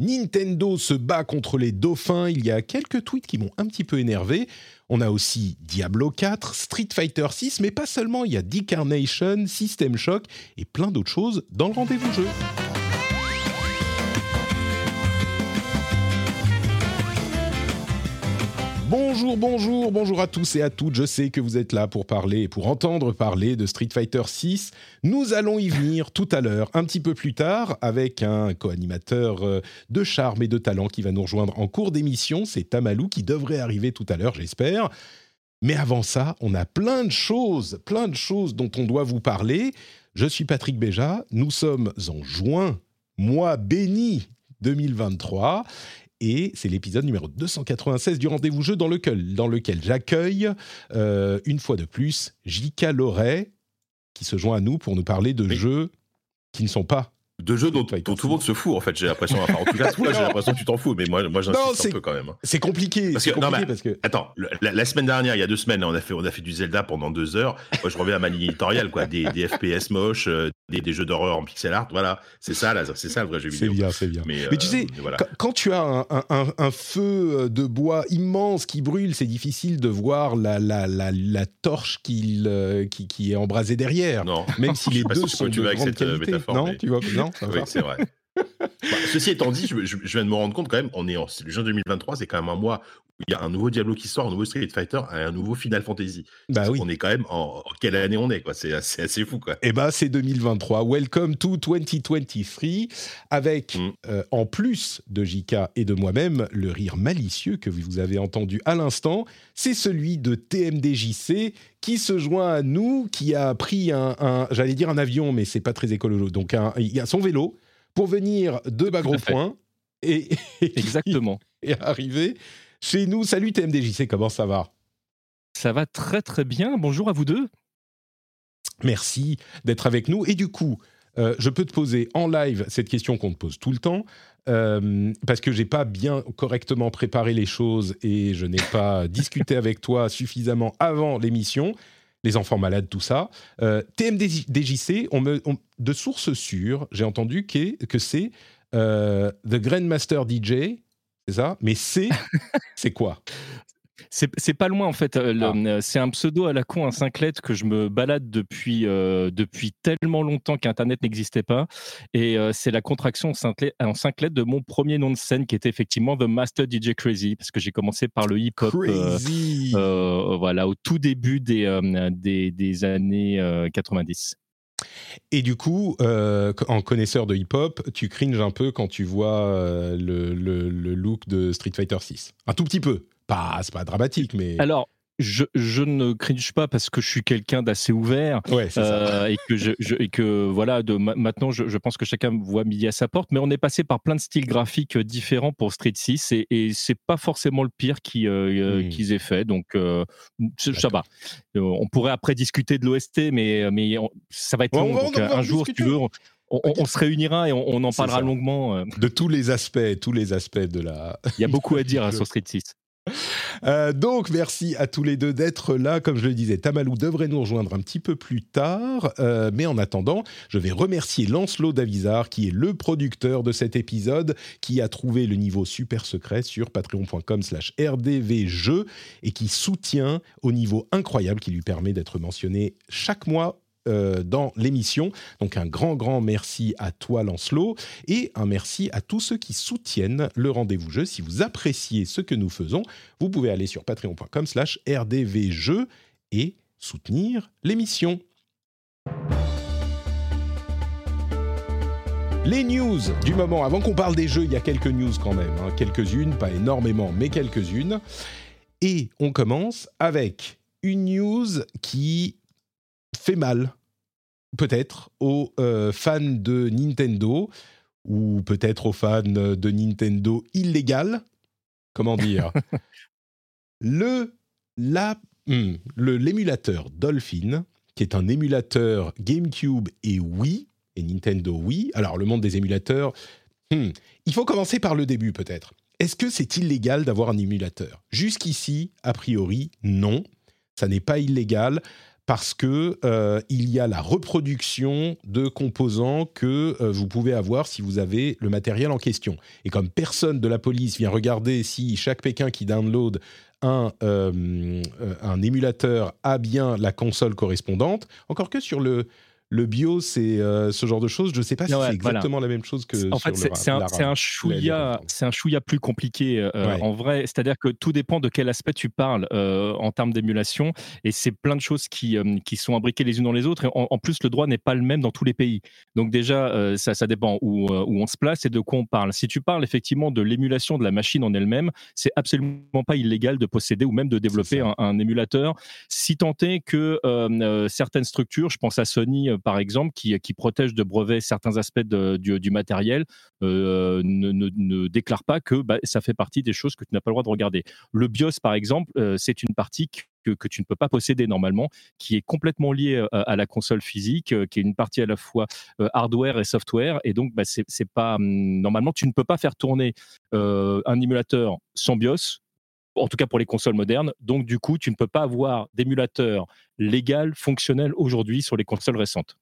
Nintendo se bat contre les dauphins. Il y a quelques tweets qui m'ont un petit peu énervé. On a aussi Diablo 4, Street Fighter 6, mais pas seulement. Il y a Decarnation, System Shock et plein d'autres choses dans le rendez-vous jeu. Bonjour, bonjour, bonjour à tous et à toutes. Je sais que vous êtes là pour parler et pour entendre parler de Street Fighter 6. Nous allons y venir tout à l'heure, un petit peu plus tard, avec un co-animateur euh, de charme et de talent qui va nous rejoindre en cours d'émission. C'est Tamalou qui devrait arriver tout à l'heure, j'espère. Mais avant ça, on a plein de choses, plein de choses dont on doit vous parler. Je suis Patrick Béja, nous sommes en juin, mois béni 2023, et c'est l'épisode numéro 296 du rendez-vous jeu dans lequel, dans lequel j'accueille euh, une fois de plus J.K. Loret qui se joint à nous pour nous parler de Oui. jeux qui ne sont pas. de jeux dont, tout le monde se fout en fait j'ai l'impression enfin, en tout cas toi j'ai l'impression que tu t'en fous mais moi moi Non, j'insiste un peu quand même hein. C'est compliqué, Parce que- non, compliqué parce que attends la, la semaine dernière il y a deux semaines on a fait on a fait du Zelda pendant deux heures moi je reviens à ma ligne éditoriale quoi des, des FPS moches euh, des, des jeux d'horreur en pixel art voilà c'est ça c'est ça le vrai jeu c'est vidéo bien, c'est bien. mais, Mais tu euh, sais, voilà. Quand, quand tu as un, un- un- un feu de bois immense qui brûle, c'est difficile de voir la, la, la, la torche qui, le- qui, qui est embrasée derrière. non Même si les deux sont tu de grande euh, qualité. métaphore, non, mais- tu vois, non, oui c'est vrai ceci étant dit, je, je- je viens de me rendre compte quand même, on est en le juin 2023, c'est quand même un mois où il y a un nouveau Diablo qui sort, un nouveau Street Fighter un nouveau Final Fantasy. Bah oui. On est quand même en, en quelle année on est quoi C'est assez, assez fou quoi. Eh ben, c'est 2023. Welcome to 2023, avec Mm. euh, en plus de JK et de moi-même le rire malicieux que vous avez entendu à l'instant. C'est celui de TMDJC qui se joint à nous, qui a pris un, un- j'allais dire un avion, mais c'est pas très écolo. Donc un, il a son vélo pour venir de bas gros fait. point et, et Exactement. et arriver chez nous. Salut TMDJC, comment ça va? Ça va très très bien. Bonjour à vous deux. Merci d'être avec nous. Et du coup, euh, je peux te poser en live cette question qu'on te pose tout le temps, euh, parce que j'ai pas bien correctement préparé les choses et je n'ai pas discuté avec toi suffisamment avant l'émission. Les enfants malades, tout ça. Euh, TMDJC, on me, on- de sources sûres, j'ai entendu que, que c'est euh, The Grandmaster DJ, c'est ça Mais c'est, c'est quoi? C'est pas loin en fait. euh, Ah. euh, C'est un pseudo à la con, un cinq lettres que je me balade depuis, euh, depuis tellement longtemps qu'Internet n'existait pas. Et euh, c'est la contraction en cinq, lettres, de mon premier nom de scène qui était effectivement The Master DJ Crazy, parce que j'ai commencé par le hip-hop. euh, Crazy voilà, au tout début des, des, des années euh, 90. Et du coup, euh, en connaisseur de hip-hop, tu cringes un peu quand tu vois euh, le, le- le look de Street Fighter 6. Un tout petit peu. Pas, c'est pas dramatique, mais Alors, je, je ne cringe pas parce que je suis quelqu'un d'assez ouvert. ouais. Euh, et que je, je- et que voilà de maintenant je, je pense que chacun voit midi à sa porte mais on est passé par plein de styles graphiques euh, différents pour Street 6 et, et c'est pas forcément le pire euh, euh, Hmm. qu'ils aient fait donc euh, ça va. Euh, on pourrait après discuter de l'OST mais mais on- ça va être Ouais, long va- donc va euh, un jour si tu discuter. veux on, on- on se réunira et on, on en parlera longuement euh. De tous les aspects, tous les aspects de la. il y a beaucoup à dire hein, sur Street 6 Euh, donc, merci à tous les deux d'être là. Comme je le disais, Tamalou devrait nous rejoindre un petit peu plus tard. Euh, mais en attendant, je vais remercier Lancelot Davizard, qui est le producteur de cet épisode, qui a trouvé le niveau super secret sur patreon.com slash rdvjeux et qui soutient au niveau incroyable qui lui permet d'être mentionné chaque mois euh, dans l'émission. Donc un grand, grand merci à toi, Lancelot, et un merci à tous ceux qui soutiennent le rendez-vous jeu. Si vous appréciez ce que nous faisons, vous pouvez aller sur patreon.com slash rdvjeux et soutenir l'émission. Les news du moment. Avant qu'on parle des jeux, il y a quelques news quand même. hein. Quelques-unes, pas énormément, mais quelques-unes. Et on commence avec une news qui fait mal. peut-être aux fans de Nintendo ou peut-être aux fans de Nintendo illégal. Comment dire? Le la hmm, le l'émulateur Dolphin, qui est un émulateur GameCube et Wii et Nintendo Wii. Alors le monde des émulateurs, hmm, il faut commencer par le début peut-être. Est-ce que c'est illégal d'avoir un émulateur? Jusqu'ici, a priori, non. Ça n'est pas illégal parce que euh, il y a la reproduction de composants que euh, vous pouvez avoir si vous avez le matériel en question. Et comme personne de la police vient regarder si chaque Pékin qui download un, euh, un émulateur a bien la console correspondante, encore que sur le le bio, c'est euh, ce genre de choses. Je ne sais pas si c'est exactement la même chose que. En fait, c'est un, un, chouïa, c'est un chouïa plus compliqué euh, en vrai. C'est-à-dire que tout dépend de quel aspect tu parles euh, en termes d'émulation, et c'est plein de choses qui qui sont imbriquées les unes dans les autres. Et en, plus, le droit n'est pas le même dans tous les pays. Donc déjà, ça, ça dépend où, où on se place et de quoi on parle. Si tu parles effectivement de l'émulation de la machine en elle-même, c'est absolument pas illégal de posséder ou même de développer un, un, émulateur, si tant est que certaines structures, je pense à Sony par exemple, qui, qui protège de brevets certains aspects du, matériel, euh, ne, ne, déclare pas que bah, ça fait partie des choses que tu n'as pas le droit de regarder. Le BIOS, par exemple, euh, c'est une partie que, que, tu ne peux pas posséder normalement, qui est complètement liée euh, à, la console physique, qui est une partie à la fois hardware et software. Et donc, bah, c'est pas hum, normalement, tu ne peux pas faire tourner un émulateur sans BIOS en tout cas pour les consoles modernes. Donc, du coup, tu ne peux pas avoir d'émulateur légal, fonctionnel aujourd'hui sur les consoles récentes.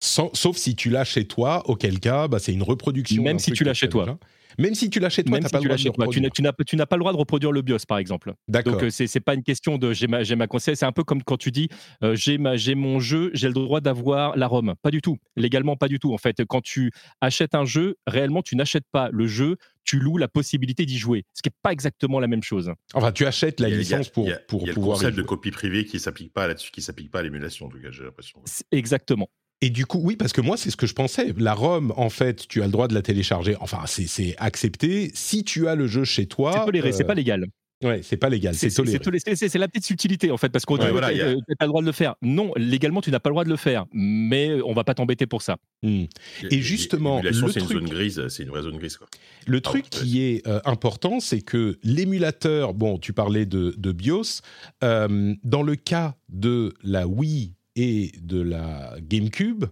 Sauf si tu l'as chez toi, auquel cas, bah, c'est une reproduction. Même si tu l'as chez toi. Même si tu l'as chez toi, tu n'as pas, le droit de Tu n'as pas le droit de reproduire le BIOS, par exemple. Donc, euh, ce n'est pas une question de j'ai ma, ma console. C'est un peu comme quand tu dis euh, j'ai mon jeu, j'ai le droit d'avoir la ROM. Pas du tout. Légalement, pas du tout. En fait, quand tu achètes un jeu, réellement, tu n'achètes pas le jeu, tu loues la possibilité d'y jouer, ce qui n'est pas exactement la même chose. Enfin, tu achètes la licence pour, pour il y a pouvoir. le concept de copie privée qui s'applique pas là-dessus, qui s'applique pas à l'émulation, en tout cas, j'ai l'impression. Exactement. Et du coup, oui, parce que moi, c'est ce que je pensais. La ROM, en fait, tu as le droit de la télécharger. Enfin, c'est accepté. Si tu as le jeu chez toi. C'est toléré, c'est euh, pas légal. Ouais, c'est pas légal, c'est toléré. C'est la petite subtilité en fait, parce qu'on dit voilà, tu n'as pas le droit de le faire. Non, légalement, tu n'as pas le droit de le faire, mais on va pas t'embêter pour ça. Hmm. Et justement, c'est une zone grise, c'est une vraie zone grise. Quoi. Le truc qui est euh, important, c'est que l'émulateur, bon, tu parlais de, de BIOS, euh, dans le cas de la Wii et de la GameCube,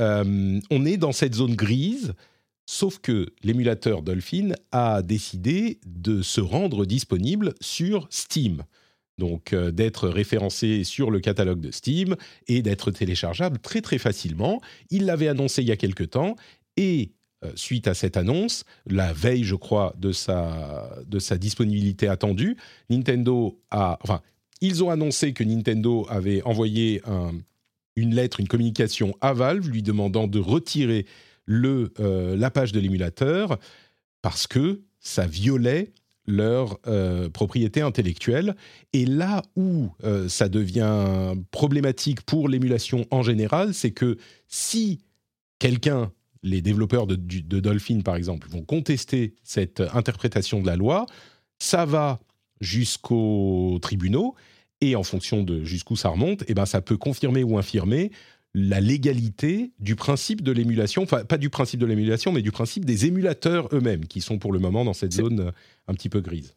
euh, on est dans cette zone grise Sauf que l'émulateur Dolphin a décidé de se rendre disponible sur Steam. Donc euh, d'être référencé sur le catalogue de Steam et d'être téléchargeable très très facilement. Il l'avait annoncé il y a quelque temps et euh, suite à cette annonce, la veille je crois de sa, de sa disponibilité attendue, Nintendo a... Enfin, ils ont annoncé que Nintendo avait envoyé une lettre, une communication à Valve lui demandant de retirer euh, la page de l'émulateur parce que ça violait leur euh, propriété intellectuelle. Et là où euh, ça devient problématique pour l'émulation en général, c'est que si quelqu'un, les développeurs de, Dolphin par exemple, vont contester cette interprétation de la loi, ça va jusqu'aux tribunaux. Et en fonction de jusqu'où ça remonte, eh ben ça peut confirmer ou infirmer la légalité du principe de l'émulation, enfin pas du principe de l'émulation, mais du principe des émulateurs eux-mêmes, qui sont pour le moment dans cette zone euh, un petit peu grise.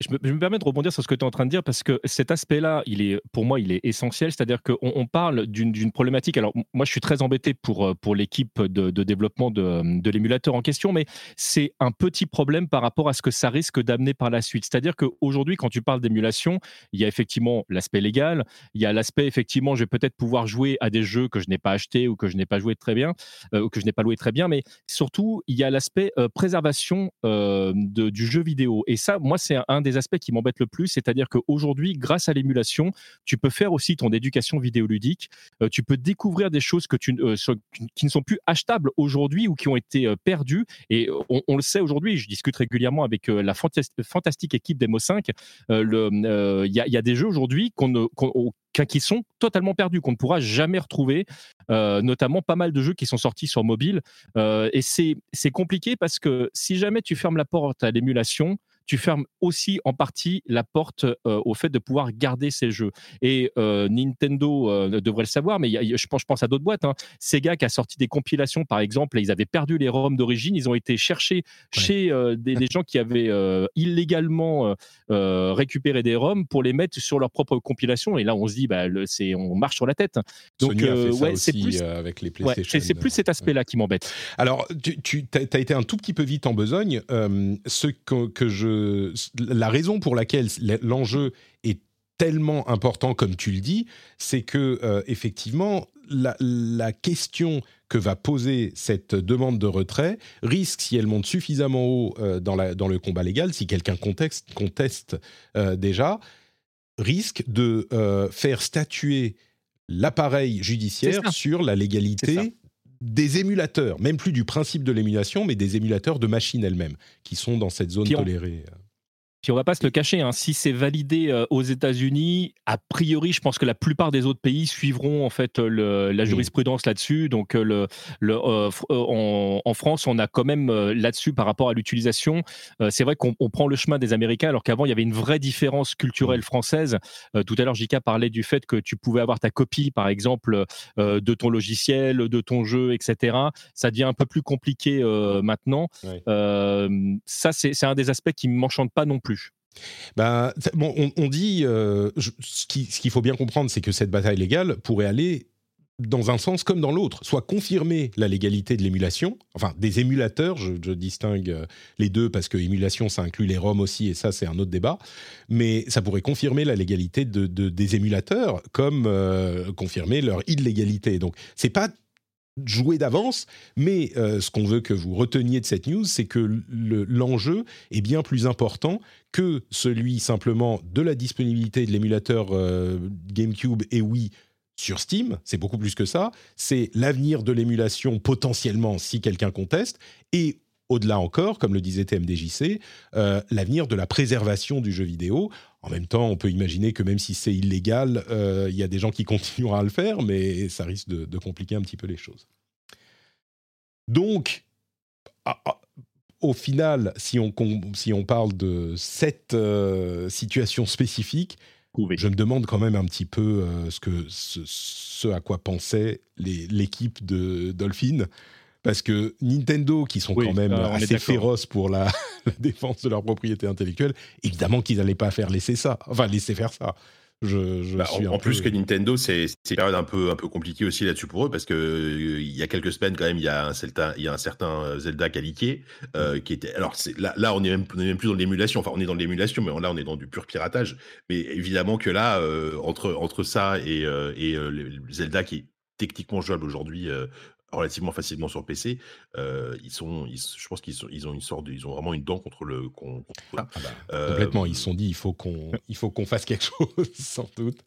Je me, permets de rebondir sur ce que tu es en train de dire parce que cet aspect-là, il est, pour moi, il est essentiel. C'est-à-dire qu'on on parle d'une problématique. Alors, moi, je suis très embêté pour, euh, pour l'équipe de, développement de, de l'émulateur en question, mais c'est un petit problème par rapport à ce que ça risque d'amener par la suite. C'est-à-dire qu'aujourd'hui, quand tu parles d'émulation, il y a effectivement l'aspect légal, il y a l'aspect, effectivement, je vais peut-être pouvoir jouer à des jeux que je n'ai pas achetés ou que je n'ai pas joué très bien, euh, ou que je n'ai pas loué très bien, mais surtout, il y a l'aspect euh, préservation du jeu vidéo. Et ça, moi, c'est un des des aspects qui m'embêtent le plus, c'est-à-dire qu'aujourd'hui, grâce à l'émulation, tu peux faire aussi ton éducation vidéoludique, euh, tu peux découvrir des choses que tu, euh, qui ne sont plus achetables aujourd'hui ou qui ont été euh, perdues. Et on, le sait aujourd'hui, je discute régulièrement avec la fantastique équipe d'Emo 5. Il y, a des jeux aujourd'hui qu'on qui sont totalement perdus, qu'on ne pourra jamais retrouver, notamment pas mal de jeux qui sont sortis sur mobile. et c'est compliqué parce que si jamais tu fermes la porte à l'émulation, tu fermes aussi en partie la porte au fait de pouvoir garder ces jeux. Et Nintendo devrait le savoir, mais je, pense, je pense à d'autres boîtes. Hein. Sega qui a sorti des compilations, par exemple, et ils avaient perdu les ROM d'origine, ils ont été cherchés chez des, des, gens qui avaient illégalement récupéré des ROM pour les mettre sur leur propre compilation. Et là, on se dit, bah, on marche sur la tête. Donc, ouais, c'est plus avec les PlayStation. c'est plus cet aspect-là qui m'embête. Alors, tu, tu as été un tout petit peu vite en besogne. ce que, que je, la raison pour laquelle l'enjeu est tellement important comme tu le dis, c'est que euh, effectivement la, la, question que va poser cette demande de retrait risque, si elle monte suffisamment haut euh, dans, la, dans, le combat légal, si quelqu'un conteste, conteste euh, déjà, risque de faire statuer l'appareil judiciaire sur la légalité des émulateurs, même plus du principe de l'émulation, mais des émulateurs de machines elles-mêmes, qui sont dans cette zone tolérée. Puis on va pas se le cacher, hein, si c'est validé euh, aux États-Unis, a priori, je pense que la plupart des autres pays suivront en fait le, la jurisprudence là-dessus. Donc euh, le, le euh, en, France, on a quand même là-dessus par rapport à l'utilisation. c'est vrai qu'on prend le chemin des Américains, alors qu'avant il y avait une vraie différence culturelle française. tout à l'heure, Jika parlait du fait que tu pouvais avoir ta copie, par exemple, de ton logiciel, de ton jeu, etc. Ça devient un peu plus compliqué maintenant. ça, c'est un des aspects qui ne m'enchantent pas non plus. Bon, on, dit, euh, ce qu'il faut bien comprendre, c'est que cette bataille légale pourrait aller dans un sens comme dans l'autre, soit confirmer la légalité de l'émulation, enfin des émulateurs, je, distingue euh, les deux parce que émulation ça inclut les ROM aussi et ça c'est un autre débat, mais ça pourrait confirmer la légalité de, des émulateurs comme euh, confirmer leur illégalité. Donc c'est pas jouer d'avance, mais euh, ce qu'on veut que vous reteniez de cette news, c'est que l'enjeu est bien plus important que celui simplement de la disponibilité de l'émulateur euh, GameCube et Wii sur Steam, c'est beaucoup plus que ça, c'est l'avenir de l'émulation potentiellement si quelqu'un conteste, et au-delà encore, comme le disait TMDJC, euh, l'avenir de la préservation du jeu vidéo. En même temps, on peut imaginer que même si c'est illégal, il y a des gens qui continueront à le faire, mais ça risque de compliquer un petit peu les choses. Donc, ah, ah, au final, si on, si on parle de cette euh, situation spécifique, je me demande quand même un petit peu euh, ce, que, ce, à quoi pensait l'équipe de Dolphin. Parce que Nintendo, qui sont quand même assez féroces pour la, défense de leur propriété intellectuelle, évidemment qu'ils n'allaient pas faire laisser ça, enfin laisser faire ça. Je, bah, en, plus que Nintendo, c'est une période un peu, un peu compliquée aussi là-dessus pour eux, parce que euh, il y a quelques semaines, quand même, il y a un, certain, il y a un certain euh, Zelda qualifié euh, qui était. Alors là, là, on est même, même plus dans l'émulation. Enfin, on est dans l'émulation, mais là, on est dans du pur piratage. Mais évidemment que là, entre, entre ça et, et Zelda qui est techniquement jouable aujourd'hui relativement facilement sur PC. Euh, ils sont, je pense qu'ils ils ont une sorte, ils ont vraiment une dent contre le. Ah, bah, euh, complètement. Ils se sont dit, il faut qu'on, il faut qu'on fasse quelque chose, sans doute.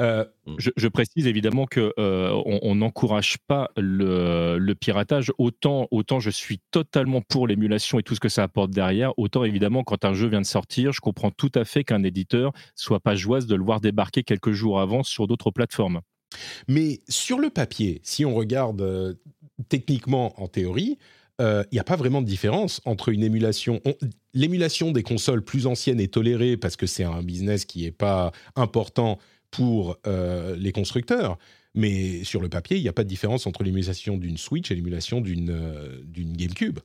Euh, mm. je, précise évidemment que on n'encourage pas le, le, piratage. Autant, autant je suis totalement pour l'émulation et tout ce que ça apporte derrière. Autant évidemment, quand un jeu vient de sortir, je comprends tout à fait qu'un éditeur soit pas joyeuse de le voir débarquer quelques jours avant sur d'autres plateformes. Mais sur le papier, si on regarde euh, techniquement en théorie, euh, il n'y a pas vraiment de différence entre une émulation. L'émulation des consoles plus anciennes est tolérée parce que c'est un business qui n'est pas important pour euh, les constructeurs. Mais sur le papier, il n'y a pas de différence entre l'émulation d'une Switch et l'émulation d'une GameCube.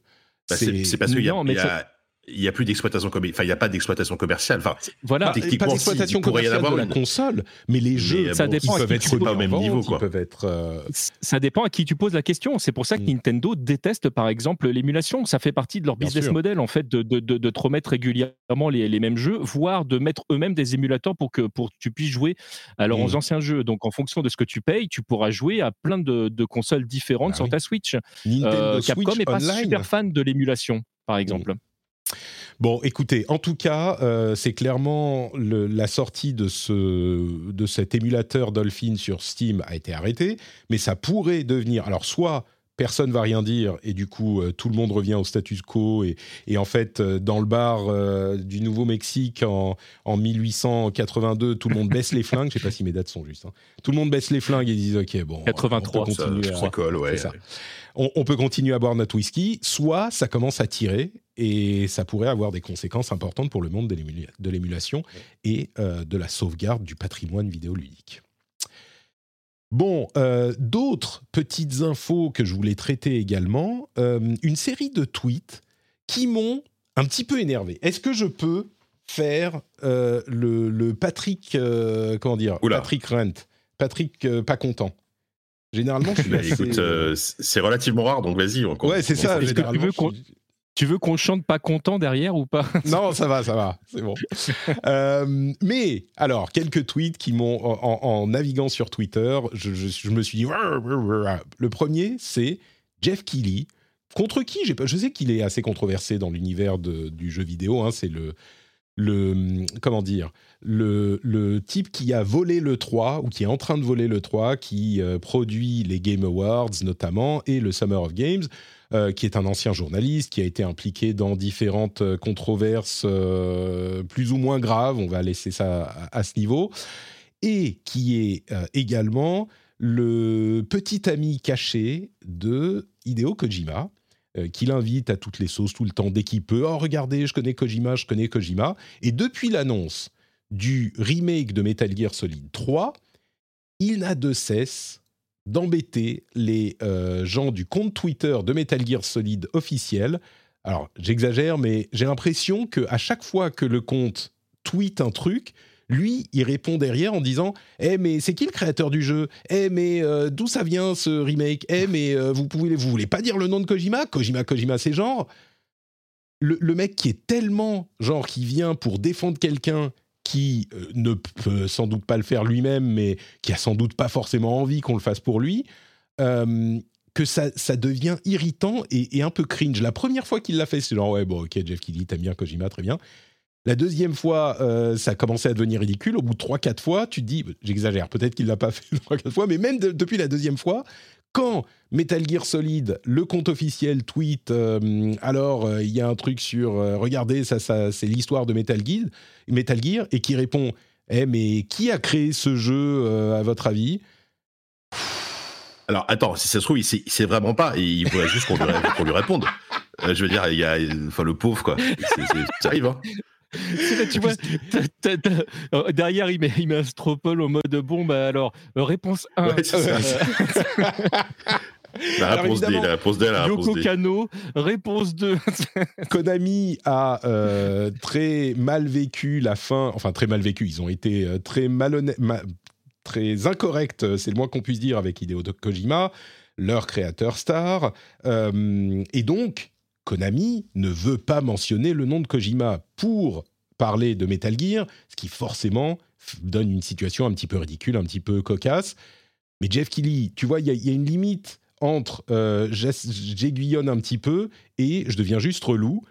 Bah, c'est parce qu'il y, a, il n'y a plus d'exploitation commerciale. Enfin, il n'y a pas d'exploitation commerciale. Enfin, voilà. Techniquement, pas d'exploitation commerciale de la console, mais les jeux, ça dépend peuvent être pas au même niveau. Quoi. Peuvent être, euh, Ça dépend à qui tu poses la question. C'est pour ça que mm. Nintendo déteste, par exemple, l'émulation. Ça fait partie de leur business model, en fait, de, de, de, te remettre régulièrement les, les, mêmes jeux, voire de mettre eux-mêmes des émulateurs pour que pour tu puisses jouer à leurs mm. anciens jeux. Donc, en fonction de ce que tu payes, tu pourras jouer à plein de, consoles différentes bah sur ta Switch. Euh, Capcom n'est pas super fan de l'émulation, par exemple. Bon, écoutez, en tout cas, euh, c'est clairement la sortie de, ce, de cet émulateur Dolphin sur Steam a été arrêtée, mais ça pourrait devenir, alors soit personne va rien dire et du coup euh, tout le monde revient au status quo et, et en fait euh, dans le bar du Nouveau-Mexique en, en, 1882 tout le monde baisse les flingues. Je sais pas si mes dates sont justes hein. tout le monde baisse les flingues et disent ok bon 83 on peut continuer à, on, on, peut continuer à boire notre whisky soit ça commence à tirer et ça pourrait avoir des conséquences importantes pour le monde de l'émulation et euh, de la sauvegarde du patrimoine vidéoludique. Bon, euh, d'autres petites infos que je voulais traiter également. Euh, une série de tweets qui m'ont un petit peu énervé. Est-ce que je peux faire le, Patrick, comment dire, Patrick Rent, Patrick pas content? Généralement, je suis bah, Écoute, c'est relativement rare, donc vas-y. Ouais, c'est ça. Généralement, tu veux qu'on chante pas content derrière ou pas? Non, ça va, ça va, c'est bon. Euh, mais alors, quelques tweets qui m'ont, en, naviguant sur Twitter, je, me suis dit, le premier, c'est Jeff Keighley, contre qui je sais qu'il est assez controversé dans l'univers du jeu vidéo. Hein, c'est le, le comment dire le, le, type qui a volé le 3 ou qui est en train de voler le 3 qui euh, produit les Game Awards notamment et le Summer of Games euh, qui est un ancien journaliste, qui a été impliqué dans différentes euh, controverses plus ou moins graves, on va laisser ça à, ce niveau, et qui est également le petit ami caché de Hideo Kojima, qui l'invite à toutes les sauces tout le temps dès qu'il peut. Oh, regardez, je connais Kojima, je connais Kojima. Et depuis l'annonce du remake de Metal Gear Solid 3, il n'a de cesse d'embêter les euh, gens du compte Twitter de Metal Gear Solid officiel. Alors, j'exagère, mais j'ai l'impression qu'à chaque fois que le compte tweet un truc, lui, il répond derrière en disant Eh, mais c'est qui le créateur du jeu? Eh, mais euh, d'où ça vient ce remake? Eh, mais euh, vous, pouvez, vous voulez pas dire le nom de Kojima? Kojima, Kojima, c'est genre. Le, mec qui est tellement, genre, qui vient pour défendre quelqu'un qui euh, ne peut sans doute pas le faire lui-même, mais qui a sans doute pas forcément envie qu'on le fasse pour lui, que ça, ça, devient irritant et, un peu cringe. La première fois qu'il l'a fait, c'est genre, ouais, bon, ok, Jeff Kelly, t'aimes bien Kojima, très bien. La deuxième fois, euh, ça a commencé à devenir ridicule. Au bout de 3-4 fois, tu te dis, j'exagère, peut-être qu'il l'a pas fait 3-4 fois, mais même depuis la deuxième fois, quand Metal Gear Solid, le compte officiel, tweet euh, alors euh, il y a un truc sur euh, regardez ça, ça c'est l'histoire de Metal Gear, Metal Gear et qui répond eh mais qui a créé ce jeu à votre avis? Alors attends, si ça se trouve, il sait, vraiment pas, il voudrait juste qu'on lui, réponde. je veux dire, il y a, le pauvre quoi, ça arrive. Hein. Tu vois, euh, derrière, il met, il met un stropole au mode bon, bah alors, euh, réponse 1. La réponse D, la réponse D, la réponse Yoko Kano, réponse 2. Konami a euh, très mal vécu la fin, enfin très mal vécu, ils ont été très malhonnêtes, très incorrects, c'est le moins qu'on puisse dire avec Hideo Kojima, leur créateur star. et donc, Konami ne veut pas mentionner le nom de Kojima pour parler de Metal Gear, ce qui forcément donne une situation un petit peu ridicule, un petit peu cocasse. Mais Jeff Keighley, tu vois, il y, a une limite entre euh, j'aiguillonne un petit peu et je deviens juste relou.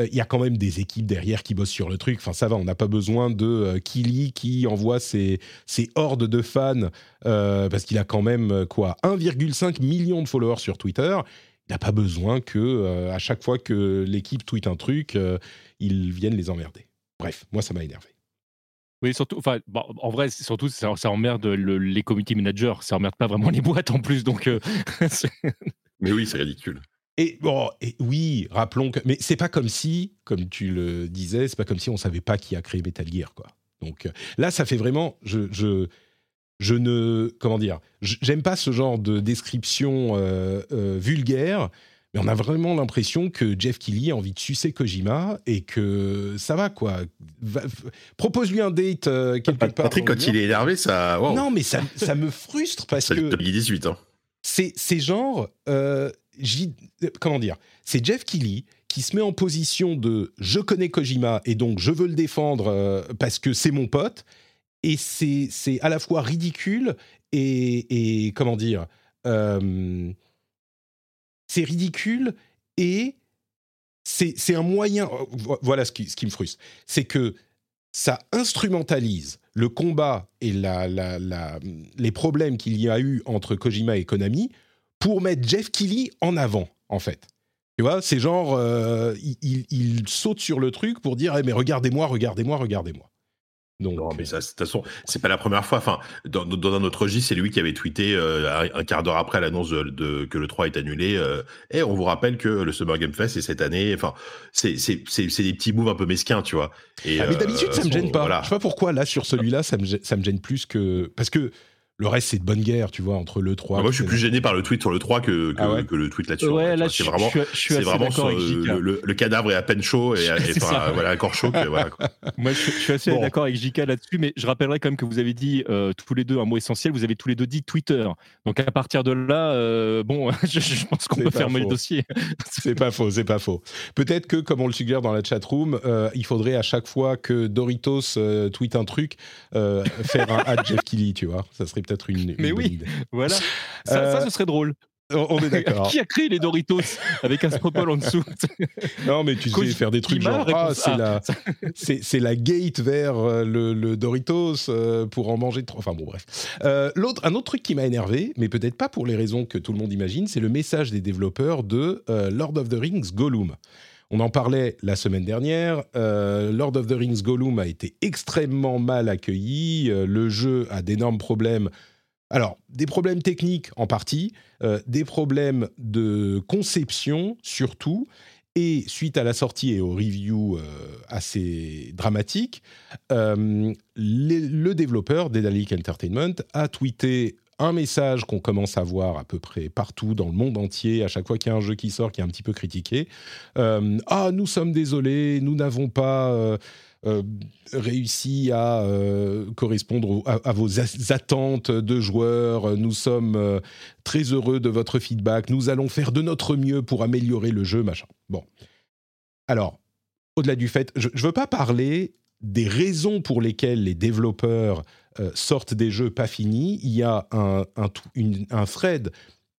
Euh, il y a quand même des équipes derrière qui bossent sur le truc. Enfin, ça va, on n'a pas besoin de euh, qui envoie ses, ses, hordes de fans euh, parce qu'il a quand même quoi 1,5 million de followers sur Twitter il n'a pas besoin que euh, à chaque fois que l'équipe tweet un truc, euh, ils viennent les emmerder. Bref, moi ça m'a énervé. Oui, surtout, enfin, en vrai, surtout, ça, emmerde les community managers, ça emmerde pas vraiment les boîtes en plus, donc. Euh, mais oui, c'est ridicule. Et bon, et oui, rappelons que, mais c'est pas comme si, comme tu le disais, c'est pas comme si on savait pas qui a créé Metal Gear, quoi. Donc là, ça fait vraiment, je, je je ne comment dire, j'aime pas ce genre de description euh, euh, vulgaire, mais on a vraiment l'impression que Jeff Keighley a envie de sucer Kojima et que ça va quoi. Propose-lui un date euh, quelque part. Patrick, quand il est énervé, ça. Non, mais ça, ça me frustre parce que. 18 hein. C'est c'est genre comment dire, c'est Jeff Keighley qui se met en position de je connais Kojima et donc je veux le défendre parce que c'est mon pote et c'est à la fois ridicule et, comment dire, c'est ridicule et c'est un moyen. Voilà ce qui, ce qui me frustre, c'est que ça instrumentalise le combat et la, la, les problèmes qu'il y a eu entre Kojima et Konami pour mettre Jeff Keighley en avant, en fait. Tu vois, c'est genre, euh, il, saute sur le truc pour dire, eh, mais regardez-moi, regardez-moi, regardez-moi. Donc, non, mais ça, de toute façon, c'est pas la première fois. Enfin, dans, dans un autre registre, c'est lui qui avait tweeté euh, un, quart d'heure après l'annonce de, que le 3 est annulé. et euh, eh, on vous rappelle que le Summer Game Fest est cette année. Enfin, c'est des petits moves un peu mesquins, tu vois. Et, ah, mais d'habitude, ça me gêne pas. Je sais pas pourquoi là sur celui-là, ça me, ça me gêne plus que parce que le reste, c'est de bonne guerre, tu vois, entre le 3. moi, je suis plus gêné par le tweet sur le 3 que, que, ah que le tweet là-dessus. Ouais, là, c'est vraiment, c'est vraiment le, le, cadavre est à peine chaud et, et voilà, encore chaud. Que, voilà, moi, je, suis assez d'accord avec JK là-dessus, mais je rappellerai quand même que vous avez dit euh, tous les deux un mot essentiel. Vous avez tous les deux dit Twitter. Donc, à partir de là, euh, bon, je, pense qu'on peut fermer le dossier. c'est pas faux, c'est pas faux. Peut-être que, comme on le suggère dans la chatroom, euh, il faudrait à chaque fois que Doritos euh, tweet un truc, faire un ad Jeff Kelly, tu vois. Ça serait peut-être une, Mais oui, voilà. Ça, ça, ce serait drôle. On est d'accord. Qui a créé les Doritos avec un scroll en dessous? Non, mais tu sais faire des trucs genre ah, c'est la c'est la gate vers euh, le, Doritos euh, pour en manger trop. Enfin bon bref. Euh, l'autre un autre truc qui m'a énervé, mais peut-être pas pour les raisons que tout le monde imagine, c'est le message des développeurs de Lord of the Rings Gollum. On en parlait la semaine dernière. Lord of the Rings Gollum a été extrêmement mal accueilli. le jeu a d'énormes problèmes alors, des problèmes techniques en partie, euh, des problèmes de conception surtout, et suite à la sortie et aux reviews euh, assez dramatiques, euh, le développeur Dedalic Entertainment a tweeté un message qu'on commence à voir à peu près partout dans le monde entier, à chaque fois qu'il y a un jeu qui sort qui est un petit peu critiqué. ah, nous sommes désolés, nous n'avons pas euh, réussi à euh, correspondre à, vos attentes de joueurs. Nous sommes euh, très heureux de votre feedback. Nous allons faire de notre mieux pour améliorer le jeu, machin. Bon. Alors, au-delà du fait, je ne veux pas parler des raisons pour lesquelles les développeurs sortent des jeux pas finis. Il y a un, un, un thread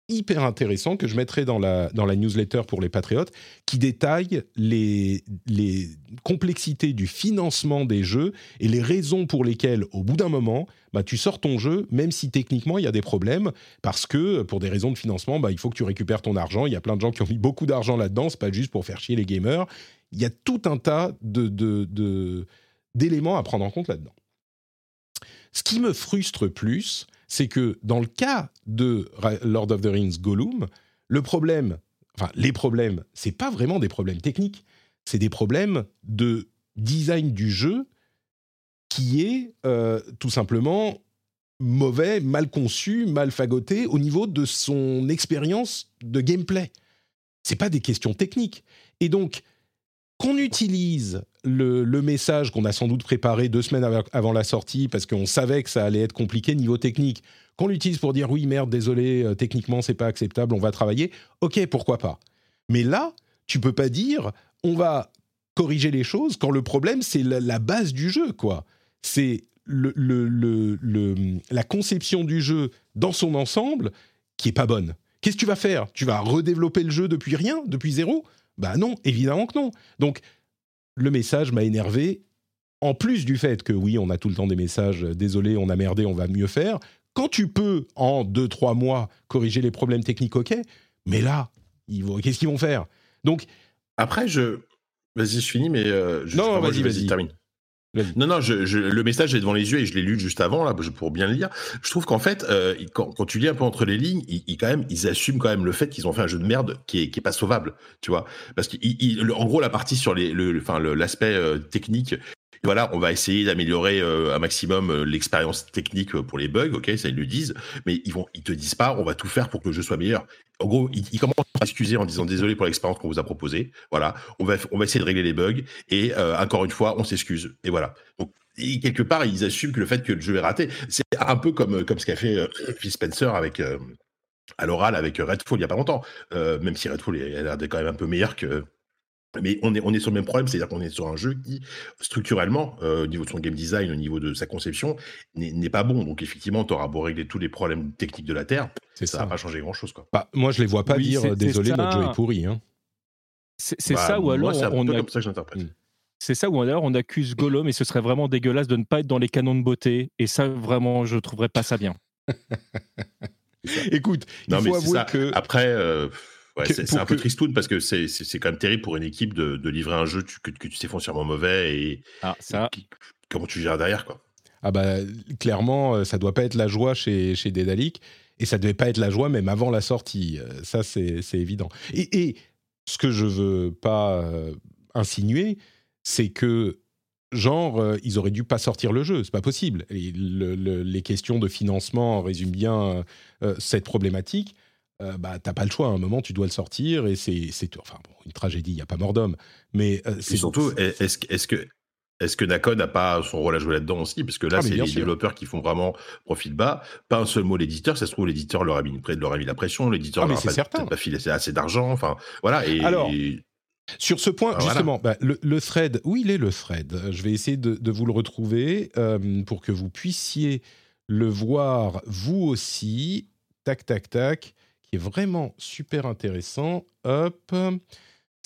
hyper intéressant que je mettrai dans la, dans la newsletter pour les patriotes, qui détaille les, les complexités du financement des jeux et les raisons pour lesquelles, au bout d'un moment, bah, tu sors ton jeu, même si techniquement il y a des problèmes, parce que pour des raisons de financement, bah, il faut que tu récupères ton argent. Il y a plein de gens qui ont mis beaucoup d'argent là-dedans, c'est pas juste pour faire chier les gamers. Il y a tout un tas de, de, d'éléments à prendre en compte là-dedans. Ce qui me frustre plus, c'est que dans le cas de Lord of the Rings Gollum, le problème, enfin les problèmes, c'est pas vraiment des problèmes techniques, c'est des problèmes de design du jeu qui est euh, tout simplement mauvais, mal conçu, mal fagoté au niveau de son expérience de gameplay. C'est pas des questions techniques. Et donc, qu'on utilise le, message qu'on a sans doute préparé deux semaines avant la sortie parce qu'on savait que ça allait être compliqué niveau technique, qu'on l'utilise pour dire oui merde désolé euh, techniquement c'est pas acceptable on va travailler, ok pourquoi pas. Mais là tu peux pas dire on va corriger les choses quand le problème c'est la, base du jeu quoi. C'est la conception du jeu dans son ensemble qui est pas bonne. Qu'est-ce que tu vas faire? Tu vas redévelopper le jeu depuis rien, depuis zéro? Bah non, évidemment que non. Donc, le message m'a énervé, en plus du fait que oui, on a tout le temps des messages, euh, désolé, on a merdé, on va mieux faire. Quand tu peux, en deux, trois mois, corriger les problèmes techniques, ok, mais là, qu'est-ce qu'ils vont faire? Donc. Après, je. Vas-y, je finis, mais. Euh, non, vas-y, vas-y, termine. Non, non, le message est devant les yeux et je l'ai lu juste avant là pour bien le lire. Je trouve qu'en fait, euh, quand, tu lis un peu entre les lignes, ils, assument quand même le fait qu'ils ont fait un jeu de merde qui est, qui est pas sauvable, tu vois. Parce qu'en gros, la partie sur le, enfin, l'aspect euh, technique, voilà, on va essayer d'améliorer euh, un maximum euh, l'expérience technique euh, pour les bugs, ok, ça ils le disent, mais ils vont, ils te disent pas, on va tout faire pour que le jeu soit meilleur. En gros, ils, commencent à s'excuser en disant désolé pour l'expérience qu'on vous a proposée. Voilà, on va, on va essayer de régler les bugs et encore une fois, on s'excuse. Et voilà. Donc quelque part, ils assument que le fait que le jeu est raté, c'est un peu comme comme ce qu'a fait Phil Spencer à l'oral avec Redfall il y a pas longtemps. même si Redfall a l'air quand même un peu meilleur que mais on est, on est sur le même problème, c'est-à-dire qu'on est sur un jeu qui, structurellement, euh, au niveau de son game design, au niveau de sa conception, n'est pas bon. Donc effectivement, tu auras beau régler tous les problèmes techniques de la Terre, ça, va pas changer grand-chose. Quoi. Bah, moi, je les vois pas dire désolé, notre jeu est pourri. Hein. C'est bah, ça ou alors on a... comme ça que j'interprète. C'est ça ou alors on accuse Gollum et ce serait vraiment dégueulasse de ne pas être dans les canons de beauté. Et ça, vraiment, je trouverais pas ça bien. Écoute, il faut avouer que... Après... Euh, c'est un peu tristoun parce que c'est quand même terrible pour une équipe de, livrer un jeu que, tu sais foncièrement mauvais et, ah, ça, comment tu gères derrière, quoi. Ah bah clairement, ça doit pas être la joie chez, chez Dédalic, et ça devait pas être la joie même avant la sortie. Ça, c'est évident. Et, et, ce que je veux pas insinuer, c'est que genre, ils auraient dû pas sortir le jeu. C'est pas possible. Et les questions de financement résument bien cette problématique. Euh, bah, t'as pas le choix. À un moment, tu dois le sortir et c'est, c'est enfin bon, une tragédie. Il y a pas mort d'homme, mais c'est surtout est-ce, est-ce que est-ce que Nacon n'a pas son rôle à jouer là-dedans aussi? Parce que là, ah, c'est les développeurs qui font vraiment profil bas. Pas un seul mot l'éditeur. Ça se trouve, l'éditeur leur a mis, leur a mis la pression. L'éditeur ah, leur a pas, pas, filé assez d'argent. Enfin, voilà. Et, Alors, sur ce point, justement, bah, le, thread, où il est le thread? Je vais essayer de, vous le retrouver euh, pour que vous puissiez le voir vous aussi. Tac, tac, tac vraiment super intéressant. Hop,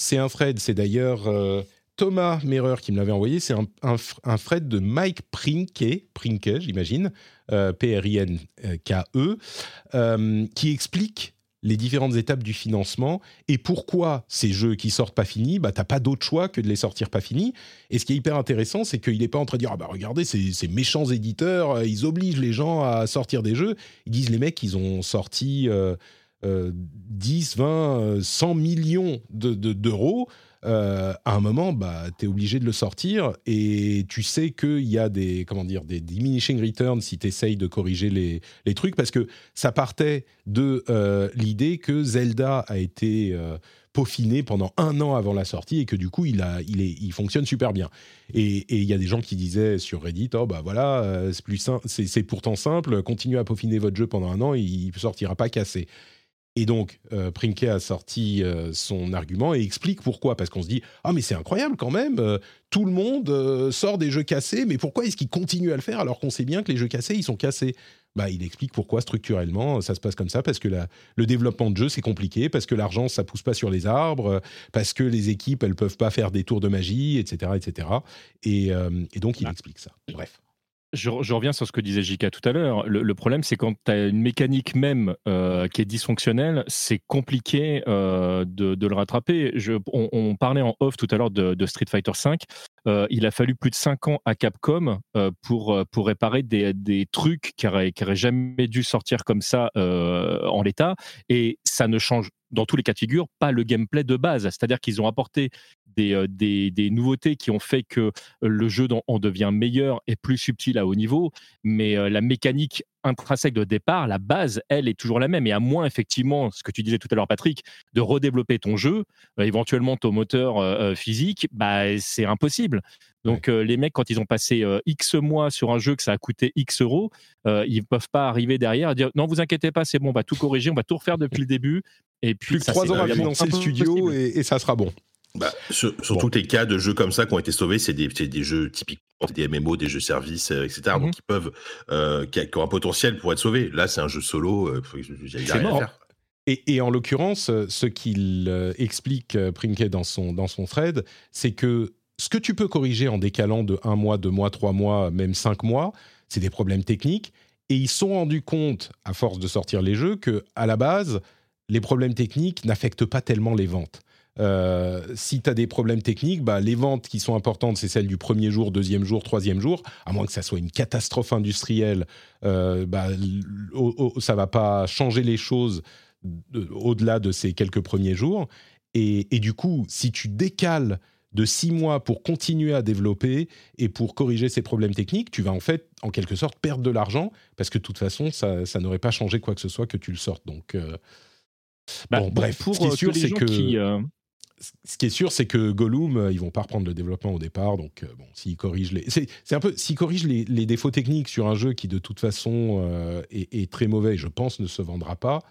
c'est un thread, c'est d'ailleurs euh, Thomas Merer qui me l'avait envoyé. C'est un, thread de Mike Prinke, Prinke j'imagine, euh, P-R-I-N-K-E, euh, qui explique les différentes étapes du financement et pourquoi ces jeux qui sortent pas finis, bah t'as pas d'autre choix que de les sortir pas finis. Et ce qui est hyper intéressant, c'est qu'il n'est pas en train de dire ah bah regardez ces, méchants éditeurs, ils obligent les gens à sortir des jeux. Ils disent les mecs ils ont sorti 10, 20, 100 millions d'euros, euh, à un moment, bah, tu es obligé de le sortir et tu sais qu'il y a des, comment dire, des diminishing returns si tu essayes de corriger les, les, trucs parce que ça partait de euh, l'idée que Zelda a été euh, peaufiné pendant un an avant la sortie et que du coup, il, a, il, est, il fonctionne super bien. Et il y a des gens qui disaient sur Reddit, oh bah voilà, c'est pourtant simple, continuez à peaufiner votre jeu pendant un an, il ne sortira pas cassé. Et donc, euh, Prinke a sorti euh, son argument et explique pourquoi. Parce qu'on se dit, ah mais c'est incroyable quand même, euh, tout le monde sort des jeux cassés, mais pourquoi est-ce qu'il continue à le faire alors qu'on sait bien que les jeux cassés, ils sont cassés? Bah, Il explique pourquoi structurellement ça se passe comme ça, parce que le développement de jeux, c'est compliqué, parce que l'argent, ça pousse pas sur les arbres, parce que les équipes, elles peuvent pas faire des tours de magie, etc. etc. Et, et donc, il ah. explique ça. Bref. Je, reviens sur ce que disait Jika tout à l'heure. Le, problème, c'est quand tu as une mécanique même euh, qui est dysfonctionnelle, c'est compliqué euh, de, le rattraper. On, parlait en off tout à l'heure de, Street Fighter V. Euh, il a fallu plus de 5 ans à Capcom pour, pour réparer des, des trucs qui n'auraient jamais dû sortir comme ça en l'état. Et ça ne change dans tous les cas de figure, pas le gameplay de base. C'est-à-dire qu'ils ont apporté des, des, nouveautés qui ont fait que le jeu en devient meilleur et plus subtil à haut niveau, mais la mécanique intrinsèque de départ, la base, elle, est toujours la même. Et à moins, effectivement, ce que tu disais tout à l'heure, Patrick, de redévelopper ton jeu, éventuellement ton moteur physique, bah, c'est impossible. Donc, les mecs, quand ils ont passé X mois sur un jeu que ça a coûté X euros, ils ne peuvent pas arriver derrière et dire non, vous inquiétez pas, c'est bon, on va tout corriger, on va tout refaire depuis le début. Et puis, Plus que trois ans à financer le studio et, ça sera bon. Bah, sur, tous les cas de jeux comme ça qui ont été sauvés, c'est des, des, jeux typiquement des MMO, des jeux services, euh, etc. Donc, qui peuvent, euh, qui, ont un potentiel pour être sauvés. Là, c'est un jeu solo, euh, c'est mort. Et, et, en l'occurrence, ce qu'il explique Prinket dans son, dans son thread, c'est que ce que tu peux corriger en décalant de un mois, deux mois, trois mois, même cinq mois, c'est des problèmes techniques. Et ils sont rendus compte, à force de sortir les jeux, que à la base, les problèmes techniques n'affectent pas tellement les ventes. Euh, si tu as des problèmes techniques, bah, les ventes qui sont importantes, c'est celles du premier jour, deuxième jour, troisième jour, à moins que ça soit une catastrophe industrielle, euh, bah, ça va pas changer les choses au-delà de ces quelques premiers jours. Et, du coup, si tu décales de six mois pour continuer à développer et pour corriger ces problèmes techniques, tu vas en fait, en quelque sorte, perdre de l'argent parce que de toute façon, ça, n'aurait pas changé quoi que ce soit que tu le sortes. Donc, euh, bah, bon, bref, pour ce qui est sûr, c'est que ce qui est sûr, c'est que Gollum, euh, ils vont pas reprendre le développement au départ. Donc, euh, bon, s'ils corrigent les, c'est un peu, s'ils corrigent les, défauts techniques sur un jeu qui de toute façon euh, est, très mauvais, je pense, ne se vendra pas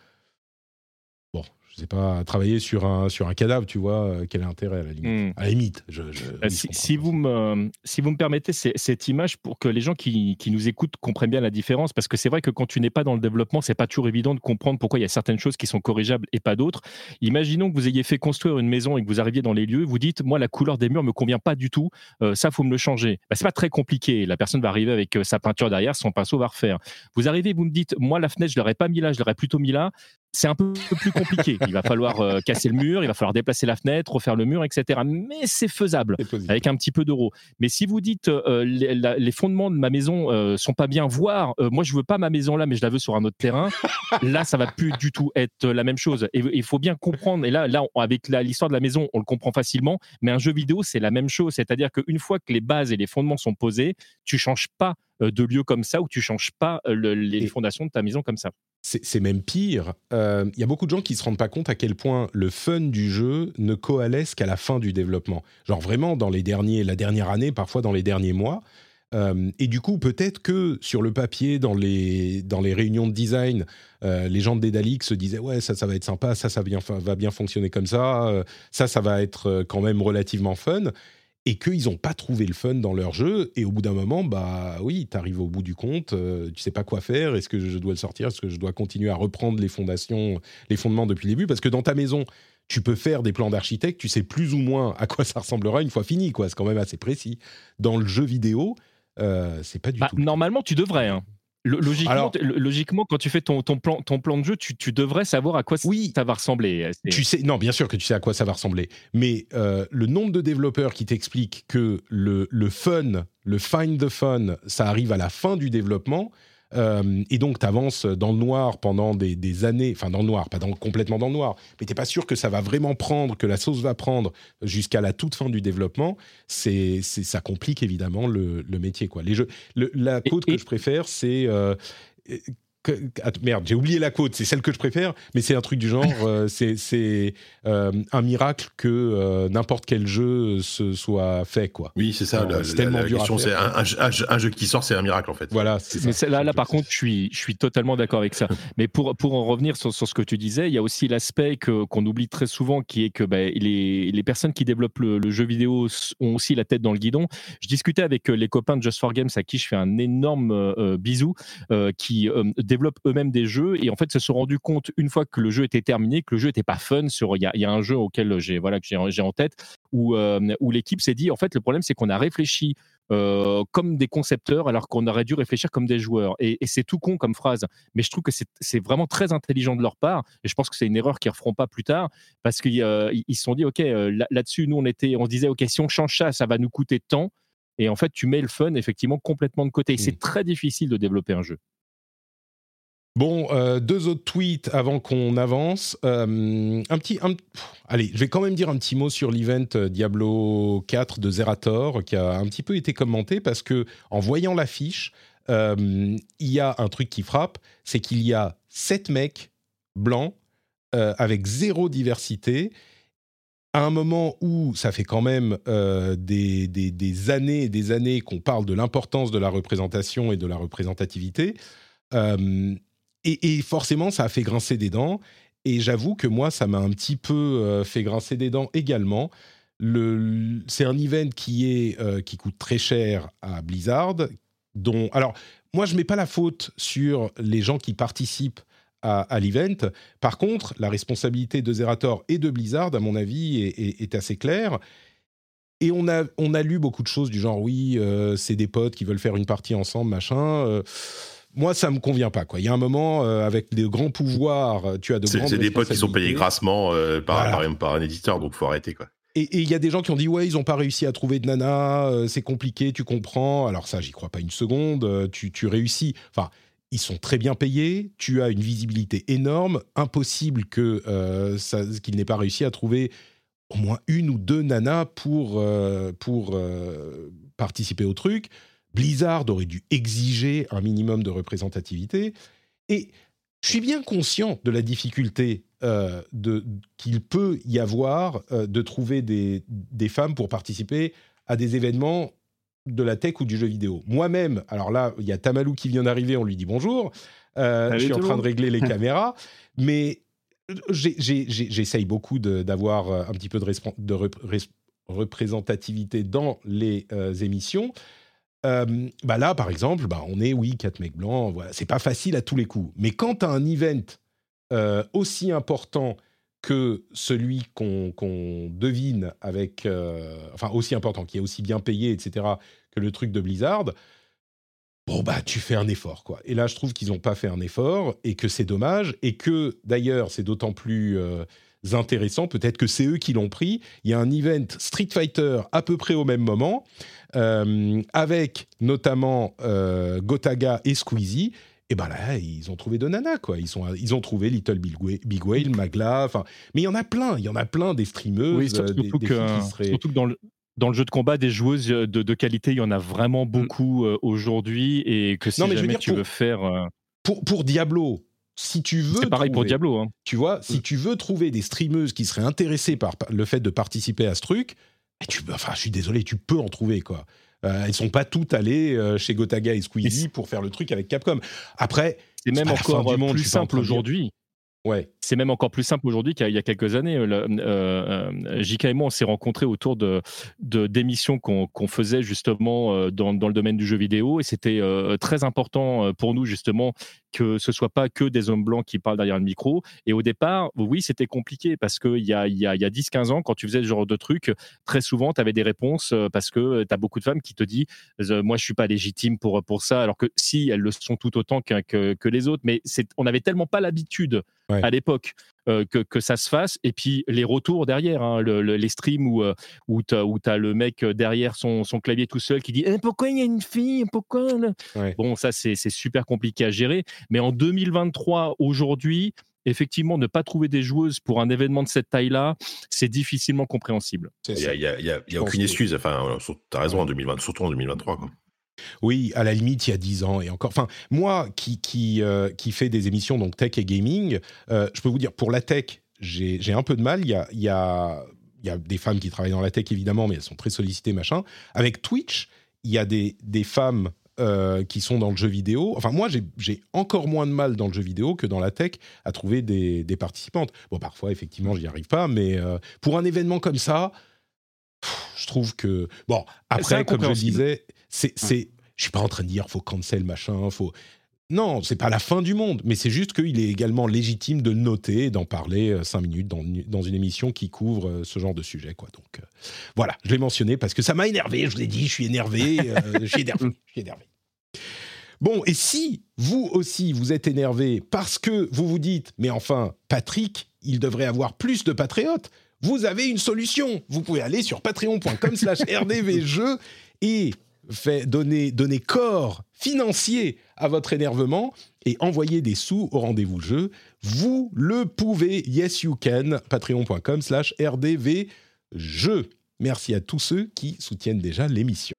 c'est pas travailler sur un, sur un cadavre, tu vois, euh, quel est l'intérêt à la limite. Hmm. À la limite je, bah, si, vous me, si vous me permettez cette image pour que les gens qui, qui, nous écoutent comprennent bien la différence, parce que c'est vrai que quand tu n'es pas dans le développement, c'est pas toujours évident de comprendre pourquoi il y a certaines choses qui sont corrigeables et pas d'autres. Imaginons que vous ayez fait construire une maison et que vous arriviez dans les lieux, vous dites, moi, la couleur des murs me convient pas du tout, euh, ça, faut me le changer. Bah, c'est pas très compliqué. La personne va arriver avec euh, sa peinture derrière, son pinceau va refaire. Vous arrivez, vous me dites, moi, la fenêtre, je l'aurais pas mis là, je l'aurais plutôt mis là. C'est un peu plus compliqué. Il va falloir euh, casser le mur, il va falloir déplacer la fenêtre, refaire le mur, etc. Mais c'est faisable avec un petit peu d'euros. Mais si vous dites euh, les, fondements de ma maison euh, sont pas bien, voire moi je veux pas ma maison là, mais je la veux sur un autre terrain, là ça va plus du tout être la même chose. Et il faut bien comprendre. Et là, là avec l'histoire de la maison, on le comprend facilement. Mais un jeu vidéo, c'est la même chose. C'est-à-dire qu'une fois que les bases et les fondements sont posés, tu changes pas de lieu comme ça ou tu changes pas les fondations de ta maison comme ça c'est même pire. Il euh, y a beaucoup de gens qui se rendent pas compte à quel point le fun du jeu ne coalesce qu'à la fin du développement. Genre vraiment dans les derniers, la dernière année, parfois dans les derniers mois. Euh, et du coup, peut-être que sur le papier, dans les, dans les réunions de design, euh, les gens de Dédalic se disaient ouais ça ça va être sympa, ça ça va bien fonctionner comme ça, ça ça va être quand même relativement fun et qu'ils n'ont pas trouvé le fun dans leur jeu. Et au bout d'un moment, bah oui, tu arrives au bout du compte, euh, tu sais pas quoi faire. Est-ce que je dois le sortir? Est-ce que je dois continuer à reprendre les fondations, les fondements depuis le début? Parce que dans ta maison, tu peux faire des plans d'architecte, tu sais plus ou moins à quoi ça ressemblera une fois fini. quoi. C'est quand même assez précis. Dans le jeu vidéo, euh, c'est pas du bah, tout. Normalement, tu devrais. Hein. Logiquement, logiquement, quand tu fais ton, ton, plan, ton plan de jeu, tu, devrais savoir à quoi ça va ressembler. Euh, tu sais, non, bien sûr que tu sais à quoi ça va ressembler. Mais euh, le nombre de développeurs qui t'expliquent que le, le fun, le find the fun, ça arrive à la fin du développement, euh, et donc, tu avances dans le noir pendant des, années, enfin dans le noir, pas dans, complètement dans le noir, mais tu n'es pas sûr que ça va vraiment prendre, que la sauce va prendre jusqu'à la toute fin du développement. C'est, ça complique évidemment le, métier. Quoi. Les jeux, la code que je préfère, c'est euh, merde, j'ai oublié la côte, c'est celle que je préfère, mais c'est un truc du genre, euh, c'est euh, un miracle que euh, n'importe quel jeu se soit fait, quoi. Oui, c'est ça. c'est tellement dur c'est un, jeu qui sort, c'est un miracle en fait. Voilà. Mais là, là, par contre, je suis, je suis totalement d'accord avec ça. mais pour pour en revenir sur, sur, ce que tu disais, il y a aussi l'aspect qu'on oublie très souvent, qui est que bah, les, les personnes qui développent le, jeu vidéo ont aussi la tête dans le guidon. Je discutais avec les copains de Just for Games à qui je fais un énorme bisou, qui développent eux-mêmes des jeux et en fait se sont rendus compte une fois que le jeu était terminé que le jeu n'était pas fun. Sur il y, a un jeu auquel j'ai voilà que j'ai en tête où euh, où l'équipe s'est dit en fait le problème c'est qu'on a réfléchi euh, comme des concepteurs alors qu'on aurait dû réfléchir comme des joueurs. Et, c'est tout con comme phrase, mais je trouve que c'est vraiment très intelligent de leur part. Et je pense que c'est une erreur qu'ils referont pas plus tard parce qu'ils euh, se sont dit ok là-dessus nous on était on se disait ok si on change ça ça va nous coûter tant. Et en fait, tu mets le fun effectivement complètement de côté. C'est mmh. très difficile de développer un jeu. Bon, euh, deux autres tweets avant qu'on avance. Euh, un petit, allez, je vais quand même dire un petit mot sur l'event euh, Diablo 4 de Zerator qui a un petit peu été commenté parce que en voyant l'affiche, il y a un truc qui frappe, c'est qu'il y a sept mecs blancs avec zéro diversité. À un moment où ça fait quand même des, années et des années qu'on parle de l'importance de la représentation et de la représentativité, et, forcément, ça a fait grincer des dents. Et j'avoue que moi, ça m'a un petit peu euh, fait grincer des dents également. C'est un event qui, est, euh, qui coûte très cher à Blizzard. Dont, alors, moi, je ne mets pas la faute sur les gens qui participent à, l'event. Par contre, la responsabilité de Zerator et de Blizzard, à mon avis, est, assez claire. Et on a, on a lu beaucoup de choses du genre, oui, euh, c'est des potes qui veulent faire une partie ensemble, machin moi, ça me convient pas. Quoi. Il y a un moment, euh, avec des grands pouvoirs, euh, tu as de grandes C'est des potes qui sont payés grassement euh, par, par, un éditeur, donc faut arrêter. Quoi. Et il y a des gens qui ont dit ouais ils n'ont pas réussi à trouver de nana, c'est compliqué, tu comprends. Alors ça j'y crois pas une seconde. Tu, tu réussis. Enfin ils sont très bien payés. Tu as une visibilité énorme. Impossible que qu'il n'ait pas réussi à trouver au moins une ou deux nanas pour pour participer au truc. Blizzard aurait dû exiger un minimum de représentativité. Et je suis bien conscient de la difficulté euh, qu'il peut y avoir euh, de trouver des, femmes pour participer à des événements de la tech ou du jeu vidéo. Moi-même, alors là, il y a Tamalou qui vient d'arriver, on lui dit bonjour. Euh, je suis en train de régler les caméras, mais j'essaye beaucoup d'avoir un petit peu de, de représentativité dans les émissions. Euh, bah là, par exemple, bah on est, oui, quatre mecs blancs. Voilà. C'est pas facile à tous les coups. Mais quand tu as un event euh, aussi important que celui qu'on devine avec. Euh, enfin, aussi important, qui est aussi bien payé, etc., que le truc de Blizzard, bon bah tu fais un effort quoi. Et là je trouve qu'ils n'ont pas fait un effort et que c'est dommage et que d'ailleurs c'est d'autant plus intéressant peut-être que c'est eux qui l'ont pris. Il y a un event Street Fighter à peu près au même moment avec notamment euh, Gotaga et Squeezie. Et ben là, ils ont trouvé de nana, quoi. Ils, sont, ils ont trouvé Little Big Whale, Big Whale Magla, enfin... Mais il y en a plein, il y en a plein des streameuses, Oui, surtout, des, des que, filles qui seraient... surtout que dans le, dans le jeu de combat, des joueuses de, de qualité, il y en a vraiment beaucoup euh, aujourd'hui. Et que si Mm. Non, mais je veux jamais dire, tu pour- veux faire. euh, Pour, pour Diablo, si tu veux... C'est pareil pour Diablo. Hein. Tu vois, Mm. si tu veux trouver des streameuses qui seraient intéressées par le fait de participer à ce truc, tu, enfin, je suis désolé, tu peux en trouver quoi. Euh, elles sont pas toutes allées euh, chez Gotaga et Squeezie pour faire le truc avec Capcom. Après, C'est même encore du monde, plus simple aujourd'hui. ouais, C'est même encore plus simple aujourd'hui qu'il y a- quelques années. Euh, le- euh, euh, JK et moi, on s'est rencontrés autour de d'émissions qu'on faisait justement dans, dans le domaine du jeu vidéo. Et c'était euh, très important pour nous, justement, que ce soit pas que des hommes blancs qui parlent derrière le micro. Et au départ, oui, c'était compliqué parce qu'il y a, y a, y a 10-15 ans, quand tu faisais ce genre de truc, très souvent, tu avais des réponses parce que tu as beaucoup de femmes qui te disent Moi, je suis pas légitime pour, pour ça. Alors que si, elles le sont tout autant que, que, que les autres. Mais c'est- on n'avait tellement pas l'habitude Ouais. à l'époque euh, que, que ça se fasse. Et puis les retours derrière, hein, le- le- les streams où, euh, où tu as, le mec euh, derrière son, son clavier tout seul qui dit Eh, Pourquoi il y a une fille? Pourquoi Ouais. Bon, ça, c'est c'est super compliqué à gérer. Mais en 2023, aujourd'hui, effectivement, ne pas trouver des joueuses pour un événement de cette taille-là, c'est difficilement compréhensible. Il n'y a, a- il y a- a aucune excuse. Enfin, tu as raison, en 2020, surtout en 2023. Quoi. Oui, à la limite, il y a 10 ans et encore. Enfin, moi qui, qui, euh, qui fais des émissions donc tech et gaming, euh, je peux vous dire, pour la tech, j'ai un peu de mal. Il y a, y, a, y a des femmes qui travaillent dans la tech, évidemment, mais elles sont très sollicitées, machin. Avec Twitch, il y a des, des femmes euh, qui sont dans le jeu vidéo. Enfin, moi, j'ai- encore moins de mal dans le jeu vidéo que dans la tech à trouver des, des participantes. Bon, parfois, effectivement, je n'y arrive pas, mais euh, pour un événement comme ça, pff, je trouve que... Bon, après, comme je disais, c'est... c'est- Je suis pas en train de dire faut cancel machin, faut... Non, c'est pas la fin du monde, mais c'est juste qu'il est également légitime de noter et d'en parler euh, cinq minutes dans, une- dans une émission qui couvre euh, ce genre de sujet. Quoi. Donc euh, voilà, je l'ai mentionné parce que ça m'a énervé, je vous ai dit, je suis énervé, je suis énervé, je suis énervé. Bon, et si vous aussi vous êtes énervé parce que vous vous dites, mais enfin, Patrick, il devrait avoir plus de patriotes, vous avez une solution. Vous pouvez aller sur patreon.com slash rdvjeux et fait donner, donner corps financier à votre énervement et envoyer des sous au rendez-vous jeu. Vous le pouvez. Yes, you can. Patreon.com slash rdvjeux. Merci à tous ceux qui soutiennent déjà l'émission.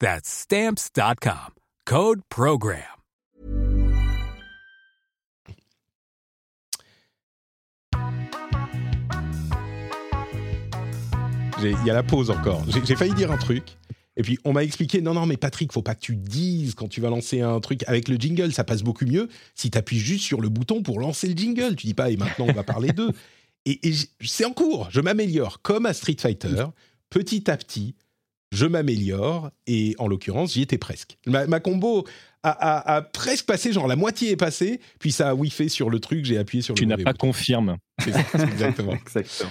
That's stamps.com. Code program. Il y a la pause encore. J'ai failli dire un truc. Et puis on m'a expliqué non non mais Patrick faut pas que tu dises quand tu vas lancer un truc avec le jingle ça passe beaucoup mieux si tu appuies juste sur le bouton pour lancer le jingle tu dis pas et maintenant on va parler d'eux et, et c'est en cours je m'améliore comme à Street Fighter petit à petit je m'améliore, et en l'occurrence, j'y étais presque. Ma, ma combo a, a- a presque passé, genre la moitié est passée, puis ça a whiffé sur le truc, j'ai appuyé sur Tu le n'as mauvais pas bouton. confirme. C'est ça, c'est exactement. Exactement.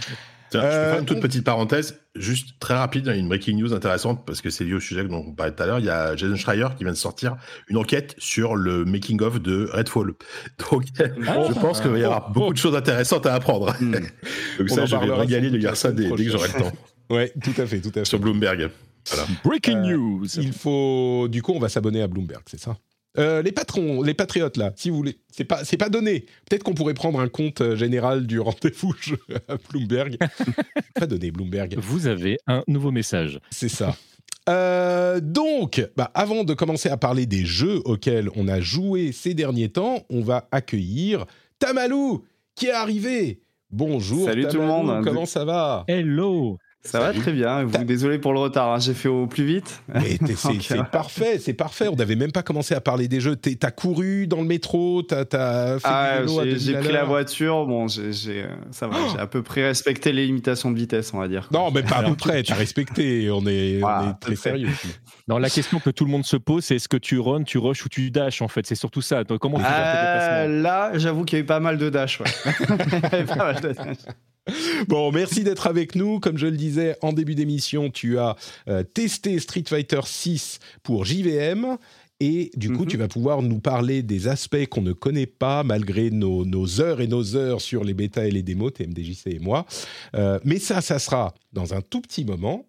Tiens, je peux Euh, faire une toute on- petite parenthèse, juste très rapide, il y a une breaking news intéressante parce que c'est lié au sujet dont on parlait tout à l'heure. Il y a Jason Schreier qui vient de sortir une enquête sur le making of de Redfall. Donc, je pense qu'il va y avoir beaucoup de choses intéressantes à apprendre. Hmm. Donc On ça, je vais régaler de lire ça dès, dès que j'aurai le temps Ouais, tout à fait, tout à fait. sur Bloomberg. Voilà. Breaking Euh, news. Il faut, du coup, on va s'abonner à Bloomberg, c'est ça? Euh, les patrons, les patriotes là, si vous voulez, c'est pas, c'est pas donné. Peut-être qu'on pourrait prendre un compte euh, général du rendez-vous jeu à Bloomberg. pas donné Bloomberg, Vous avez un nouveau message. c'est ça. Euh, donc, bah, avant de commencer à parler des jeux auxquels on a joué ces derniers temps, on va accueillir Tamalou qui est arrivé. Bonjour. Salut tout le monde. Comment ça va? Hello. Ça va très bien. Vous, désolé pour le retard, hein, j'ai fait au plus vite. Mais c'est c'est parfait, c'est parfait. On n'avait même pas commencé à parler des jeux. T'as couru dans le métro, t'as as fait Ah, j'ai 2000 j'ai à pris la voiture. Bon, j'ai j'ai, euh, ça va. J'ai à peu près respecté les limitations de vitesse, on va dire. Non, mais pas à peu près. T'as respecté. On est, on très sérieux. Non, la question que tout le monde se pose, c'est est-ce que tu run, tu rush ou tu dash en fait? C'est surtout ça. Donc, comment tu Euh, déplacements? là, j'avoue qu'il y a eu pas mal de dash. Ouais. Il y avait pas mal de dash. Bon, merci d'être avec nous. Comme je le disais en début d'émission, tu as euh, testé Street Fighter 6 pour JVM. Et du coup, Mhm. tu vas pouvoir nous parler des aspects qu'on ne connaît pas, malgré nos, nos heures et nos heures sur les bêtas et les démos, TMDJC et moi. Euh, mais ça, ça sera dans un tout petit moment.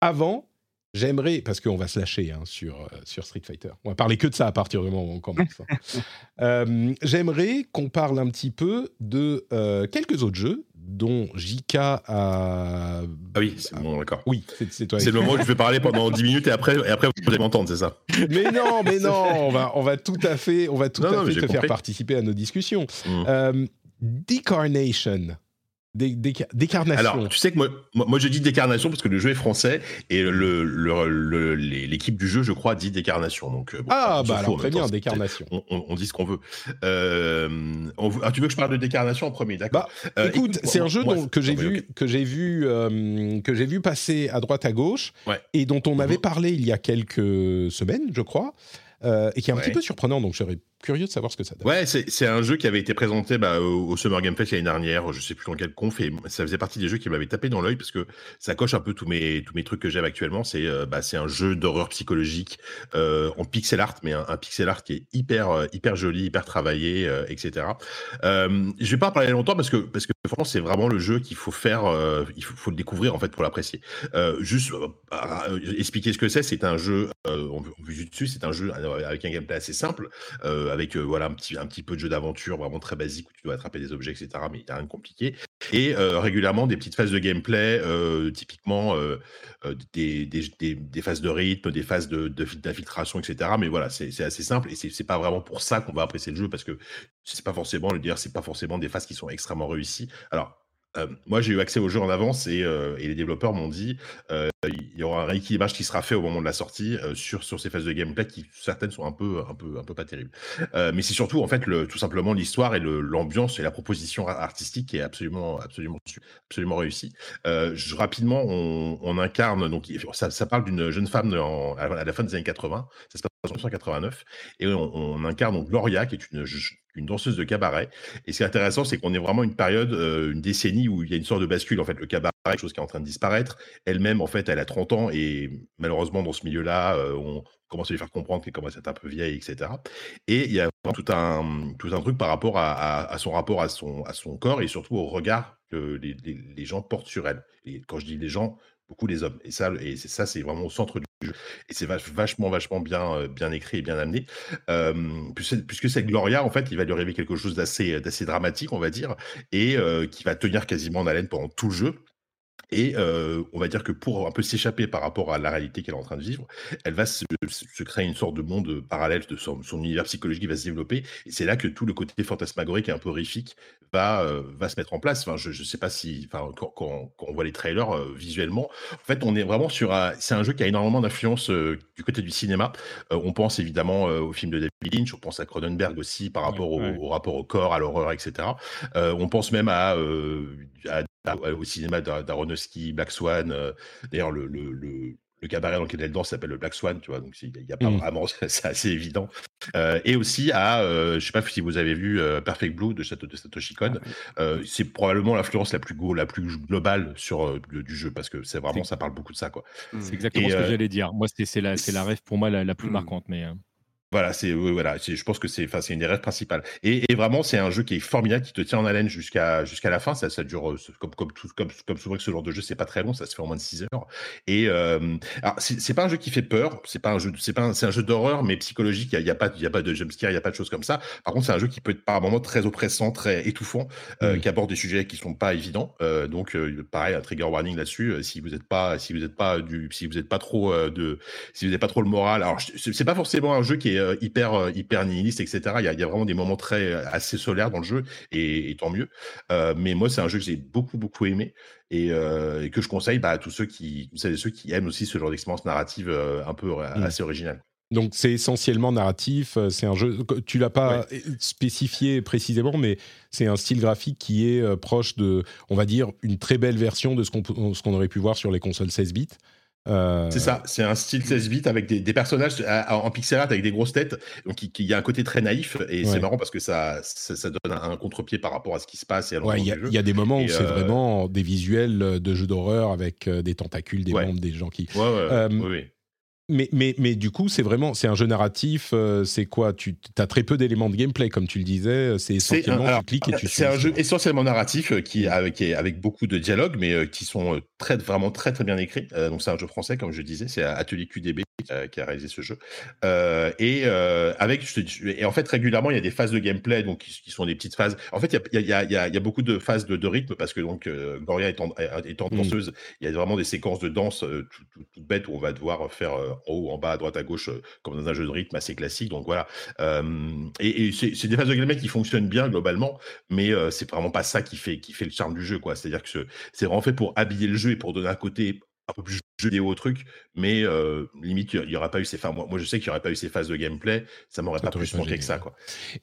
Avant, j'aimerais, parce qu'on va se lâcher hein, sur, euh, sur Street Fighter, on va parler que de ça à partir du moment où on commence. hein. Euh, j'aimerais qu'on parle un petit peu de quelques autres jeux dont JK a... Ah oui, c'est bon, d'accord. Oui, c'est toi. C'est le moment où je vais parler pendant 10 minutes et après, et après vous allez m'entendre, c'est ça? Mais non, mais non, on va, on va tout à fait, on va tout Non, à non, fait te faire participer à nos discussions. Mm. Euh, Decarnation. Dé- déca- décarnation. Alors, tu sais que moi, moi, je dis décarnation parce que le jeu est français et le, le- l'équipe du jeu, je crois, dit décarnation. Donc, euh, bon, ah, bah alors très temps, bien, décarnation. On, on- on dit ce qu'on veut. Euh, on ah, tu veux que je parle de décarnation en premier, d'accord Euh, Écoute, c'est un jeu moi, dont- que j'ai vu, que j'ai vu, euh, que j'ai vu passer à droite à gauche, Ouais. et dont on avait Mhm. parlé il y a quelques semaines, je crois, euh, et qui est un Ouais. petit peu surprenant. Donc, je serais curieux de savoir ce que ça donne. Ouais, c'est un jeu qui avait été présenté bah, au, au Summer Game Fest l'année dernière, je sais plus dans quel conf, et ça faisait partie des jeux qui m'avaient tapé dans l'œil parce que ça coche un peu tous mes, tous mes trucs que j'aime actuellement. C'est euh, bah, un jeu d'horreur psychologique euh, en pixel art, mais un, un pixel art qui est hyper, euh, hyper joli, hyper travaillé, etc. Je vais pas en parler longtemps parce que, parce que franchement, c'est vraiment le jeu qu'il faut faire, il faut, faut le découvrir en fait pour l'apprécier. Juste euh, expliquer ce que c'est, c'est un jeu, on, on dessus, c'est un jeu avec un gameplay assez simple, euh, avec euh, voilà un petit, un petit peu de jeu d'aventure vraiment très basique où tu dois attraper des objets, etc. Mais il n'y a rien de compliqué. Et euh, régulièrement des petites phases de gameplay, euh, typiquement euh, euh, des, des, des, phases de rythme, des phases de, d'infiltration, etc. Mais voilà, c'est assez simple et c'est c'est pas vraiment pour ça qu'on va apprécier le jeu parce que c'est pas forcément le dire, c'est pas forcément des phases qui sont extrêmement réussies. Alors euh, moi, j'ai eu accès au jeu en avance et, euh, les développeurs m'ont dit euh, il y aura un rééquilibrage qui sera fait au moment de la sortie euh, sur, sur ces phases de gameplay qui certaines sont un peu un peu un peu pas terribles. Euh, mais c'est surtout en fait tout simplement l'histoire et l'ambiance et la proposition ar- artistique qui est absolument absolument absolument réussie. Euh, rapidement, on, incarne donc ça, parle d'une jeune femme à la fin des années 80, ça se passe 1989 et on, incarne donc Gloria qui est une une danseuse de cabaret. Et ce qui est intéressant, c'est qu'on est vraiment une période, euh, une décennie où il y a une sorte de bascule. En fait, le cabaret, quelque chose qui est en train de disparaître. Elle-même, en fait, elle a 30 ans et malheureusement, dans ce milieu-là, euh, on commence à lui faire comprendre qu'elle commence à être un peu vieille, etc. Et il y a tout un, tout un truc par rapport à, son rapport à son, à son corps et surtout au regard que les, gens portent sur elle. Et quand je dis les gens, beaucoup les hommes. Et ça, et ça, c'est vraiment au centre du Et c'est vach- vachement, vachement bien, euh, bien écrit et bien amené. Puisque c'est Gloria, en fait, il va lui arriver quelque chose d'assez, d'assez dramatique, on va dire, et euh, qui va tenir quasiment en haleine pendant tout le jeu. Et euh, on va dire que pour un peu s'échapper par rapport à la réalité qu'elle est en train de vivre, elle va se, se créer une sorte de monde parallèle de son, son univers psychologique va se développer. Et c'est là que tout le côté fantasmagorique et un peu horrifique va, euh, va se mettre en place. Enfin, je ne sais pas si, enfin, quand, quand- quand on voit les trailers euh, visuellement, en fait, on est vraiment sur un. C'est un jeu qui a énormément d'influence du côté du cinéma. On pense évidemment au film de David Lynch, on pense à Cronenberg aussi par rapport au, ouais. au rapport au corps, à l'horreur, etc. On pense même à- au cinéma d'A- d'Aronofsky, Black Swan. euh, D'ailleurs, le, le, le, le cabaret dans lequel elle danse s'appelle le Black Swan, tu vois, donc il n'y a, pas Mm. vraiment, c'est assez évident. Euh, et aussi à, euh, je sais pas si vous avez vu euh, Perfect Blue de, Sato- de Satoshi Kon, euh, c'est probablement l'influence la plus go- la plus globale sur euh, le- du jeu parce que c'est vraiment ça parle beaucoup de ça quoi. C'est exactement Et, ce que euh, j'allais dire. Moi, c'est c'est la, c'est la rêve pour moi la, la plus Mm. marquante. Mais euh, Voilà, c'est oui, voilà, je pense que c'est enfin une des rêves principales. Et, et vraiment, c'est un jeu qui est formidable, qui te tient en haleine jusqu'à jusqu'à la fin. Ça, ça dure euh, comme comme tout, comme comme souvent que ce genre de jeu, c'est pas très long, ça se fait en moins de 6 heures. Et euh, c'est pas un jeu qui fait peur, c'est pas un jeu, c'est pas un- c'est un jeu d'horreur mais psychologique. Il y a, il y a pas il y a pas de jumpscare, il y a pas de choses comme ça. Par contre, c'est un jeu qui peut être par moments très oppressant, très étouffant, euh, Mm. qui aborde des sujets qui sont pas évidents. Euh, donc pareil, un trigger warning là-dessus. si vous êtes pas si vous êtes pas du si vous êtes pas trop de si vous n'avez pas trop le moral. Alors, c'est pas forcément un jeu qui est euh, hyper, euh, hyper nihiliste, etc. Il y, a, il y a vraiment des moments très euh, assez solaires dans le jeu, et, et tant mieux. Mais moi, c'est un jeu que j'ai beaucoup, beaucoup aimé et, et que je conseille bah, à tous ceux qui, ceux qui aiment aussi ce genre d'expérience narrative un peu Mm. assez originale. Donc c'est essentiellement narratif, c'est un jeu, tu l'as pas spécifié précisément, mais c'est un style graphique qui est proche de, on va dire, une très belle version de ce qu'on peut- ce qu'on aurait pu voir sur les consoles 16 bits. Euh, C'est ça, c'est un style 16 bits avec des, des personnages à- à- en pixel art avec des grosses têtes. Donc il il y a un côté très naïf et Ouais. c'est marrant parce que ça, ça, ça donne un, contre-pied par rapport à ce qui se passe Ouais, il y, a- y des moments où c'est euh, vraiment des visuels euh, de jeux d'horreur avec euh, des tentacules, des Ouais. membres, des gens qui. Euh, oui, oui. Mais, mais, mais du coup, c'est vraiment, c'est un jeu narratif. euh, c'est quoi Tu as très peu d'éléments de gameplay, comme tu le disais. C'est C'est un, essentiellement alors, tu cliques et tu c'est un jeu essentiellement narratif euh, qui avec, qui est avec beaucoup de dialogues, mais euh, qui sont euh, très vraiment très très bien écrits. Euh, donc c'est un jeu français, comme je disais, c'est Atelier QDB qui a, réalisé ce jeu. Euh, et euh, avec je te dis- et en fait régulièrement il y a des phases de gameplay donc qui, qui sont des petites phases. En fait il y a, y a, y a, y a beaucoup de phases de, de rythme parce que donc euh, Gloria étant, étant Mm. danseuse, il y a vraiment des séquences de danse euh, tout- tout- toutes bêtes où on va devoir faire euh, en haut, en bas, à droite, à gauche, euh, comme dans un jeu de rythme assez classique. Donc voilà. Euh, et c'est des phases de gameplay qui fonctionnent bien globalement, mais euh, c'est vraiment pas ça qui fait, qui fait le charme du jeu. quoi. C'est-à-dire que ce- c'est vraiment fait pour habiller le jeu et pour donner un côté un peu plus jeu vidéo au truc, mais euh, limite, il n'y aurait pas eu ces phases. Moi, moi, je sais qu'il n'y aurait pas eu ces phases de gameplay, ça m'aurait pas plus manqué que ça. Quoi.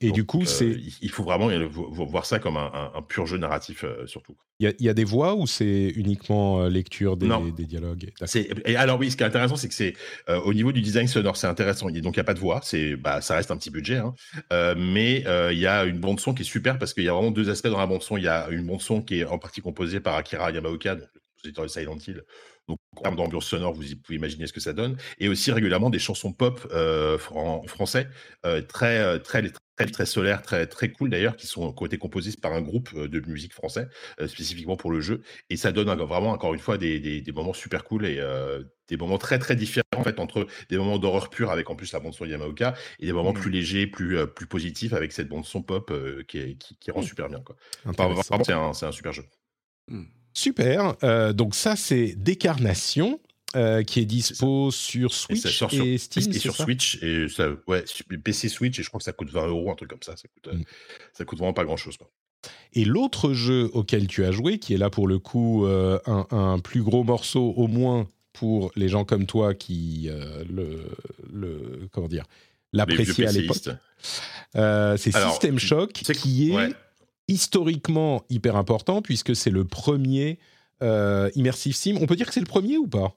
Et du coup, euh, c'est il faut vraiment vo- vo- voir ça comme un, un- un pur jeu narratif, euh, surtout. il y, a- il y a des voix ou c'est uniquement lecture des, Non. des dialogues? Et alors oui, ce qui est intéressant, c'est que c'est au niveau du design sonore, c'est intéressant. Donc il n'y a pas de voix, bah, ça reste un petit budget, hein. Mais il y a une bande son qui est super parce qu'il y a vraiment deux aspects dans la bande son. Il y a une bande son qui est en partie composée par Akira Yamaoka, donc le de Silent Hill. Donc en termes d'ambiance sonore, vous pouvez imaginer ce que ça donne. Et aussi régulièrement des chansons pop euh, en français, euh, très euh, très très très solaires, très très cool d'ailleurs, qui sont qui ont été composées par un groupe euh, de musique français euh, spécifiquement pour le jeu. Et ça donne vraiment encore une fois des, des, des moments super cool et des moments très très différents en fait entre des moments d'horreur pure avec en plus la bande son Yamaoka et des moments Mhm. plus légers, plus plus positifs avec cette bande son pop qui, est- qui, qui rend super bien quoi. Enfin, vraiment, c'est un, c'est un super jeu. Super. Euh, donc ça, c'est Décarnation. euh, qui est dispo sur Et Switch et, sur, Steam, et c'est sur Switch et ça, ouais, PC Switch et je crois que ça coûte 20 euros un truc comme ça. Ça coûte, euh, Mm. ça coûte vraiment pas grand chose. Quoi. Et l'autre jeu auquel tu as joué, qui est là pour le coup euh, un, un plus gros morceau au moins pour les gens comme toi qui le, le comment dire l'appréciaient à l'époque, c'est System Shock, tu sais que- qui est ouais. Historiquement hyper important puisque c'est le premier euh, immersive sim. On peut dire que c'est le premier ou pas?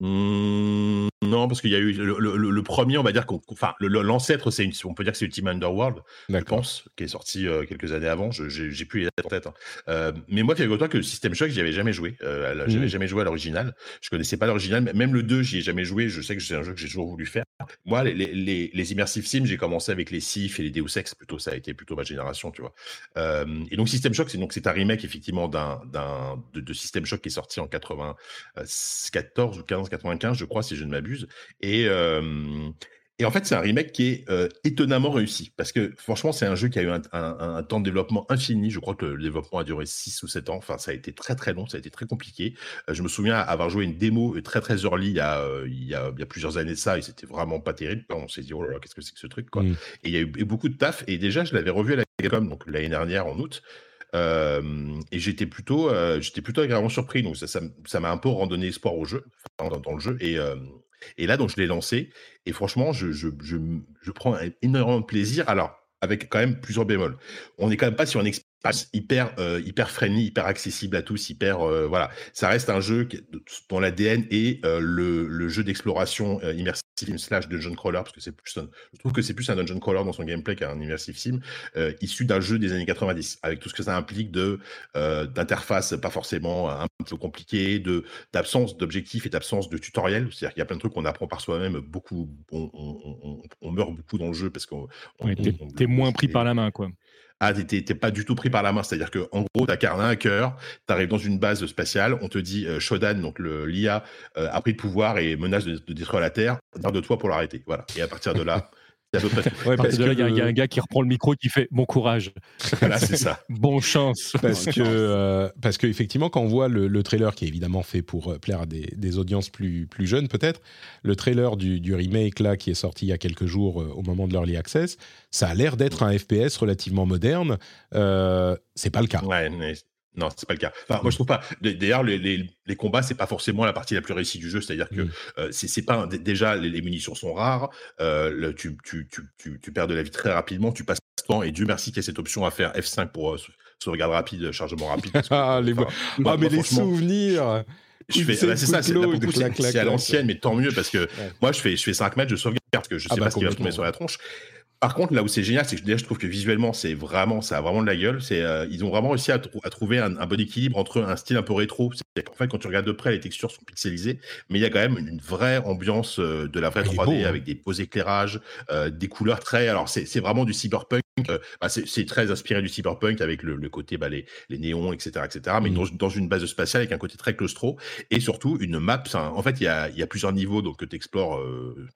Mmh, non, parce qu'il y a eu le, le- le- le premier, on va dire qu'on, enfin, l'ancêtre, c'est une, on peut dire que c'est Ultima Underworld, je pense, qui est sorti euh, quelques années avant. Je, j'ai, plus les dates en tête. hein. Euh, mais moi, figure-toi que System Shock, j'y avais jamais joué. Euh, j'avais Mhm. jamais joué à l'original. Je connaissais pas l'original. mais Même le 2, j'y ai jamais joué. Je sais que c'est un jeu que j'ai toujours voulu faire. Moi, les, les, les, sims, j'ai commencé avec les Sif et les Deus Ex. Plutôt, ça a été plutôt ma génération, tu vois. Et donc System Shock, c'est donc c'est un remake effectivement d'un, d'un de, System Shock qui est sorti en 94 ou 15, 95, je crois, si je ne m'abuse. Et et en fait, c'est un remake qui est euh, étonnamment réussi parce que franchement, c'est un jeu qui a eu un, un- un temps de développement infini. Je crois que le développement a duré 6 ou 7 ans. Enfin, ça a été très très long, ça a été très compliqué. Euh, je me souviens avoir joué une démo très très early il y a, euh, il y a, il y a plusieurs années de ça et c'était vraiment pas terrible. On s'est dit, oh là là, qu'est-ce que c'est que ce truc quoi. Mm. Et il y a eu beaucoup de taf. Et déjà, je l'avais revu à la Gamescom, donc l'année dernière en août. Euh, et j'étais plutôt, euh, j'étais plutôt agréablement surpris. Donc ça, ça, m'a un peu redonné espoir au jeu, dans, dans le jeu. Et, euh, et là, donc je l'ai lancé. Et franchement, je, je, prends énormément de plaisir. Alors, avec quand même plusieurs bémols. On n'est quand même pas sur une expérience passe hyper euh, hyper friendly, hyper accessible à tous, hyper euh, voilà. Ça reste un jeu dont l'ADN est euh, le, le, jeu d'exploration euh, immersive slash dungeon crawler parce que c'est plus un, je trouve que c'est plus un dungeon crawler dans son gameplay qu'un immersive sim issu d'un jeu des années 90 avec tout ce que ça implique de d'interface pas forcément un peu compliqué, de d'absence d'objectifs et d'absence de tutoriel. C'est-à-dire qu'il y a plein de trucs qu'on apprend par soi-même. Beaucoup, on, on, on, on, meurt beaucoup dans le jeu parce qu'on ouais, t'es moins pris par la main quoi ah, t'es pas du tout pris par la main. C'est-à-dire que en gros, t'incarnes un cœur, t'arrives dans une base spatiale, on te dit euh, Shodan, donc l'IA, euh, a pris le pouvoir et menace de, de détruire la Terre, garde de toi pour l'arrêter. Voilà. Et à partir de là. Ouais, parce que là, il y, y, a un gars qui reprend le micro qui fait bon courage. Voilà, c'est ça. bon chance. Parce que, euh, parce que effectivement, quand on voit le, le, trailer qui est évidemment fait pour euh, plaire à des, des audiences plus, plus jeunes, peut-être, le trailer du, du, remake là qui est sorti il y a quelques jours euh, au moment de l'early access, ça a l'air d'être un FPS relativement moderne. Euh, c'est pas le cas. Ouais, mais non, c'est pas le cas. Enfin, moi, je trouve pas. D'ailleurs, les, les, les, combats, c'est pas forcément la partie la plus réussie du jeu. C'est-à-dire que mmh. euh, c'est pas déjà les, les, munitions sont rares. Euh, le, tu, tu, tu, tu, perds de la vie très rapidement. Tu passes temps et Dieu merci qu'il y ait cette option à faire F5 pour euh, sauvegarde rapide, chargement rapide. Que, ah, les, enfin, ah, moi, mais les souvenirs. Je fais, bah, c'est ça, c'est à l'ancienne, mais tant mieux parce que ouais. moi, je fais, je fais 5 mètres, je sauvegarde parce que je sais ah bah, pas ce qui va tomber sur la tronche. Par contre, là où c'est génial, c'est que déjà, je trouve que visuellement, c'est vraiment, ça a vraiment de la gueule. C'est, euh, ils ont vraiment réussi à, à trouver un, un, bon équilibre entre un style un peu rétro. En fait, quand tu regardes de près, les textures sont pixelisées, mais il y a quand même une vraie ambiance euh, de la vraie 3D beau, avec hein. des beaux éclairages, euh, des couleurs très. Alors, c'est vraiment du cyberpunk. Euh, bah, c'est très inspiré du cyberpunk avec le, le côté bah, les, les, néons, etc., etc. Mais mmh. dans, une base spatiale avec un côté très claustro et surtout une map. Un, en fait, il y a, il y a plusieurs niveaux donc que tu explores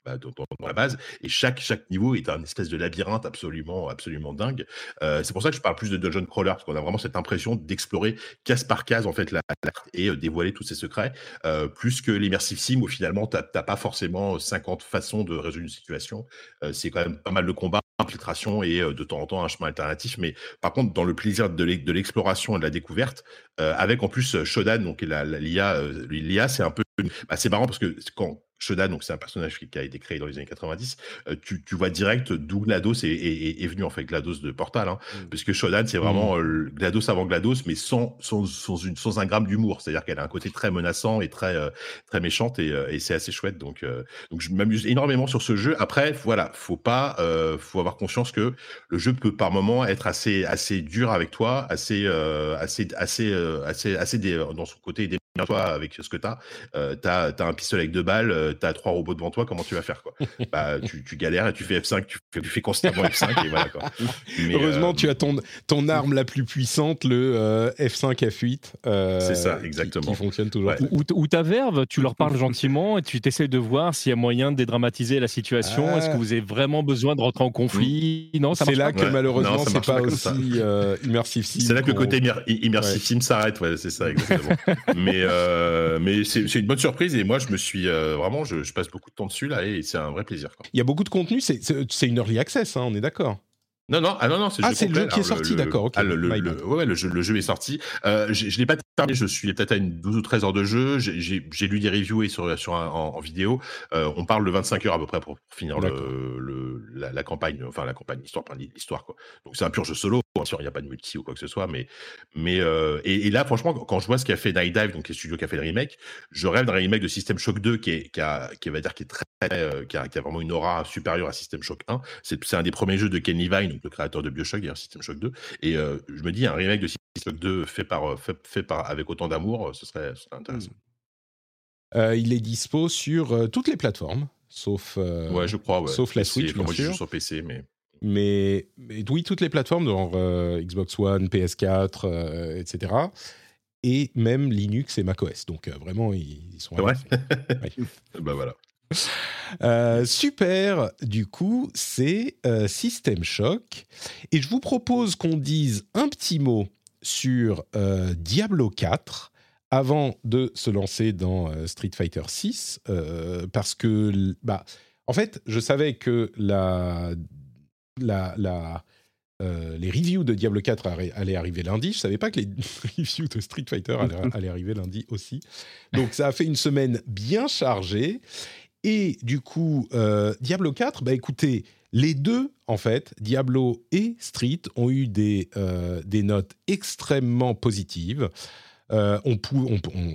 bah, dans, dans, la base et chaque chaque niveau est un espèce de labyrinthe absolument, absolument dingue. Euh, c'est pour ça que je parle plus de dungeon crawler, parce qu'on a vraiment cette impression d'explorer case par case en fait la, la et euh, dévoiler tous ses secrets, euh, plus que l'immersive sim où finalement t'as pas forcément 50 façons de résoudre une situation. Euh, c'est quand même pas mal de combats, infiltration et euh, de temps en temps un chemin alternatif. Mais par contre, dans le plaisir de l'exploration et de la découverte, avec en plus Shodan, donc l'IA, l'IA c'est un peu, bah, c'est marrant parce que quand Shodan, donc c'est un personnage qui, qui, a été créé dans les années 90, euh, tu, tu, vois direct d'où GLaDOS est, est, est, venu, en fait, GLaDOS de Portal, hein, mmh. parce que Shodan, c'est vraiment euh, GLaDOS avant GLaDOS, mais sans, sans, sans, une, sans un gramme d'humour, c'est-à-dire qu'elle a un côté très menaçant et très, euh, très méchante, et, et c'est assez chouette, donc, euh, donc je m'amuse énormément sur ce jeu. Après, voilà, faut pas, euh, faut avoir conscience que le jeu peut par moment être assez, assez dur avec toi, assez, assez, assez, assez, assez, dans son côté toi avec ce que tu as. Euh, tu as, as, un pistolet avec deux balles, euh, tu as trois robots devant toi, comment tu vas faire quoi? Bah, tu, tu, galères et tu fais F5, tu fais, tu fais constamment F5 et voilà quoi. Mais, Heureusement, euh, tu as ton, ton arme la plus puissante, le euh, F5, F8. C'est ça, exactement. Qui, qui fonctionne toujours. Ouais. Ou, ou, ta verve, tu leur parles gentiment et tu t'essayes de voir s'il y a moyen de dédramatiser la situation. Ah. Est-ce que vous avez vraiment besoin de rentrer en conflit? Mmh. Non, c'est là que ouais. malheureusement, c'est pas aussi euh, immersif sim. C'est là que le côté immersif sim s'arrête, ouais, c'est ça, exactement. Mais euh, mais c'est une bonne surprise et moi je me suis euh, vraiment je, je, passe beaucoup de temps dessus là et c'est un vrai plaisir. Quoi. Il y a beaucoup de contenu, c'est une early access, hein, on est d'accord. Non, non, ah non, non, c'est ah, le jeu qui est sorti, d'accord. Okay. Ah, le, le, le, ouais, le, jeu, le jeu est sorti. Euh, je ne l'ai pas terminé, je suis peut-être à une 12 ou 13 heures de jeu. J'ai lu des reviews et sur, sur un, en, en, vidéo. Euh, on parle de 25 heures à peu près pour, pour finir le, la, la, campagne, enfin la campagne, l'histoire, l'histoire quoi. Donc c'est un pur jeu solo, bien sûr, il n'y a pas de multi ou quoi que ce soit, mais, mais euh, et, et, là, franchement, quand je vois ce qu'a fait Night Dive, donc les studios qui a fait le remake, je rêve d'un remake de System Shock 2 qui est, qui a, qui va dire qui est très, euh, qui, a, qui a vraiment une aura supérieure à System Shock 1. C'est un des premiers jeux de Ken Levine, donc le créateur de Bioshock d'ailleurs System Shock 2 et euh, je me dis un remake de System Shock 2 fait par fait, fait par avec autant d'amour ce serait, ce serait intéressant mmh. il est dispo sur toutes les plateformes sauf ouais je crois ouais. sauf la Switch bien sûr sur PC mais mais, mais oui toutes les plateformes genre Xbox One PS4 etc et même Linux et macOS donc vraiment ils, ils sont ouais. ouais. bah voilà euh, super, du coup, c'est euh, System Shock. Et je vous propose qu'on dise un petit mot sur euh, Diablo 4 avant de se lancer dans euh, Street Fighter 6, euh, parce que, bah, en fait, je savais que la, la, la euh, les reviews de Diablo 4 allaient arriver lundi. Je savais pas que les reviews de Street Fighter allaient, allaient, arriver lundi aussi. Donc ça a fait une semaine bien chargée. Et du coup, euh, Diablo 4, bah écoutez, les deux, en fait, Diablo et Street, ont eu des, euh, des notes extrêmement positives. Euh, on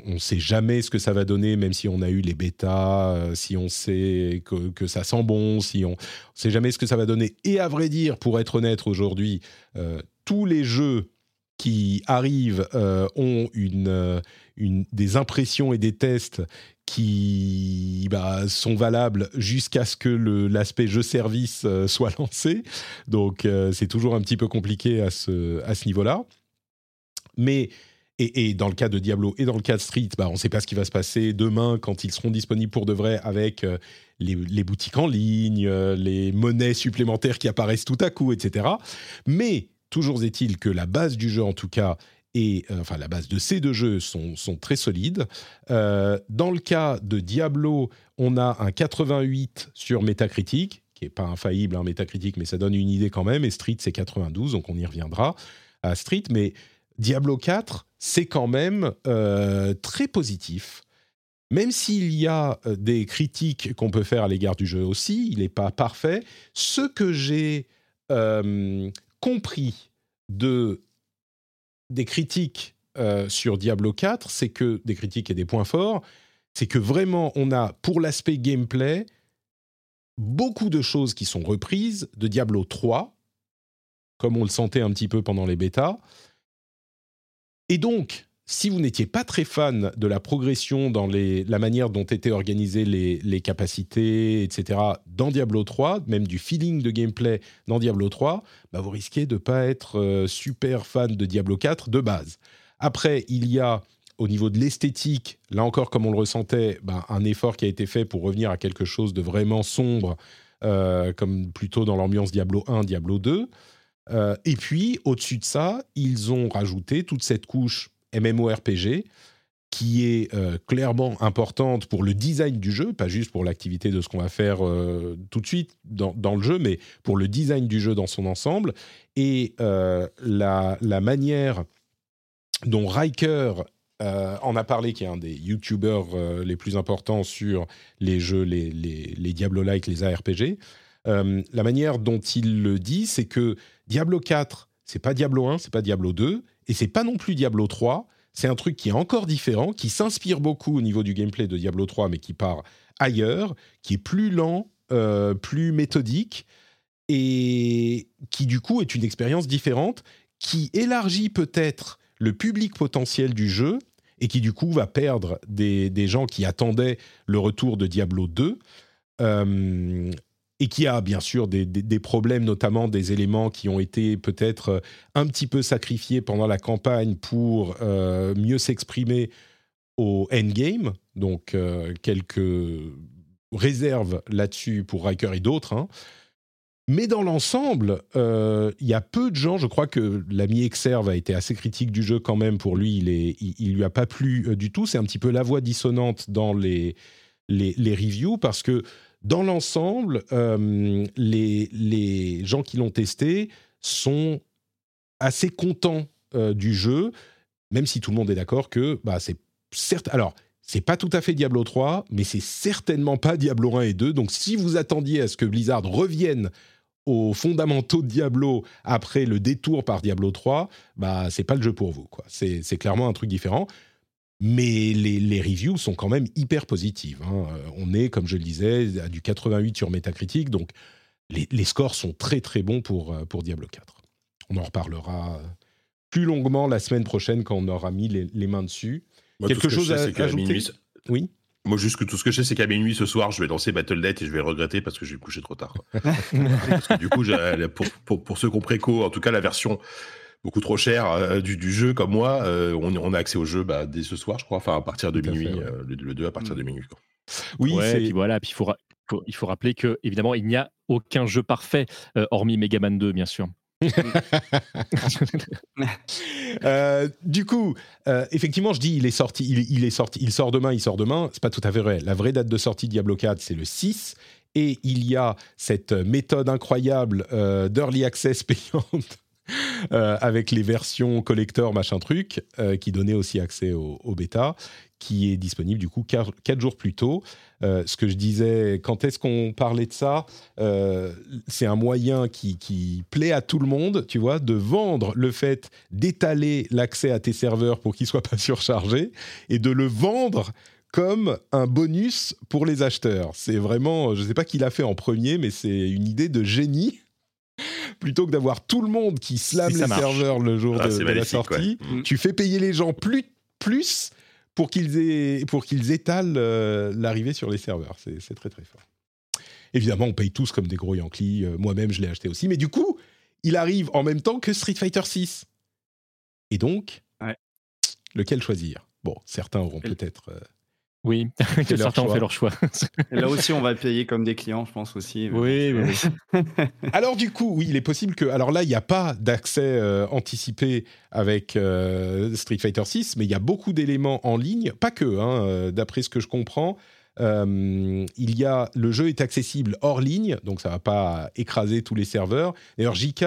ne sait jamais ce que ça va donner, même si on a eu les bêtas, euh, si on sait que, ça sent bon, si on ne sait jamais ce que ça va donner. Et à vrai dire, pour être honnête, aujourd'hui, tous les jeux qui arrivent ont une, des impressions et des tests qui bah, sont valables jusqu'à ce que l'aspect jeu-service euh, soit lancé. Donc euh, c'est toujours un petit peu compliqué à ce, à ce niveau-là. Mais, et, dans le cas de Diablo et dans le cas de Street, bah, on ne sait pas ce qui va se passer demain quand ils seront disponibles pour de vrai avec euh, les, boutiques en ligne, les monnaies supplémentaires qui apparaissent tout à coup, etc. Mais toujours est-il que la base du jeu, en tout cas, et euh, enfin la base de ces deux jeux sont, très solides. Euh, dans le cas de Diablo, on a un 88 sur Metacritic, qui est pas infaillible, hein, Metacritic, mais ça donne une idée quand même. Et Street, c'est 92, donc on y reviendra à Street. Mais Diablo 4, c'est quand même euh, très positif. Même s'il y a des critiques qu'on peut faire à l'égard du jeu aussi, il n'est pas parfait. Ce que j'ai compris de des critiques euh, sur Diablo 4, c'est que des critiques et des points forts, c'est que vraiment on a pour l'aspect gameplay beaucoup de choses qui sont reprises de Diablo 3, comme on le sentait un petit peu pendant les bêtas. Et donc, si vous n'étiez pas très fan de la progression dans la manière dont étaient organisées les, capacités, etc., dans Diablo 3, même du feeling de gameplay dans Diablo 3, bah vous risquez de ne pas être euh, super fan de Diablo 4 de base. Après, il y a au niveau de l'esthétique, là encore, comme on le ressentait, bah, un effort qui a été fait pour revenir à quelque chose de vraiment sombre, euh, comme plutôt dans l'ambiance Diablo 1, Diablo 2. Euh, et puis, au-dessus de ça, ils ont rajouté toute cette couche MMORPG qui est euh, clairement importante pour le design du jeu, pas juste pour l'activité de ce qu'on va faire euh, tout de suite dans, le jeu, mais pour le design du jeu dans son ensemble. Et la, manière dont Riker en a parlé, qui est un des YouTubers les plus importants sur les jeux, les, les, les Diablo-like, les ARPG, la manière dont il le dit, c'est que Diablo 4, c'est pas Diablo 1, c'est pas Diablo 2, et c'est pas non plus Diablo 3. C'est un truc qui est encore différent, qui s'inspire beaucoup au niveau du gameplay de Diablo 3, mais qui part ailleurs, qui est plus lent, euh, plus méthodique, et qui du coup est une expérience différente, qui élargit peut-être le public potentiel du jeu, et qui du coup va perdre des, gens qui attendaient le retour de Diablo 2 et qui a bien sûr des, problèmes, notamment des éléments qui ont été peut-être euh, un petit peu sacrifiés pendant la campagne pour euh, mieux s'exprimer au endgame. Donc euh, quelques réserves là-dessus pour Riker et d'autres. Hein. Mais dans l'ensemble, il y a peu de gens. Je crois que l'ami Exerve a été assez critique du jeu quand même. Pour lui, il, est, il, lui a pas plu du tout. C'est un petit peu la voix dissonante dans les, les reviews parce que dans l'ensemble, euh, les, gens qui l'ont testé sont assez contents euh, du jeu, même si tout le monde est d'accord que bah, c'est certes. Alors, c'est pas tout à fait Diablo 3, mais c'est certainement pas Diablo 1 et 2. Donc, si vous attendiez à ce que Blizzard revienne aux fondamentaux de Diablo après le détour par Diablo 3, bah c'est pas le jeu pour vous. C'est clairement un truc différent mais les, reviews sont quand même hyper positives. Hein. Euh, on est, comme je le disais, à du 88 sur Metacritic, donc les, scores sont très très bons pour, euh, pour Diablo 4. On en reparlera plus longuement la semaine prochaine quand on aura mis les, mains dessus. Quelque chose à, ajouter Oui moi, juste que tout ce que je sais, c'est qu'à minuit ce soir, je vais lancer Battle.net et je vais le regretter parce que je vais me coucher trop tard. parce que du coup, pour, pour, pour, ceux qui ont préco, en tout cas, la version beaucoup trop cher euh, du, du, jeu comme moi, euh, on, on, a accès au jeu bah, dès ce soir, je crois, enfin à partir de minuit, euh, le, 2 à partir de mm. minuit. Quoi. Oui, ouais, puis voilà, puis il faut, il faut rappeler que évidemment il n'y a aucun jeu parfait hormis Mega Man 2, bien sûr. euh, du coup, euh, effectivement, je dis il est sorti, il, il, est sorti, il sort demain, il sort demain. C'est pas tout à fait vrai. La vraie date de sortie Diablo 4, c'est le 6. Et il y a cette méthode incroyable euh, d'early access payante euh, avec les versions collector machin truc, euh, qui donnaient aussi accès au, bêta, qui est disponible du coup quatre, quatre jours plus tôt. Euh, ce que je disais, quand est-ce qu'on parlait de ça C'est un moyen qui, qui plaît à tout le monde, tu vois, de vendre le fait d'étaler l'accès à tes serveurs pour qu'ils soient pas surchargés et de le vendre comme un bonus pour les acheteurs. C'est vraiment, je ne sais pas qui l'a fait en premier, mais c'est une idée de génie. Plutôt que d'avoir tout le monde qui slame Si les marche. serveurs le jour Ah, de, la sortie, ouais. Mm. tu fais payer les gens plus, plus pour qu'ils aient- pour qu'ils étalent euh, l'arrivée sur les serveurs. C'est très très fort. Évidemment, on paye tous comme des gros Yankees. Euh, Moi-même, je l'ai acheté aussi. Mais du coup, il arrive en même temps que Street Fighter 6. Et donc, Ouais. lequel choisir? Bon, certains auront peut-être. euh, Oui, que certains ont fait leur choix. Là aussi, on va payer comme des clients, je pense aussi. oui, oui, oui. Alors du coup, oui, il est possible que... Alors là, il n'y a pas d'accès euh, anticipé avec euh, Street Fighter 6, mais il y a beaucoup d'éléments en ligne, pas que, hein, euh, d'après ce que je comprends. euh, il y a le jeu est accessible hors ligne, donc ça va pas écraser tous les serveurs. D'ailleurs, JK,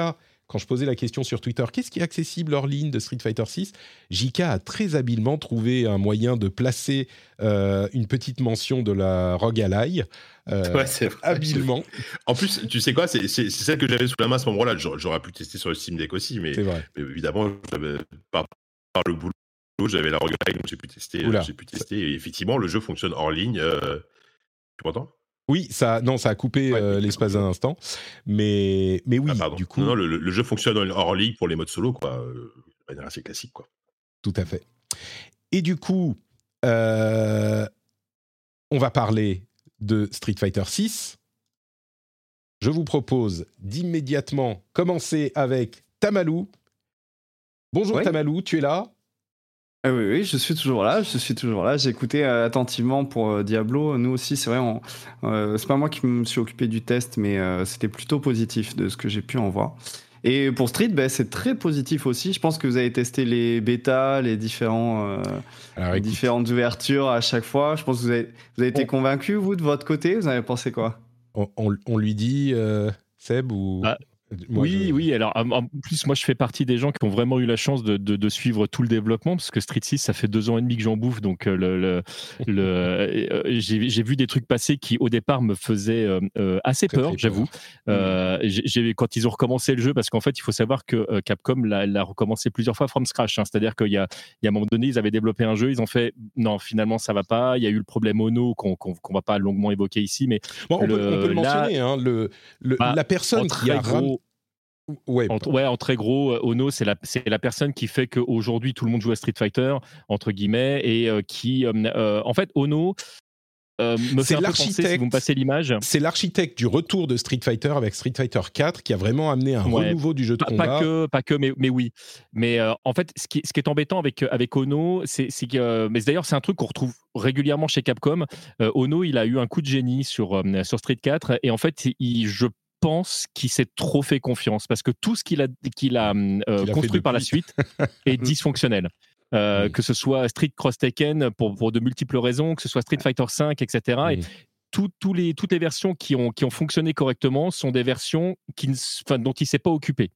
quand je posais la question sur Twitter, qu'est-ce qui est accessible hors ligne de Street Fighter 6 JK a très habilement trouvé un moyen de placer euh, une petite mention de la Rogue Ally. euh, Ouais, c'est habilement, En plus, tu sais quoi, c'est celle que j'avais sous la main à ce moment-là. J'aurais pu tester sur le Steam Deck aussi, mais, c'est vrai. mais évidemment, par, par le boulot, j'avais la regret, donc j'ai pu tester. J'ai pu tester. Et effectivement, le jeu fonctionne hors ligne. euh, Tu m'entends? Oui, ça, non, ça a coupé Ouais, euh, l'espace d'un instant, mais, mais oui, Ah, du coup, Non, non, le, le jeu fonctionne en- hors ligne pour les modes solo, quoi. euh, De manière assez classique, quoi. tout à fait. Et du coup, euh, on va parler de Street Fighter 6. Je vous propose d'immédiatement commencer avec Tamalou. Bonjour Ouais. Tamalou, tu es là? Oui, oui, je suis toujours là, je suis toujours là. J'ai écouté euh, attentivement pour euh, Diablo. Nous aussi, c'est vrai, on- euh, c'est pas moi qui me suis occupé du test, mais euh, c'était plutôt positif de ce que j'ai pu en voir. Et pour Street, ben, c'est très positif aussi. Je pense que vous avez testé les bêtas, les différents, euh, Alors, les écoute, différentes ouvertures à chaque fois. Je pense que vous avez, vous avez été On- convaincu, vous, de votre côté? Vous avez pensé quoi? On, on- on lui dit euh, Seb ou Ah, Moi, oui, je- oui. Alors, en plus, moi, je fais partie des gens qui ont vraiment eu la chance de, de- de suivre tout le développement, parce que Street 6, ça fait deux ans et demi que j'en bouffe, donc euh, le, le- le- euh, j'ai vu des trucs passer qui, au départ, me faisaient euh, euh, assez Très, peur, j'avoue. Euh, j'ai- j'ai- quand ils ont recommencé le jeu, parce qu'en fait, il faut savoir que euh, Capcom l'a recommencé plusieurs fois from scratch. hein. C'est-à-dire qu'il y y a un moment donné, ils avaient développé un jeu, ils ont fait non, finalement, ça va pas. Il y a eu le problème Ono qu'on qu'on va pas longuement évoquer ici, mais Bon, on, peut, le- on peut le là- mentionner, hein, Bah, la personne qui a gros. Ouais, En, ouais, en très gros, euh, Ono, c'est la, c'est la personne qui fait qu'aujourd'hui, tout le monde joue à Street Fighter, entre guillemets, et euh, qui, euh, en fait, Ono euh, me C'est penser, si l'architecte. vous me passez l'image, c'est l'architecte du retour de Street Fighter avec Street Fighter 4 qui a vraiment amené un Ouais. renouveau du jeu de pas, combat. pas que, pas que, mais, mais oui. Mais en fait, ce qui, ce qui est embêtant avec, avec Ono, c'est que, mais d'ailleurs, c'est un truc qu'on retrouve régulièrement chez Capcom. Ono, il a eu un coup de génie sur, sur Street 4, et en fait, il, je pense qu'il s'est trop fait confiance parce que tout ce qu'il a, qu'il a euh, a construit par la suite est dysfonctionnel. Euh, Oui. Que ce soit Street Cross Tekken pour, pour de multiples raisons, que ce soit Street Fighter 5, etc. Et tout- les, toutes les versions qui ont, qui ont fonctionné correctement sont des versions qui enfin, dont il ne s'est pas occupé.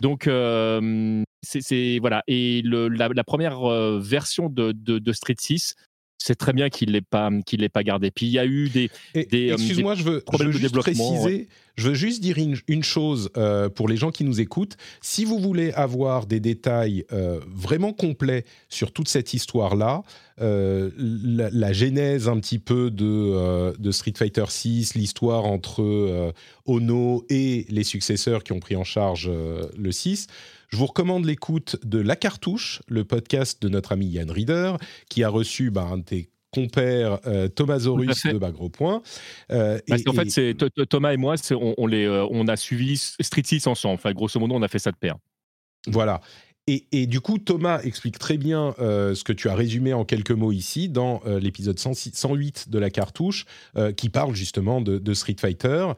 Donc, euh, c'est voilà. Et le, la, la première version de, de, de Street 6, c'est très bien qu'il ne l'ait pas, qu'il l'ait pas gardé. Puis il y a eu des. Des, euh, Excuse-moi, je veux, je veux juste préciser, je veux juste dire une, une chose euh, pour les gens qui nous écoutent. Si vous voulez avoir des détails euh, vraiment complets sur toute cette histoire-là, euh, la, la genèse un petit peu de, de Street Fighter 6, l'histoire entre Ono et les successeurs qui ont pris en charge le 6, je vous recommande l'écoute de La Cartouche, le podcast de notre ami Yann Reader, qui a reçu bah, un de tes compères euh, Thomas Zorus de Bas Gros Point. Euh, Bah, fait, c'est Th- Th- Thomas et moi, on, on les, euh, on a suivi Street 6 ensemble. Enfin, grosso modo, on a fait ça de pair. Voilà. Et, et du coup, Thomas explique très bien ce que tu as résumé en quelques mots ici dans l'épisode 106 108 de la cartouche, qui parle justement de, de Street Fighter,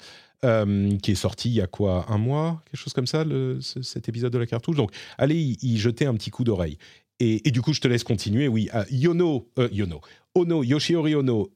euh, qui est sorti il y a quoi Un mois Quelque chose comme ça, le- ce- cet épisode de la cartouche. Donc, allez y, jeter un petit coup d'oreille. Et, et du coup, je te laisse continuer. Oui, Yono, euh, Yono, Ono, Yoshiori Ono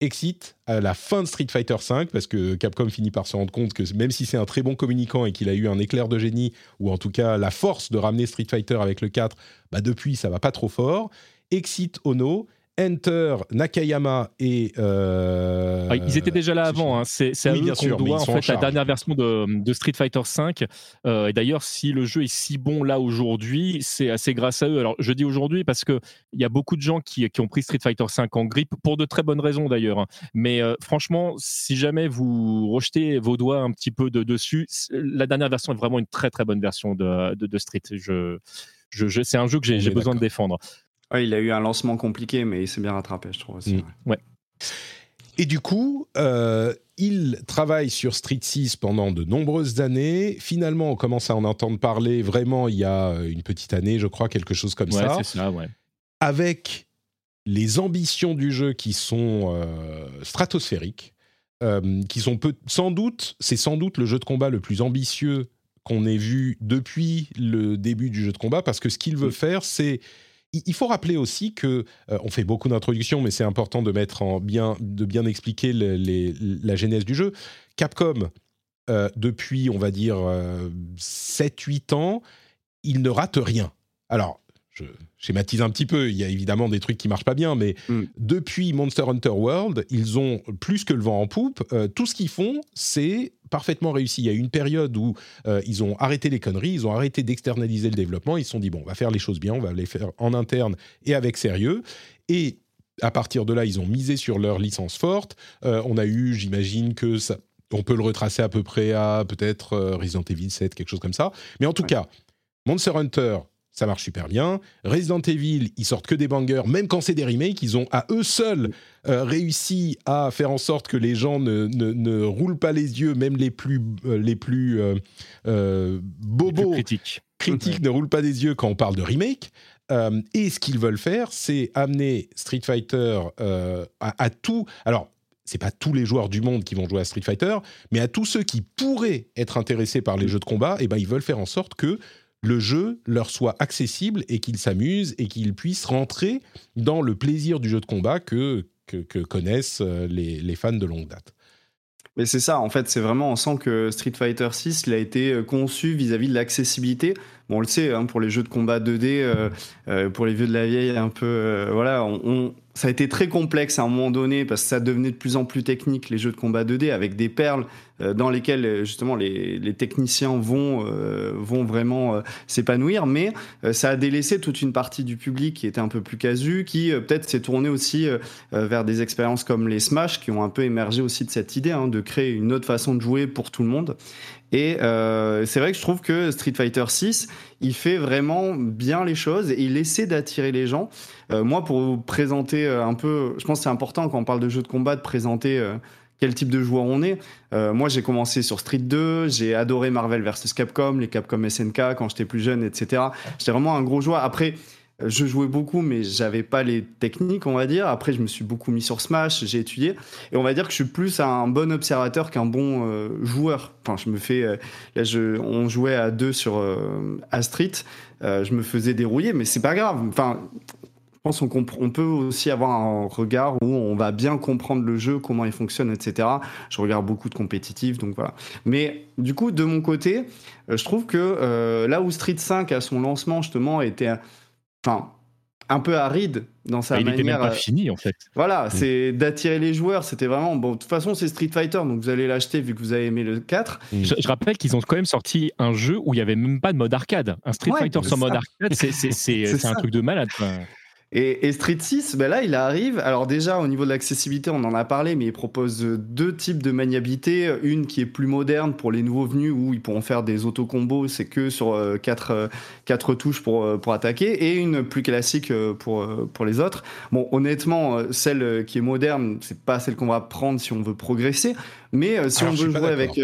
Exit à la fin de Street Fighter V, parce que Capcom finit par se rendre compte que même si c'est un très bon communicant et qu'il a eu un éclair de génie, ou en tout cas la force de ramener Street Fighter avec le 4, bah depuis ça va pas trop fort. Exit Ono, Enter, Nakayama et. Euh, ah, ils étaient déjà là avant. Hein. C'est à eux qu'on doit en fait la dernière version de, Street Fighter V. Euh, et d'ailleurs, si le jeu est si bon là aujourd'hui, c'est assez grâce à eux. Alors, je dis aujourd'hui parce que il y a beaucoup de gens qui, ont pris Street Fighter V en grippe pour de très bonnes raisons d'ailleurs. Hein. Mais euh, franchement, si jamais vous rejetez vos doigts un petit peu de dessus, la dernière version est vraiment une très très bonne version de, Street. Je, je, c'est un jeu que j'ai besoin de défendre il a eu un lancement compliqué, mais il s'est bien rattrapé, je trouve aussi. Mm. Ouais. Et du coup, euh, il travaille sur Street 6 pendant de nombreuses années. Finalement, on commence à en entendre parler vraiment il y a une petite année, je crois, quelque chose comme ça. c'est ça, ouais. Avec les ambitions du jeu qui sont euh, stratosphériques, euh, qui sont peu, sans doute, c'est sans doute le jeu de combat le plus ambitieux qu'on ait vu depuis le début du jeu de combat, parce que ce qu'il veut faire, c'est il faut rappeler aussi que euh, on fait beaucoup d'introductions, mais c'est important de mettre en bien, de bien expliquer la genèse du jeu. Capcom, euh, depuis, on va dire, 7-8 euh, ans, il ne rate rien. Alors, je schématise un petit peu, il y a évidemment des trucs qui marchent pas bien, mais mm. depuis Monster Hunter World, ils ont plus que le vent en poupe. tout ce qu'ils font, c'est parfaitement réussi. Il y a eu une période où euh, ils ont arrêté les conneries, ils ont arrêté d'externaliser le développement, ils se sont dit, bon, on va faire les choses bien, on va les faire en interne et avec sérieux. Et à partir de là, ils ont misé sur leur licence forte. Euh, on a eu, j'imagine que ça, on peut le retracer à peu près à peut-être euh, Resident Evil 7, quelque chose comme ça. Mais en tout cas, Monster Hunter, ça marche super bien. Resident Evil, ils sortent que des bangers, même quand c'est des remakes, ils ont à eux seuls euh, réussi à faire en sorte que les gens ne, ne, roulent pas les yeux, même les plus, euh, les plus euh, bobos, critiques, critiques ne roulent pas des yeux quand on parle de remake. et ce qu'ils veulent faire, c'est amener Street Fighter à, à, tout. Alors, c'est pas tous les joueurs du monde qui vont jouer à Street Fighter, mais à tous ceux qui pourraient être intéressés par les jeux de combat, et eh ben ils veulent faire en sorte que le jeu leur soit accessible et qu'ils s'amusent et qu'ils puissent rentrer dans le plaisir du jeu de combat que, connaissent euh, les, fans de longue date. Mais c'est ça, en fait, c'est vraiment, on sent que Street Fighter 6, il a été euh, conçu vis-à-vis de l'accessibilité. Bon, on le sait, hein, pour les jeux de combat 2D, euh, pour les vieux de la vieille, un peu, voilà, on, ça a été très complexe à un moment donné parce que ça devenait de plus en plus technique les jeux de combat 2D avec des perles dans lesquelles euh, justement les, techniciens vont euh, vont vraiment s'épanouir mais ça a délaissé toute une partie du public qui était un peu plus casu qui peut-être s'est tourné aussi vers des expériences comme les Smash qui ont un peu émergé aussi de cette idée hein, de créer une autre façon de jouer pour tout le monde et euh, c'est vrai que je trouve que Street Fighter 6, il fait vraiment bien les choses et il essaie d'attirer les gens. Euh, moi, pour vous présenter euh, un peu, je pense que c'est important quand on parle de jeux de combat de présenter quel type de joueur on est. moi, j'ai commencé sur Street 2, j'ai adoré Marvel vs Capcom, les Capcom SNK quand j'étais plus jeune, etc. J'étais vraiment un gros joueur. Après, je jouais beaucoup, mais j'avais pas les techniques, on va dire. Après, je me suis beaucoup mis sur Smash, j'ai étudié. Et on va dire que je suis plus un bon observateur qu'un bon euh, joueur. Enfin, je me fais. Euh, là, je, on jouait à deux sur euh, Street. Euh, je me faisais dérouiller, mais c'est pas grave. Enfin, pense qu'on on peut aussi avoir un regard où on va bien comprendre le jeu, comment il fonctionne, etc. Je regarde beaucoup de compétitifs, donc voilà. Mais du coup, de mon côté, je trouve que là où Street 5 à son lancement justement était enfin, un peu aride dans sa manière. Il n'était même pas euh, fini en fait. Voilà, mm. c'est d'attirer les joueurs. C'était vraiment bon. De toute façon, c'est Street Fighter, donc vous allez l'acheter vu que vous avez aimé le 4. Mm. Je, rappelle qu'ils ont quand même sorti un jeu où il y avait même pas de mode arcade. Un Street Fighter sans mode arcade, c'est un truc de malade. Et, Street 6, ben là, il arrive. Alors déjà, au niveau de l'accessibilité, on en a parlé, mais il propose deux types de maniabilité. Une qui est plus moderne pour les nouveaux venus, où ils pourront faire des auto-combos, c'est que sur euh, quatre, euh, quatre touches pour, euh, pour attaquer, et une plus classique pour, pour les autres. Bon, honnêtement, celle qui est moderne, c'est pas celle qu'on va prendre si on veut progresser, mais si on veut jouer avec...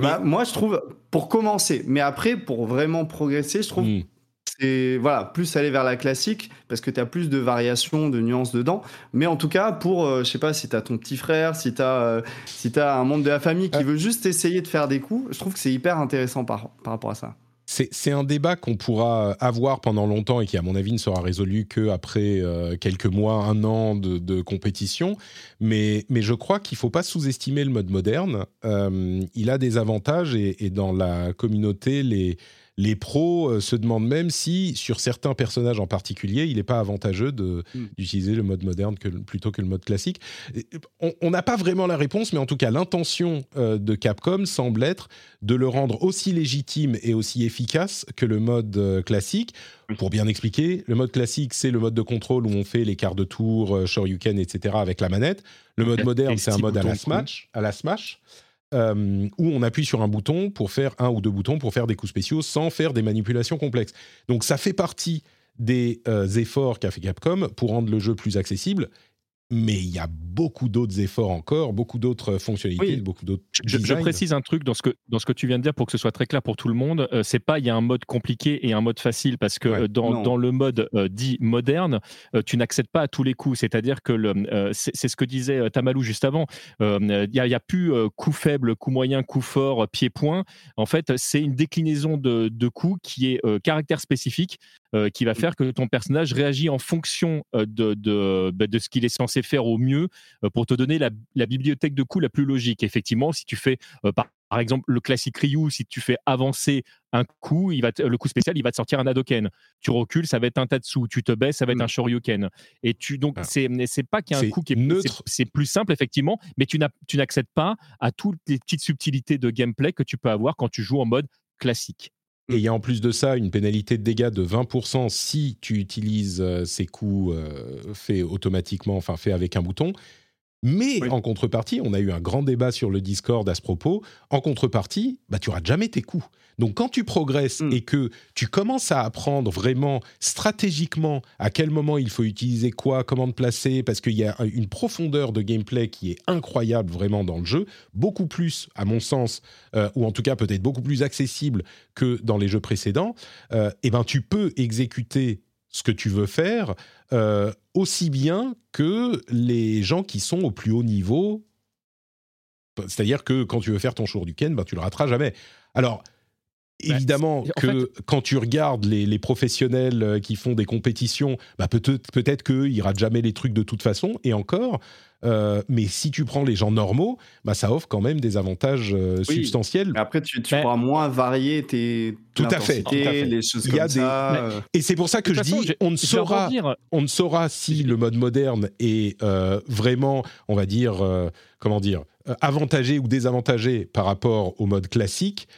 Bah, moi, je trouve, pour commencer, mais après, pour vraiment progresser, je trouve... Hmm c'est voilà, plus aller vers la classique parce que tu as plus de variations, de nuances dedans. Mais en tout cas, pour, euh, je sais pas, si tu as ton petit frère, si tu as, euh, si as un membre de la famille qui veut juste essayer de faire des coups, je trouve que c'est hyper intéressant par, par rapport à ça. c'est un débat qu'on pourra avoir pendant longtemps et qui, à mon avis, ne sera résolu qu'après euh, quelques mois, un an de, compétition. Mais, mais, je crois qu'il ne faut pas sous-estimer le mode moderne. Euh, il a des avantages et, et dans la communauté, les, les pros euh, se demandent même si, sur certains personnages en particulier, il n'est pas avantageux hmm. d'utiliser le mode moderne plutôt que le mode classique. On n'a pas vraiment la réponse, mais en tout cas, l'intention euh, de Capcom semble être de le rendre aussi légitime et aussi efficace que le mode euh, classique. Pour bien expliquer, le mode classique, c'est le mode de contrôle où on fait les quarts de tour, Shoryuken, etc. avec la manette. Le mode moderne, c'est un mode à la, smash, à la Smash. Euh, où on appuie sur un bouton pour faire un ou deux boutons pour faire des coups spéciaux sans faire des manipulations complexes. Donc ça fait partie des euh, efforts qu'a fait Capcom pour rendre le jeu plus accessible mais il y a beaucoup d'autres efforts encore, beaucoup d'autres fonctionnalités, beaucoup d'autres. Je, je, précise un truc dans ce que dans ce que tu viens de dire pour que ce soit très clair pour tout le monde. Euh, c'est pas il y a un mode compliqué et un mode facile parce que euh, dans, dans, le mode euh, dit moderne, tu n'accèdes pas à tous les coups. C'est-à-dire que c'est ce que disait Tamalou juste avant. Il n'y a, a, plus coup faible, coup moyen, coup fort, pied-point. En fait, c'est une déclinaison de, de coups qui est caractère spécifique euh, qui va faire que ton personnage réagit en fonction euh, de, de, bah, de ce qu'il est censé faire au mieux euh, pour te donner la, la, bibliothèque de coups la plus logique. Effectivement, si tu fais par, par, exemple le classique Ryu, si tu fais avancer un coup, il va le coup spécial, il va te sortir un Hadoken. Tu recules, ça va être un Tatsu. Tu te baisses, ça va être un mmh. Shoryuken. Et tu donc ah. c'est c'est pas qu'il y a un coup qui est neutre. C'est plus simple effectivement, mais tu n'accèdes pas à toutes les petites subtilités de gameplay que tu peux avoir quand tu joues en mode classique. Et il y a en plus de ça une pénalité de dégâts de 20% si tu utilises euh, ces coups euh, faits automatiquement, enfin faits avec un bouton. Mais en contrepartie, on a eu un grand débat sur le Discord à ce propos. En contrepartie, bah, tu rates jamais tes coups. Donc quand tu progresses mm. et que tu commences à apprendre vraiment stratégiquement à quel moment il faut utiliser quoi, comment te placer, parce qu'il y a une profondeur de gameplay qui est incroyable vraiment dans le jeu, beaucoup plus, à mon sens, euh, ou en tout cas peut-être beaucoup plus accessible que dans les jeux précédents, euh, et ben tu peux exécuter ce que tu veux faire euh, aussi bien que les gens qui sont au plus haut niveau. C'est-à-dire que quand tu veux faire ton show du Ken, ben, tu le rateras jamais. Alors, bah, évidemment que quand tu regardes les, professionnels euh, qui font des compétitions, bah peut-être peut qu'ils ratent jamais les trucs de toute façon, et encore. Euh, mais si tu prends les gens normaux, bah ça offre quand même des avantages euh, substantiels. Mais après, tu, tu pourras moins varier tes tout à fait, les choses comme ça. Et c'est pour ça que je dis, on ne saura, on ne saura si le mode moderne est vraiment, on va dire, comment dire, avantagé ou désavantagé par rapport au mode classique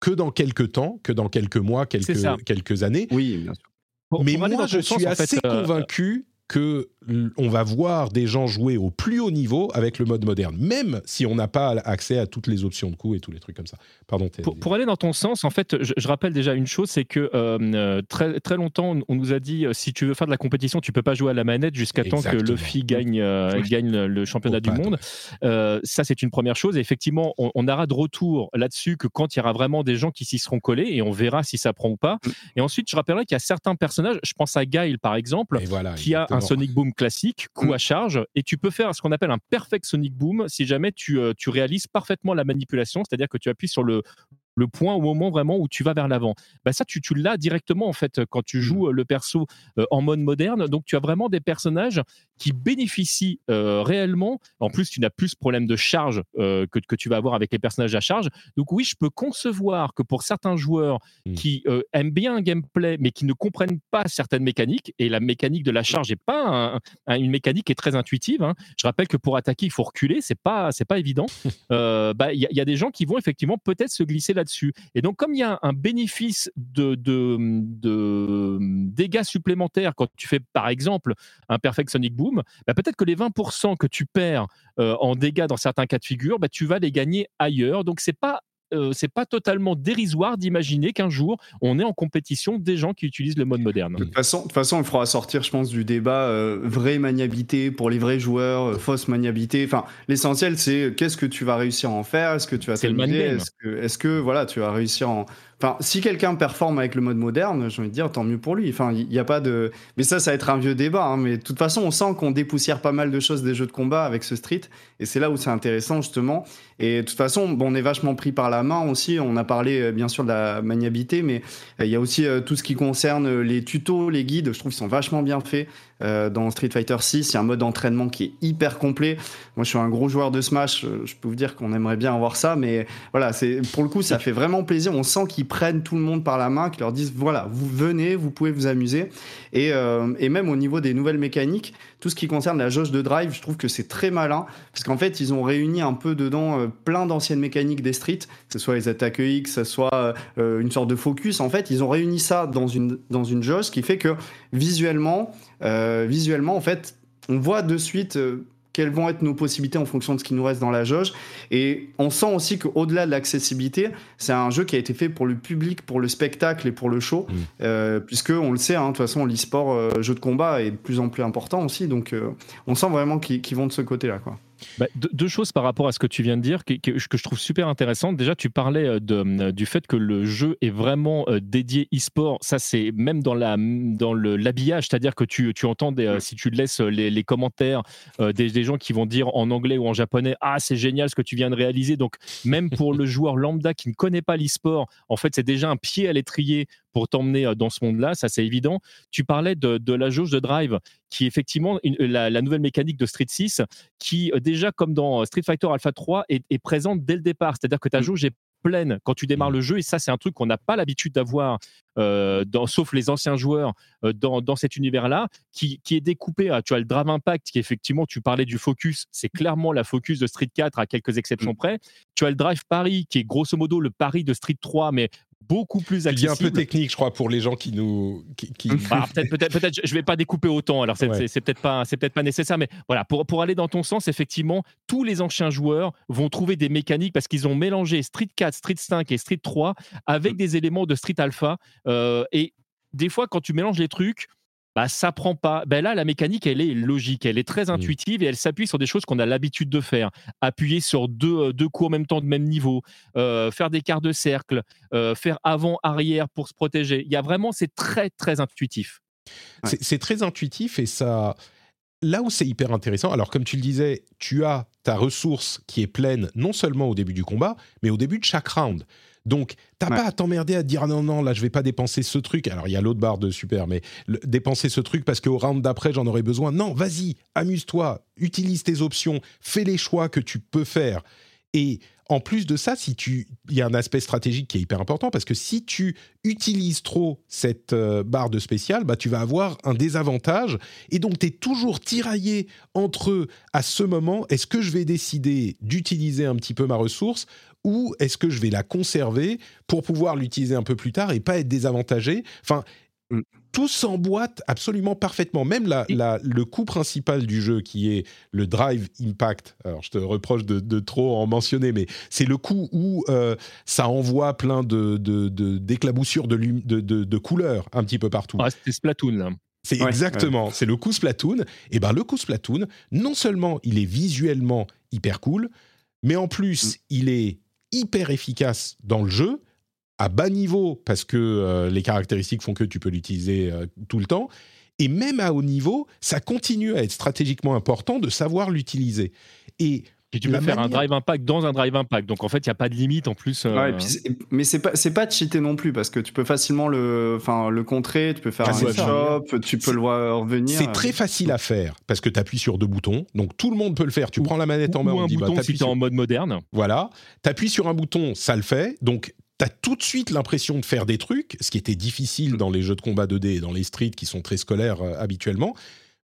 que dans quelques temps, que dans quelques mois, quelques, quelques années. Oui, bien sûr. Mais moi, je suis assez euh, convaincu que on va voir des gens jouer au plus haut niveau avec le mode moderne, même si on n'a pas accès à toutes les options de coup et tous les trucs comme ça. Pardon. Pour, aller dans ton sens, en fait, je, rappelle déjà une chose, c'est que euh, euh, très très longtemps, on nous a dit si tu veux faire de la compétition, tu peux pas jouer à la manette jusqu'à temps que Luffy gagne gagne le championnat du monde. ça, c'est une première chose. Et effectivement, on, on aura de retour là-dessus que quand il y aura vraiment des gens qui s'y seront collés et on verra si ça prend ou pas. Mm. Et ensuite, je rappellerai qu'il y a certains personnages, je pense à Guile par exemple, qui a un Sonic Boom classique, coup mm. à charge, et tu peux faire ce qu'on appelle un perfect Sonic Boom si jamais tu, euh, tu réalises parfaitement la manipulation, c'est-à-dire que tu appuies sur le, le point au moment vraiment où tu vas vers l'avant. Bah ça, tu, tu l'as directement en fait quand tu joues mmh. euh, le perso euh, en mode moderne. Donc tu as vraiment des personnages qui bénéficient euh, réellement. En plus, tu n'as plus ce problème de charge que, que tu vas avoir avec les personnages à charge. Donc oui, je peux concevoir que pour certains joueurs mmh. qui aiment bien un gameplay mais qui ne comprennent pas certaines mécaniques, et la mécanique de la charge n'est pas une mécanique qui est très intuitive. Hein. Je rappelle que pour attaquer, il faut reculer, c'est pas c'est pas évident. Bah, il y, y, a des gens qui vont effectivement peut-être se glisser là et donc, comme il y a un bénéfice de, de, dégâts supplémentaires quand tu fais, par exemple, un Perfect Sonic Boom, bah, peut-être que les 20% que tu perds euh, en dégâts dans certains cas de figure, bah, tu vas les gagner ailleurs. Donc, c'est pas euh, c'est pas totalement dérisoire d'imaginer qu'un jour on est en compétition des gens qui utilisent le mode moderne. De toute façon, de toute façon, il faudra sortir, je pense, du débat euh, vraie maniabilité pour les vrais joueurs, euh, fausse maniabilité. Enfin, l'essentiel, c'est qu'est-ce que tu vas réussir à en faire? Est-ce que tu vas t'amuser? Est-ce que, est que, voilà, tu vas réussir en Enfin, si quelqu'un performe avec le mode moderne, j'ai envie de dire tant mieux pour lui. Enfin, il n'y a pas de. Mais ça, ça va être un vieux débat. Hein. Mais de toute façon, on sent qu'on dépoussière pas mal de choses des jeux de combat avec ce Street. Et c'est là où c'est intéressant, justement. Et de toute façon, bon, on est vachement pris par la main aussi. On a parlé, euh, bien sûr, de la maniabilité, mais euh, il y a aussi euh, tout ce qui concerne les tutos, les guides. Je trouve qu'ils sont vachement bien faits. Dans Street Fighter 6, il y a un mode d'entraînement qui est hyper complet. Moi, je suis un gros joueur de Smash. Je peux vous dire qu'on aimerait bien avoir ça, mais voilà, pour le coup, ça fait vraiment plaisir. On sent qu'ils prennent tout le monde par la main, qu'ils leur disent voilà, vous venez, vous pouvez vous amuser. Et, euh, et, même au niveau des nouvelles mécaniques, tout ce qui concerne la jauge de drive, je trouve que c'est très malin, parce qu'en fait, ils ont réuni un peu dedans euh, plein d'anciennes mécaniques des streets, que ce soit les attaques X, que ce soit euh, une sorte de focus. En fait, ils ont réuni ça dans une, dans une jauge, qui fait que visuellement, visuellement, en fait, on voit de suite quelles vont être nos possibilités en fonction de ce qui nous reste dans la jauge. Et on sent aussi qu'au-delà de l'accessibilité, c'est un jeu qui a été fait pour le public, pour le spectacle et pour le show, mm. euh, puisque on le sait, hein, de toute façon, l'e-sport, euh, jeu de combat est de plus en plus important aussi. Donc, euh, on sent vraiment qu'ils vont de ce côté-là, quoi. Bah, deux, choses par rapport à ce que tu viens de dire que, que, je trouve super intéressantes. Déjà, tu parlais euh, euh, du fait que le jeu est vraiment euh, dédié e-sport. Ça, c'est même dans la dans l'habillage, c'est-à-dire que tu, tu entends si tu laisses les, les commentaires des, des, gens qui vont dire en anglais ou en japonais, ah c'est génial ce que tu viens de réaliser. Donc même pour le joueur lambda qui ne connaît pas l'e-sport, en fait, c'est déjà un pied à l'étrier pour t'emmener dans ce monde-là, ça c'est évident. Tu parlais de, de, la jauge de drive, qui est effectivement la, la, nouvelle mécanique de Street 6, qui déjà comme dans Street Fighter Alpha 3 est, est présente dès le départ. C'est-à-dire que ta mm. jauge est pleine quand tu démarres mm. le jeu et ça c'est un truc qu'on n'a pas l'habitude d'avoir euh, sauf les anciens joueurs euh, dans, dans, cet univers-là qui, qui, est découpé tu as le Drive Impact qui effectivement tu parlais du focus c'est clairement la focus de Street 4 à quelques exceptions mm. près tu as le Drive Paris qui est grosso modo le Paris de Street 3 mais beaucoup plus accessible. Il un peu technique, je crois, pour les gens qui nous. Qui, ah, peut-être, peut-être, je vais pas découper autant. Alors, c'est, c'est, peut-être pas, c'est peut-être pas nécessaire, mais voilà, pour, pour aller dans ton sens, effectivement, tous les anciens joueurs vont trouver des mécaniques parce qu'ils ont mélangé Street 4, Street 5 et Street 3 avec mm. des éléments de Street Alpha. Euh, et des fois, quand tu mélanges les trucs, bah, ça prend pas. Ben là, la mécanique, elle est logique, elle est très mmh. intuitive et elle s'appuie sur des choses qu'on a l'habitude de faire. Appuyer sur deux, euh, deux coups en même temps de même niveau, euh, faire des quarts de cercle, euh, faire avant-arrière pour se protéger. Il y a vraiment, c'est très, très intuitif. C'est très intuitif et ça. Là où c'est hyper intéressant, alors comme tu le disais, tu as ta ressource qui est pleine non seulement au début du combat, mais au début de chaque round. Donc, t'as pas à t'emmerder à te dire ah non, non, là, je vais pas dépenser ce truc. Alors, il y a l'autre barre de super, mais dépenser ce truc parce qu'au round d'après, j'en aurai besoin. Non, vas-y, amuse-toi, utilise tes options, fais les choix que tu peux faire. Et en plus de ça, si tu, il y a un aspect stratégique qui est hyper important parce que si tu utilises trop cette euh, barre de spécial, bah tu vas avoir un désavantage et donc tu es toujours tiraillé entre à ce moment, est-ce que je vais décider d'utiliser un petit peu ma ressource ou est-ce que je vais la conserver pour pouvoir l'utiliser un peu plus tard et pas être désavantagé? Enfin, mm. tout s'emboîte absolument parfaitement. Même la, le coup principal du jeu, qui est le Drive Impact, alors je te reproche de, trop en mentionner, mais c'est le coup où euh, ça envoie plein d'éclaboussures de, de, de, couleurs un petit peu partout. Ah, c'est Splatoon, C'est exactement, c'est le coup Splatoon. Et ben le coup Splatoon, non seulement il est visuellement hyper cool, mais en plus mm. il est hyper efficace dans le jeu, à bas niveau, parce que euh, les caractéristiques font que tu peux l'utiliser euh, tout le temps. Et même à haut niveau, ça continue à être stratégiquement important de savoir l'utiliser. Et et tu peux faire un drive impact dans un drive impact. Donc en fait, il n'y a pas de limite en plus. Euh, mais c'est pas, c'est pas cheater non plus parce que tu peux facilement le, enfin, le contrer, tu peux faire ah, un shop, tu peux le voir revenir. C'est très facile à faire parce que tu appuies sur deux boutons. Donc tout le monde peut le faire. Tu prends la manette en main, ou un bah, bouton si tu es en mode moderne. Voilà. Tu appuies sur un bouton, ça le fait. Donc tu as tout de suite l'impression de faire des trucs, ce qui était difficile dans les jeux de combat 2D et dans les streets qui sont très scolaires euh, habituellement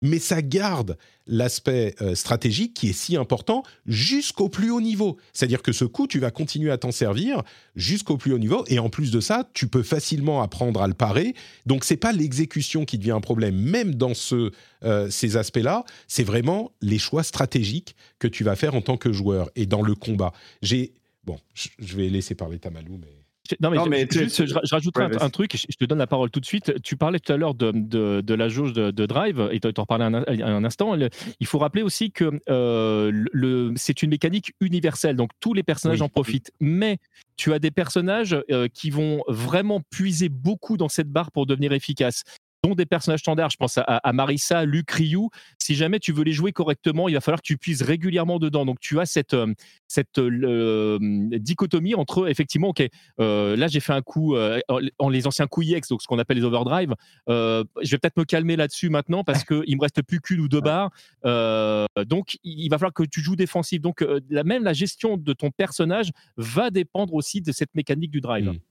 mais ça garde l'aspect euh, stratégique qui est si important jusqu'au plus haut niveau. C'est-à-dire que ce coup, tu vas continuer à t'en servir jusqu'au plus haut niveau, et en plus de ça, tu peux facilement apprendre à le parer. Donc c'est pas l'exécution qui devient un problème, même dans euh, ces aspects-là, c'est vraiment les choix stratégiques que tu vas faire en tant que joueur et dans le combat. J'ai bon, je vais laisser parler Tamalou, mais Non, mais, juste, je, rajouterai un, truc, je, te donne la parole tout de suite. Tu parlais tout à l'heure de, de, la jauge de, Drive, et tu en parlais un, un, instant. il faut rappeler aussi que euh, le, c'est une mécanique universelle, donc tous les personnages en profitent. Mais tu as des personnages euh, qui vont vraiment puiser beaucoup dans cette barre pour devenir efficaces dont des personnages standards. Je pense à, Marissa, Luc, Ryu. Si jamais tu veux les jouer correctement, il va falloir que tu puisses régulièrement dedans. Donc tu as cette, euh, cette euh, dichotomie entre effectivement, ok, euh, là j'ai fait un coup en les anciens coups EX, donc ce qu'on appelle les overdrive. je vais peut-être me calmer là-dessus maintenant parce qu'il me reste plus qu'une ou deux barres. donc il va falloir que tu joues défensif. Donc la, même la gestion de ton personnage va dépendre aussi de cette mécanique du drive. Mmh.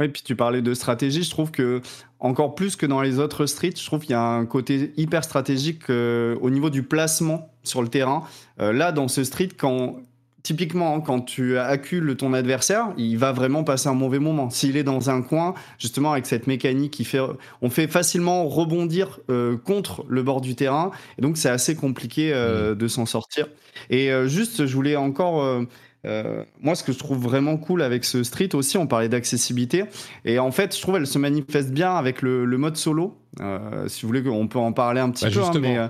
Oui, puis tu parlais de stratégie. Je trouve que, encore plus que dans les autres streets, je trouve qu'il y a un côté hyper stratégique euh, au niveau du placement sur le terrain. Euh, là, dans ce street, quand, typiquement, quand tu accules ton adversaire, il va vraiment passer un mauvais moment. S'il est dans un coin, justement, avec cette mécanique qui fait, on fait facilement rebondir euh, contre le bord du terrain. Et donc, c'est assez compliqué mmh. de s'en sortir. Et juste, je voulais encore euh, moi, ce que je trouve vraiment cool avec ce Street aussi, on parlait d'accessibilité, et en fait, je trouve elle se manifeste bien avec le, mode solo. Euh, si vous voulez, on peut en parler un petit bah, peu. Hein, mais, euh,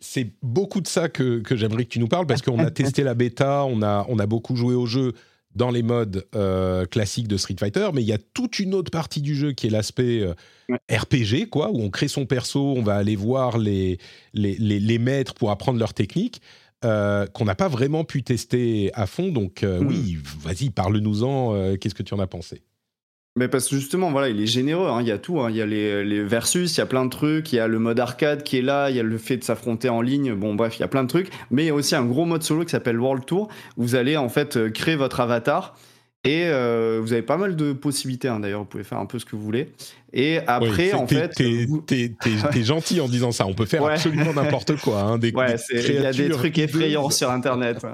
C'est beaucoup de ça que, que j'aimerais que tu nous parles, parce qu'on a testé la bêta, on a, on a beaucoup joué au jeu dans les modes classiques de Street Fighter, mais il y a toute une autre partie du jeu qui est l'aspect RPG, quoi, où on crée son perso, on va aller voir les, les, les, les maîtres pour apprendre leur technique. Euh, qu'on n'a pas vraiment pu tester à fond. Donc euh, oui, hmm. vas-y, parle-nous-en. Euh, qu'est-ce que tu en as pensé? Mais parce que justement, voilà, il est généreux. Hein, il y a tout. Hein. Il y a les, versus, il y a plein de trucs. Il y a le mode arcade qui est là. Il y a le fait de s'affronter en ligne. Bon, bref, il y a plein de trucs. Mais il y a aussi un gros mode solo qui s'appelle World Tour. Où vous allez en fait créer votre avatar et euh, vous avez pas mal de possibilités, hein, d'ailleurs, vous pouvez faire un peu ce que vous voulez. Et après, en fait. T'es gentil en disant ça, on peut faire absolument n'importe quoi. Hein, des, ouais, il y a des trucs effrayants sur Internet.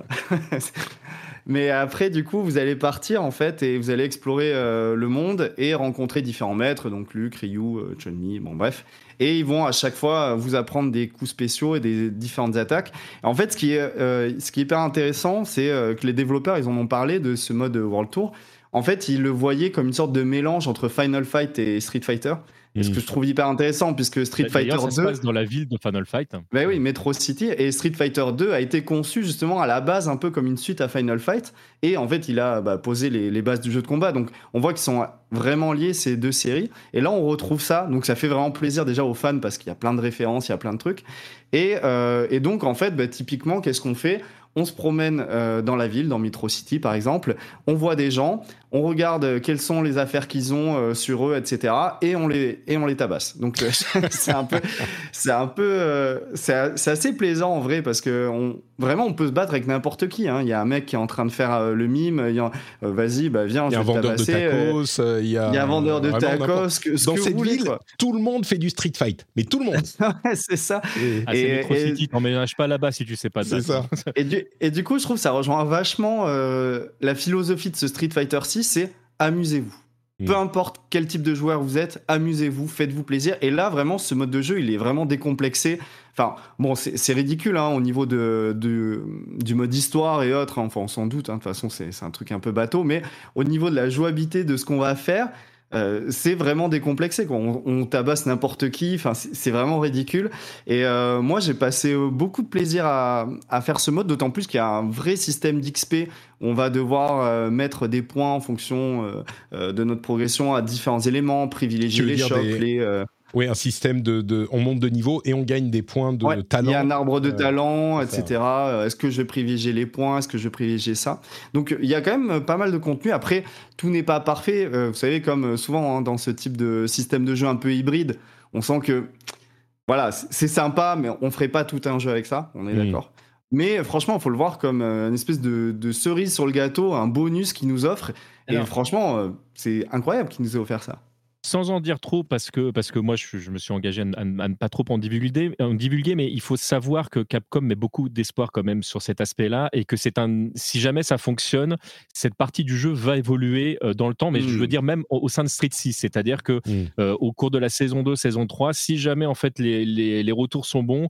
Mais après, du coup, vous allez partir en fait et vous allez explorer euh, le monde et rencontrer différents maîtres, donc Luke, Ryu, euh, Chun-Li, bon bref. Et ils vont à chaque fois vous apprendre des coups spéciaux et des différentes attaques. En fait, ce qui est, euh, ce qui est hyper intéressant, c'est que les développeurs, ils en ont parlé de ce mode World Tour. En fait, ils le voyaient comme une sorte de mélange entre Final Fight et Street Fighter. Ce que je trouve hyper intéressant, puisque Street Fighter 2. Ça se passe dans la ville de Final Fight. Ben oui, Metro City. Et Street Fighter 2 a été conçu justement à la base un peu comme une suite à Final Fight. Et en fait, il a bah, posé les, bases du jeu de combat. Donc, on voit qu'ils sont vraiment liés, ces deux séries. Et là, on retrouve ça. Donc, ça fait vraiment plaisir déjà aux fans parce qu'il y a plein de références, il y a plein de trucs. Et, euh, et donc, en fait, bah, typiquement, qu'est-ce qu'on fait? On se promène euh, dans la ville, dans Metro City par exemple, on voit des gens, on regarde quelles sont les affaires qu'ils ont euh, sur eux, etc. Et on les et on les tabasse. Donc euh, c'est un peu, c'est un peu, c'est assez plaisant en vrai parce que on, vraiment on peut se battre avec n'importe qui. Hein. Il y a un mec qui est en train de faire le mime, vas-y, bah viens, il y a un vendeur de tacos, il y a un vendeur de tacos. dans cette ville, tout le monde fait du street fight, mais tout le monde. c'est ça. Et, ah, c'est Metro City, t'emménages pas là-bas si tu sais pas. C'est ça. Et et du coup, je trouve que ça rejoint vachement euh, la philosophie de ce Street Fighter 6, c'est amusez-vous. Peu mm. importe quel type de joueur vous êtes, amusez-vous, faites-vous plaisir. Et là, vraiment, ce mode de jeu, il est vraiment décomplexé. Enfin, bon, c'est ridicule hein, au niveau de, du mode histoire et autres. Hein. Enfin, on s'en doute. Hein. De toute façon, c'est un truc un peu bateau. Mais au niveau de la jouabilité de ce qu'on va faire, euh, c'est vraiment décomplexé. On, tabasse n'importe qui. Enfin, c'est vraiment ridicule. Et euh, moi, j'ai passé euh, beaucoup de plaisir à, faire ce mode, d'autant plus qu'il y a un vrai système d'XP. On va devoir mettre des points en fonction de notre progression à différents éléments, privilégier les chocs, les oui, un système de, On monte de niveau et on gagne des points de talent. Il y a un arbre de euh, talent, etc. Euh, est-ce que je vais privilégier les points? Est-ce que je vais privilégier ça? Donc il y a quand même pas mal de contenu. Après, tout n'est pas parfait. Euh, vous savez, comme souvent hein, dans ce type de système de jeu un peu hybride, on sent que. Voilà, c'est sympa, mais on ferait pas tout un jeu avec ça, on est hmm. d'accord. Mais franchement, il faut le voir comme une espèce de, cerise sur le gâteau, un bonus qui nous offre. Et franchement, c'est incroyable qu'il nous ait offert ça. Sans en dire trop, parce que, parce que moi, je, me suis engagé à, ne pas trop en divulguer, en divulguer, mais il faut savoir que Capcom met beaucoup d'espoir quand même sur cet aspect-là et que c'est un, si jamais ça fonctionne, cette partie du jeu va évoluer euh, dans le temps, mais je veux hmm. dire même au, sein de Street 6, c'est-à-dire que hmm. euh, au cours de la saison 2, saison 3, si jamais en fait les, les, les retours sont bons,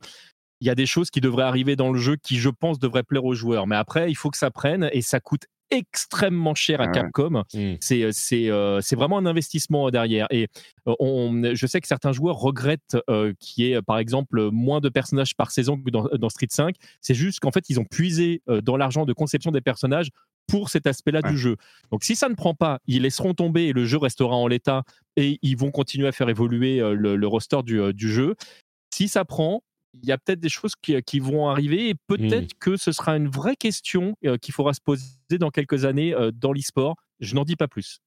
il y a des choses qui devraient arriver dans le jeu qui, je pense, devraient plaire aux joueurs. Mais après, il faut que ça prenne et ça coûte extrêmement cher à Ah ouais. Capcom. Mm. C'est c'est euh, c'est vraiment un investissement derrière. Et euh, on, je sais que certains joueurs regrettent euh, qu'il y ait, par exemple, moins de personnages par saison que dans, dans Street 5. C'est juste qu'en fait, ils ont puisé euh, dans l'argent de conception des personnages pour cet aspect-là Ouais. du jeu. Donc, si ça ne prend pas, ils laisseront tomber et le jeu restera en l'état et ils vont continuer à faire évoluer euh, le, le roster du, euh, du jeu. Si ça prend, il y a peut-être des choses qui, qui vont arriver et peut-être que ce sera une vraie question euh, qu'il faudra se poser dans quelques années euh, dans l'e-sport. Je n'en dis pas plus.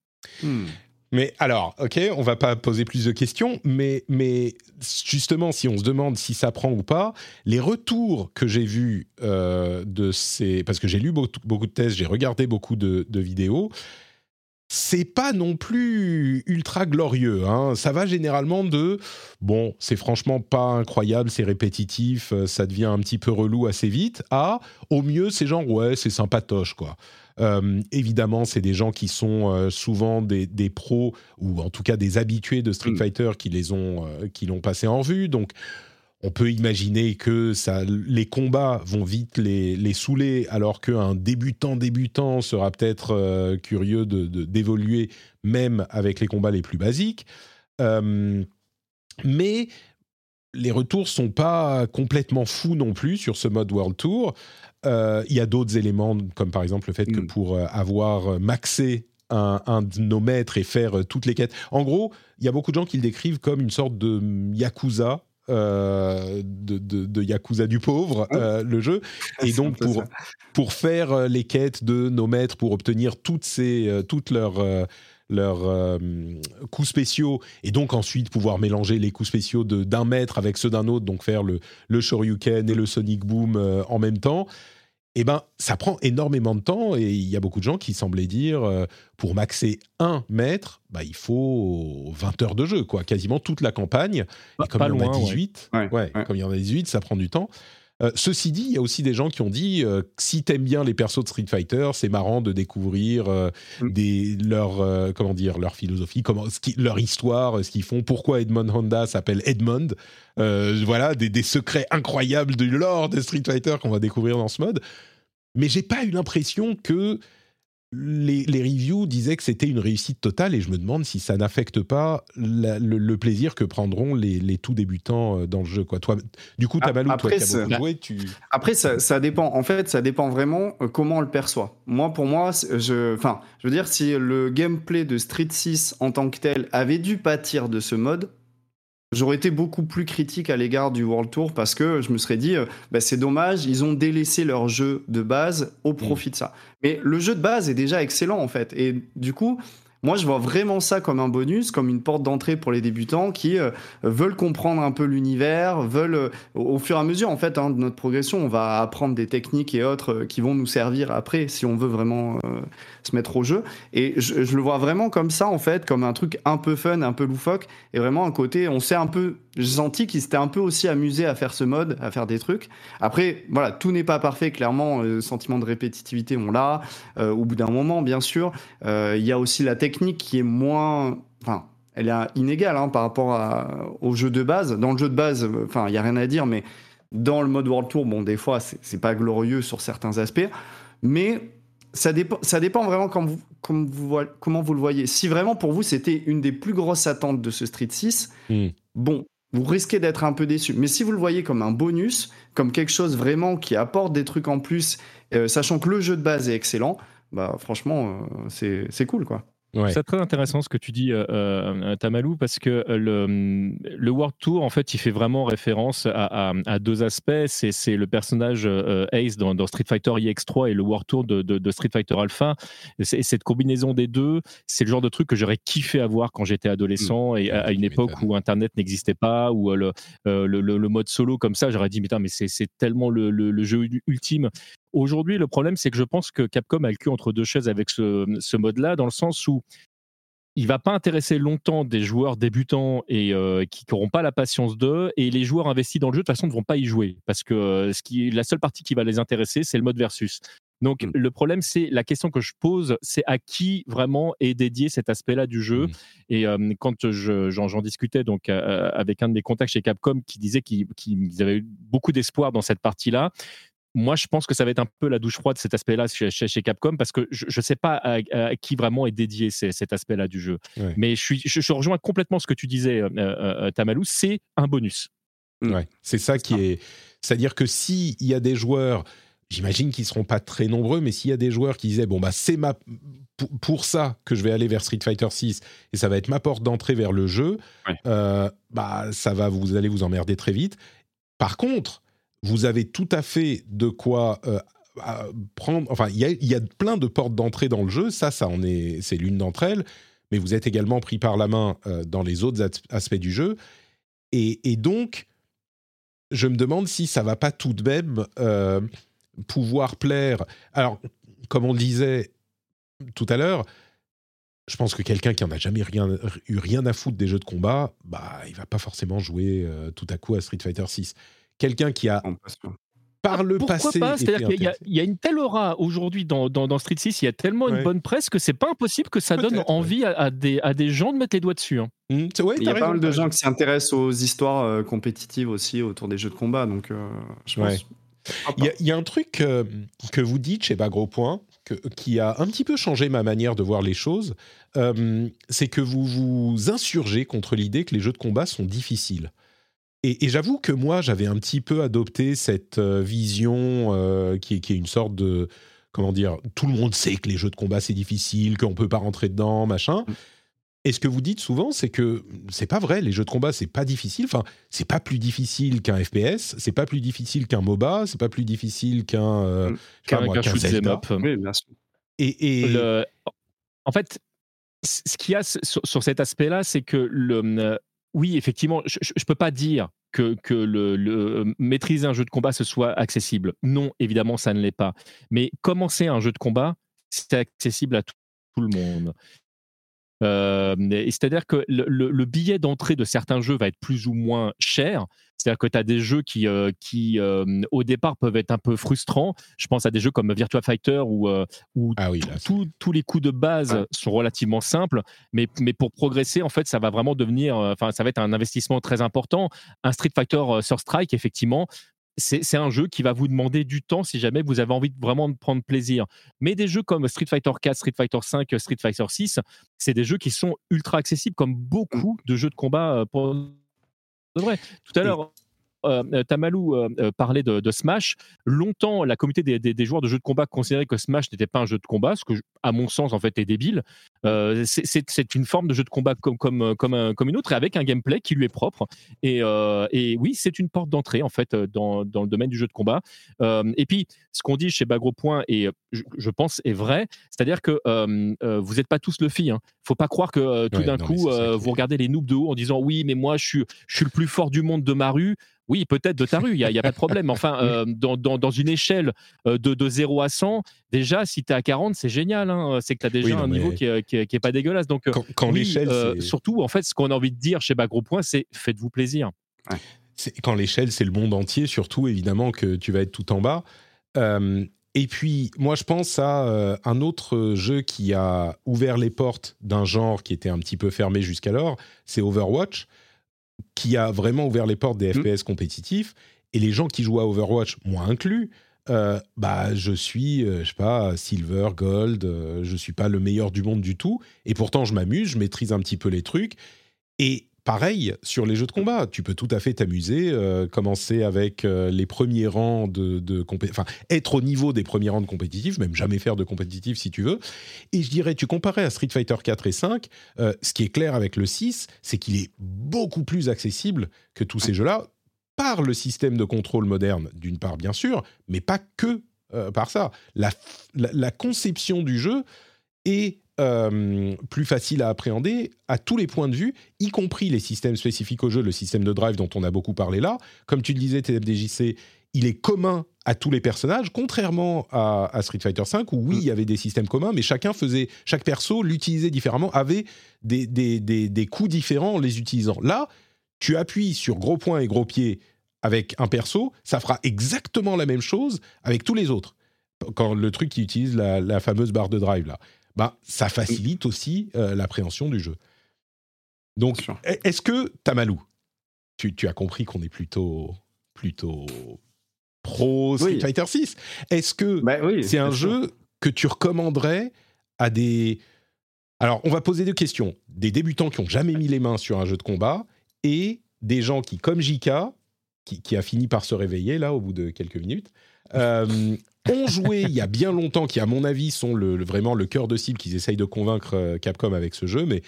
Hmm. Mais alors, ok, on va pas poser plus de questions, mais, mais justement, si on se demande si ça prend ou pas, les retours que j'ai vus euh, de ces... Parce que j'ai lu beaucoup, beaucoup de tests, j'ai regardé beaucoup de, de vidéos, c'est pas non plus ultra glorieux. hein. Ça va généralement de bon, c'est franchement pas incroyable, c'est répétitif, euh, ça devient un petit peu relou assez vite, à au mieux, c'est genre ouais, c'est sympatoche quoi. Euh, évidemment, c'est des gens qui sont euh, souvent des, des pros ou en tout cas des habitués de Street Mm. Fighter qui les ont, euh, qui l'ont passé en revue. Donc, on peut imaginer que ça, les combats vont vite les, les saouler, alors qu'un débutant débutant sera peut-être euh, curieux de- de- d'évoluer même avec les combats les plus basiques. Euh, mais les retours sont pas complètement fous non plus sur ce mode World Tour. Euh, Il y a d'autres éléments, comme par exemple le fait que Mm. pour avoir maxé un, un de nos maîtres et faire toutes les quêtes. En gros, il y a beaucoup de gens qui le décrivent comme une sorte de Yakuza. Euh, de, de- de Yakuza du pauvre, euh, le jeu. Et donc, pour, pour faire euh, les quêtes de nos maîtres, pour obtenir toutes, ces, toutes leurs, leurs coups spéciaux, et donc ensuite pouvoir mélanger les coups spéciaux de- d'un maître avec ceux d'un autre, donc faire le, le Shoryuken et le Sonic Boom en même temps, eh ben, ça prend énormément de temps, et il y a beaucoup de gens qui semblaient dire, euh, pour maxer un maître, bah, il faut 20 heures de jeu, quoi, quasiment toute la campagne. Et comme il y en loin, a ouais. 18, Ouais, ouais, ouais. comme il y en a 18, ça prend du temps. Euh, ceci dit, il y a aussi des gens qui ont dit euh, si t'aimes bien les persos de Street Fighter, c'est marrant de découvrir euh, Mm. des, leur, comment dire, leur philosophie, comment, ce qui- leur histoire, ce qu'ils font, pourquoi Edmond Honda s'appelle Edmond. Voilà, des, des secrets incroyables du lore de Street Fighter qu'on va découvrir dans ce mode. Mais j'ai pas eu l'impression que les, les reviews disaient que c'était une réussite totale et je me demande si ça n'affecte pas la- le, le plaisir que prendront les, les tout débutants euh, dans le jeu. Quoi. Toi, du coup, Ah, toi après, qui as beaucoup joué, tu... Après, ça, ça dépend. En fait, ça dépend vraiment euh, comment on le perçoit. Moi, pour moi, c'est- je, enfin, je veux dire, si le gameplay de Street 6 en tant que tel avait dû pâtir de ce mode, j'aurais été beaucoup plus critique à l'égard du World Tour parce que je me serais dit, euh, bah, c'est dommage, ils ont délaissé leur jeu de base au profit de ça. Mais le jeu de base est déjà excellent en fait. Et du coup, moi, je vois vraiment ça comme un bonus, comme une porte d'entrée pour les débutants qui euh, veulent comprendre un peu l'univers, veulent, euh, au fur et à mesure en fait hein, de notre progression, on va apprendre des techniques et autres euh, qui vont nous servir après si on veut vraiment se mettre au jeu. Et je, je le vois vraiment comme ça en fait, comme un truc un peu fun, un peu loufoque, et vraiment un côté, on s'est un peu, j'ai senti qu'ils s'étaient un peu aussi amusés à faire ce mode, à faire des trucs. Après, voilà, tout n'est pas parfait, clairement, euh, le sentiment de répétitivité, on l'a. Euh, au bout d'un moment, bien sûr, Euh, il y a aussi la technique qui est moins, enfin, elle est inégale hein, par rapport à- au jeu de base. Dans le jeu de base, euh, enfin, il y a rien à dire, mais dans le mode World Tour, bon, des fois, c'est pas glorieux sur certains aspects, mais ça dépend, ça dépend vraiment comme vous, comme vous, comment vous le voyez. Si vraiment pour vous c'était une des plus grosses attentes de ce Street 6, Mm. bon, vous risquez d'être un peu déçu. Mais si vous le voyez comme un bonus, comme quelque chose vraiment qui apporte des trucs en plus, euh, sachant que le jeu de base est excellent, bah franchement, euh, c'est cool quoi. Ouais. C'est très intéressant ce que tu dis, euh, euh, Tamalou, parce que euh, le, le World Tour, en fait, il fait vraiment référence à, à- à deux aspects. C'est le personnage euh, Ace dans, dans Street Fighter EX3 et le World Tour de, de- de Street Fighter Alpha. Et cette combinaison des deux, c'est le genre de truc que j'aurais kiffé avoir quand j'étais adolescent et à, à une époque où Internet n'existait pas, où le, le, le- le mode solo comme ça, j'aurais dit, mais, c'est tellement le, le- le jeu ultime. Aujourd'hui, le problème, c'est que je pense que Capcom a le cul entre deux chaises avec ce, ce mode-là, dans le sens où il va pas intéresser longtemps des joueurs débutants et euh, qui n'auront pas la patience d'eux, et les joueurs investis dans le jeu de toute façon ne vont pas y jouer parce que euh, ce qui, la seule partie qui va les intéresser, c'est le mode versus. Donc Mm. le problème, c'est la question que je pose, c'est à qui vraiment est dédié cet aspect-là du jeu? Mm. Et euh, quand je- j'en discutais donc euh, avec un de mes contacts chez Capcom qui disait qu'ils qu'ils avaient eu beaucoup d'espoir dans cette partie-là. Moi, je pense que ça va être un peu la douche froide cet aspect-là chez, chez, Capcom parce que je ne sais pas à, qui vraiment est dédié cet aspect-là du jeu. Mais je, suis, je, rejoins complètement ce que tu disais, Tamalou. C'est un bonus. Mm. Ouais, c'est ça qui est. C'est-à-dire que s'il y a des joueurs j'imagine qu'ils seront pas très nombreux, mais s'il y a des joueurs qui disaient bon bah c'est ma pour, ça que je vais aller vers Street Fighter 6 et ça va être ma porte d'entrée vers le jeu, euh, bah ça va vous allez vous emmerder très vite. Par contre, vous avez tout à fait de quoi euh, prendre. Enfin, il y a, plein de portes d'entrée dans le jeu. Ça, ça en est c'est l'une d'entre elles. Mais vous êtes également pris par la main euh, dans les autres aspects du jeu. Et, donc, je me demande si ça va pas tout de même pouvoir plaire. Alors, comme on le disait tout à l'heure, je pense que quelqu'un qui en a jamais rien, eu rien à foutre des jeux de combat, bah, il va pas forcément jouer euh, tout à coup à Street Fighter 6. Quelqu'un qui a par le Pourquoi passé. pas? C'est-à-dire qu'il y, a une telle aura aujourd'hui dans, dans, Street 6, il y a tellement une bonne presse que c'est pas impossible que ça donne envie à, des, à des gens de mettre les doigts dessus. Hein. Mmh, il y a pas mal de gens qui s'intéressent aux histoires euh, compétitives aussi autour des jeux de combat, donc euh, je pense il y, a un truc euh, que vous dites chez Bagro Point qui a un petit peu changé ma manière de voir les choses. Euh, c'est que vous vous insurgez contre l'idée que les jeux de combat sont difficiles. Et, j'avoue que moi, j'avais un petit peu adopté cette euh, vision qui, est une sorte de. Comment dire Tout le monde sait que les jeux de combat, c'est difficile, qu'on ne peut pas rentrer dedans, machin. Mm. Et ce que vous dites souvent, c'est que c'est pas vrai. Les jeux de combat, c'est pas difficile. Enfin, c'est pas plus difficile qu'un FPS. C'est pas plus difficil qu'un MOBA. C'est pas plus difficile qu'un euh, qu'un Zelda. Oui, bien sûr. Et, et... en fait, ce qu'il y a sur, cet aspect-là, c'est que le, euh, oui, effectivement, je ne peux pas dire que, le, le, maîtriser un jeu de combat ce soit accessible. Non, évidemment, ça ne l'est pas. Mais commencer un jeu de combat, c'est accessible à tout le monde. Euh, c'est-à-dire que le, billet d'entrée de certains jeux va être plus ou moins cher. C'est-à-dire que tu as des jeux qui, euh, qui euh, au départ, peuvent être un peu frustrants. Je pense à des jeux comme Virtua Fighter où, où ah tous les coups de base sont relativement simples. Mais, mais pour progresser, en fait, ça va vraiment devenir, enfin, ça va être un investissement très important. Un Street Fighter Sur Strike, effectivement, c'est un jeu qui va vous demander du temps si jamais vous avez envie de vraiment de prendre plaisir. Mais des jeux comme Street Fighter 4, Street Fighter 5, Street Fighter 6, c'est des jeux qui sont ultra accessibles comme beaucoup de jeux de combat euh, pour de vrai. Tout à l'heure, euh, euh, Tamalou euh, parlait de, Smash. Longtemps, la communauté des, joueurs de jeux de combat considérait que Smash n'était pas un jeu de combat, ce que, à mon sens, en fait, est débile. c'est une forme de jeu de combat comme, comme, comme, comme, une autre, et avec un gameplay qui lui est propre. Et, et oui, c'est une porte d'entrée, en fait, dans, dans, le domaine du jeu de combat. et puis, ce qu'on dit chez Bagro Point, et je, pense est vrai, c'est-à-dire que vous n'êtes pas tous le Il Hein. Faut pas croire que tout d'un coup, vous regardez les noobs de haut en disant oui, mais moi, je suis, je suis le plus fort du monde de ma rue. Oui, peut-être de ta rue, il n'y a, pas de problème. Enfin, euh, dans, une échelle euh, de, de 0 à 100, déjà, si tu es à 40, c'est génial. Hein. C'est que tu as déjà un niveau qui n'est pas dégueulasse. Donc, euh, quand, l'échelle. surtout, en fait, ce qu'on a envie de dire chez Bagro Point, c'est faites-vous plaisir. Quand l'échelle, c'est le monde entier, surtout, évidemment, que tu vas être tout en bas. et puis, moi, je pense à un autre jeu qui a ouvert les portes d'un genre qui était un petit peu fermé jusqu'alors, c'est Overwatch qui a vraiment ouvert les portes des mm. FPS compétitifs. Et les gens qui jouent à Overwatch, moi inclus, euh, bah, je suis, euh, je sais pas, silver, gold, euh, je suis pas le meilleur du monde du tout. Et pourtant, je m'amuse, je maîtrise un petit peu les trucs. Et pareil sur les jeux de combat. Tu peux tout à fait t'amuser, commencer avec les premiers rangs de, de enfin être au niveau des premiers rangs de compétitifs, même jamais faire de compétitif si tu veux. Et je dirais, tu comparais à Street Fighter 4 et 5, euh, ce qui est clair avec le 6, c'est qu'il est beaucoup plus accessible que tous ces jeux-là par le système de contrôle moderne, d'une part bien sûr, mais pas que par ça. La, la, la, conception du jeu est euh, plus facile à appréhender à tous les points de vue, y compris les systèmes spécifiques au jeu, le système de drive dont on a beaucoup parlé là. Comme tu le disais, TFDJC, il est commun à tous les personnages, contrairement à, Street Fighter V, où oui, il y avait des systèmes communs, mais chacun faisait, chaque perso l'utilisait différemment, avait des, des, des, coups différents en les utilisant. Là, tu appuies sur gros point et gros pied avec un perso, ça fera exactement la même chose avec tous les autres. Quand le truc qui utilise la, la fameuse barre de drive là. Bah, ça facilite aussi euh, l'appréhension du jeu. Donc, est-ce que, Tamalou, tu, tu as compris qu'on est plutôt, plutôt pro Street Fighter 6. Est-ce que bah c'est un jeu que tu recommanderais à des alors, on va poser deux questions. Des débutants qui ont jamais mis les mains sur un jeu de combat et des gens qui, comme Jika, qui, a fini par se réveiller là au bout de quelques minutes, euh, ont joué il y a bien longtemps, qui à mon avis sont vraiment le cœur de cible qu'ils essayent de convaincre euh, Capcom avec ce jeu, mais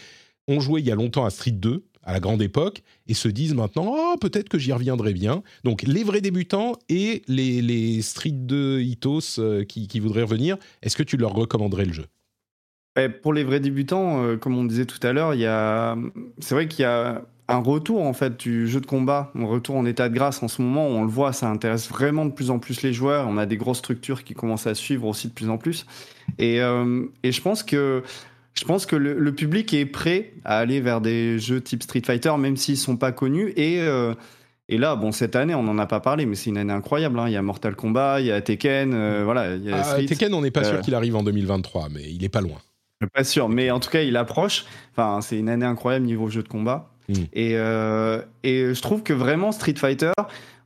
ont joué il y a longtemps à Street 2, à la grande époque, et se disent maintenant, oh, peut-être que j'y reviendrai bien. Donc les vrais débutants et les, Street 2 Hitos euh, qui, voudraient revenir, est-ce que tu leur recommanderais le jeu? Pour les vrais débutants, comme on disait tout à l'heure, a... c'est vrai qu'il y a un retour en fait du jeu de combat, un retour en état de grâce en ce moment. On le voit, ça intéresse vraiment de plus en plus les joueurs. On a des grosses structures qui commencent à suivre aussi de plus en plus. Et, euh, et je pense que je pense que le, public est prêt à aller vers des jeux type Street Fighter, même s'ils sont pas connus. Et euh, et là, bon, cette année, on n'en a pas parlé, mais c'est une année incroyable. Hein. Il y a Mortal Kombat, il y a Tekken, euh, voilà. Il y a ah, Tekken, on n'est pas sûr qu'il arrive en 2023, mais il est pas loin. Pas sûr, mais en tout cas, il approche. Enfin, c'est une année incroyable niveau jeu de combat. Mm. Et, euh, et je trouve que vraiment Street Fighter,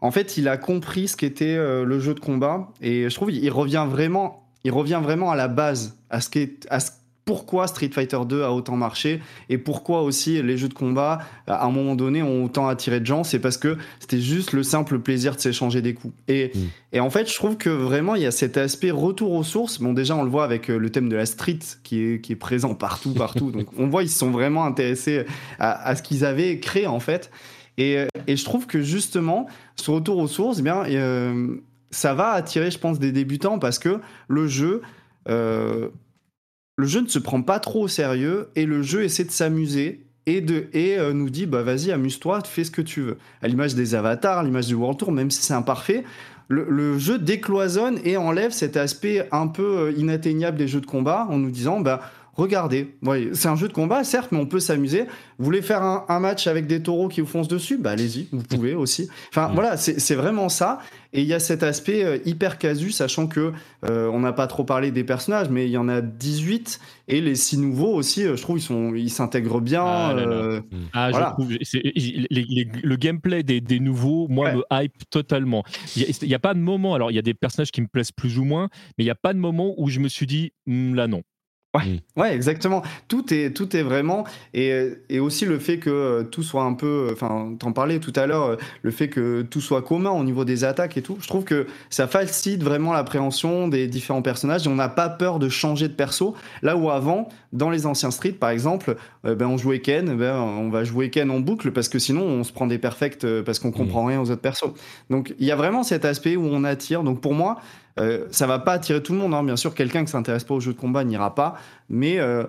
en fait, il a compris ce qu'était euh, le jeu de combat. Et je trouve qu'il revient vraiment, il revient vraiment à la base, à ce qu'est, à ce pourquoi Street Fighter 2 a autant marché et pourquoi aussi les jeux de combat à un moment donné ont autant attiré de gens, c'est parce que c'était juste le simple plaisir de s'échanger des coups. Et, mm. et, en fait, je trouve que vraiment il y a cet aspect retour aux sources. Bon, déjà on le voit avec euh, le thème de la street qui est, qui est présent partout, partout. Donc on voit ils se sont vraiment intéressés à, ce qu'ils avaient créé en fait. Et, et, je trouve que justement ce retour aux sources, eh bien euh, ça va attirer, je pense, des débutants parce que le jeu euh, le jeu ne se prend pas trop au sérieux et le jeu essaie de s'amuser et, de, euh, nous dit bah vas-y amuse-toi, fais ce que tu veux. À l'image des avatars, à l'image du World Tour, même si c'est imparfait, le, jeu décloisonne et enlève cet aspect un peu euh, inatteignable des jeux de combat en nous disant bah regardez, c'est un jeu de combat, certes, mais on peut s'amuser. Vous voulez faire un, match avec des taureaux qui vous foncent dessus? Bah allez-y, vous pouvez aussi. Enfin voilà, c'est vraiment ça. Et il y a cet aspect euh, hyper casu, sachant que euh, on n'a pas trop parlé des personnages, mais il y en a 18 et les six nouveaux aussi. Euh, je trouve ils sont, ils s'intègrent bien. Ah, ah je trouve, le gameplay des, nouveaux, moi, me hype totalement. Il n'y a, pas de moment. Alors il y a des personnages qui me plaisent plus ou moins, mais il n'y a pas de moment où je me suis dit hmm, là non. Ouais, mm. ouais, exactement. Tout est, tout est vraiment. Et, et aussi le fait que euh, tout soit un peu. Enfin, t'en parlais tout à l'heure, euh, le fait que tout soit commun au niveau des attaques et tout. Je trouve que ça facilite vraiment l'appréhension des différents personnages et on n'a pas peur de changer de perso. Là où avant, dans les anciens Street, par exemple, euh, ben, on jouait Ken, ben, on va jouer Ken en boucle parce que sinon on se prend des perfects parce qu'on comprend mm. rien aux autres persos. Donc il y a vraiment cet aspect où on attire. Donc pour moi, euh, ça va pas attirer tout le monde, hein. bien sûr. Quelqu'un qui s'intéresse pas aux jeux de combat n'ira pas, mais euh,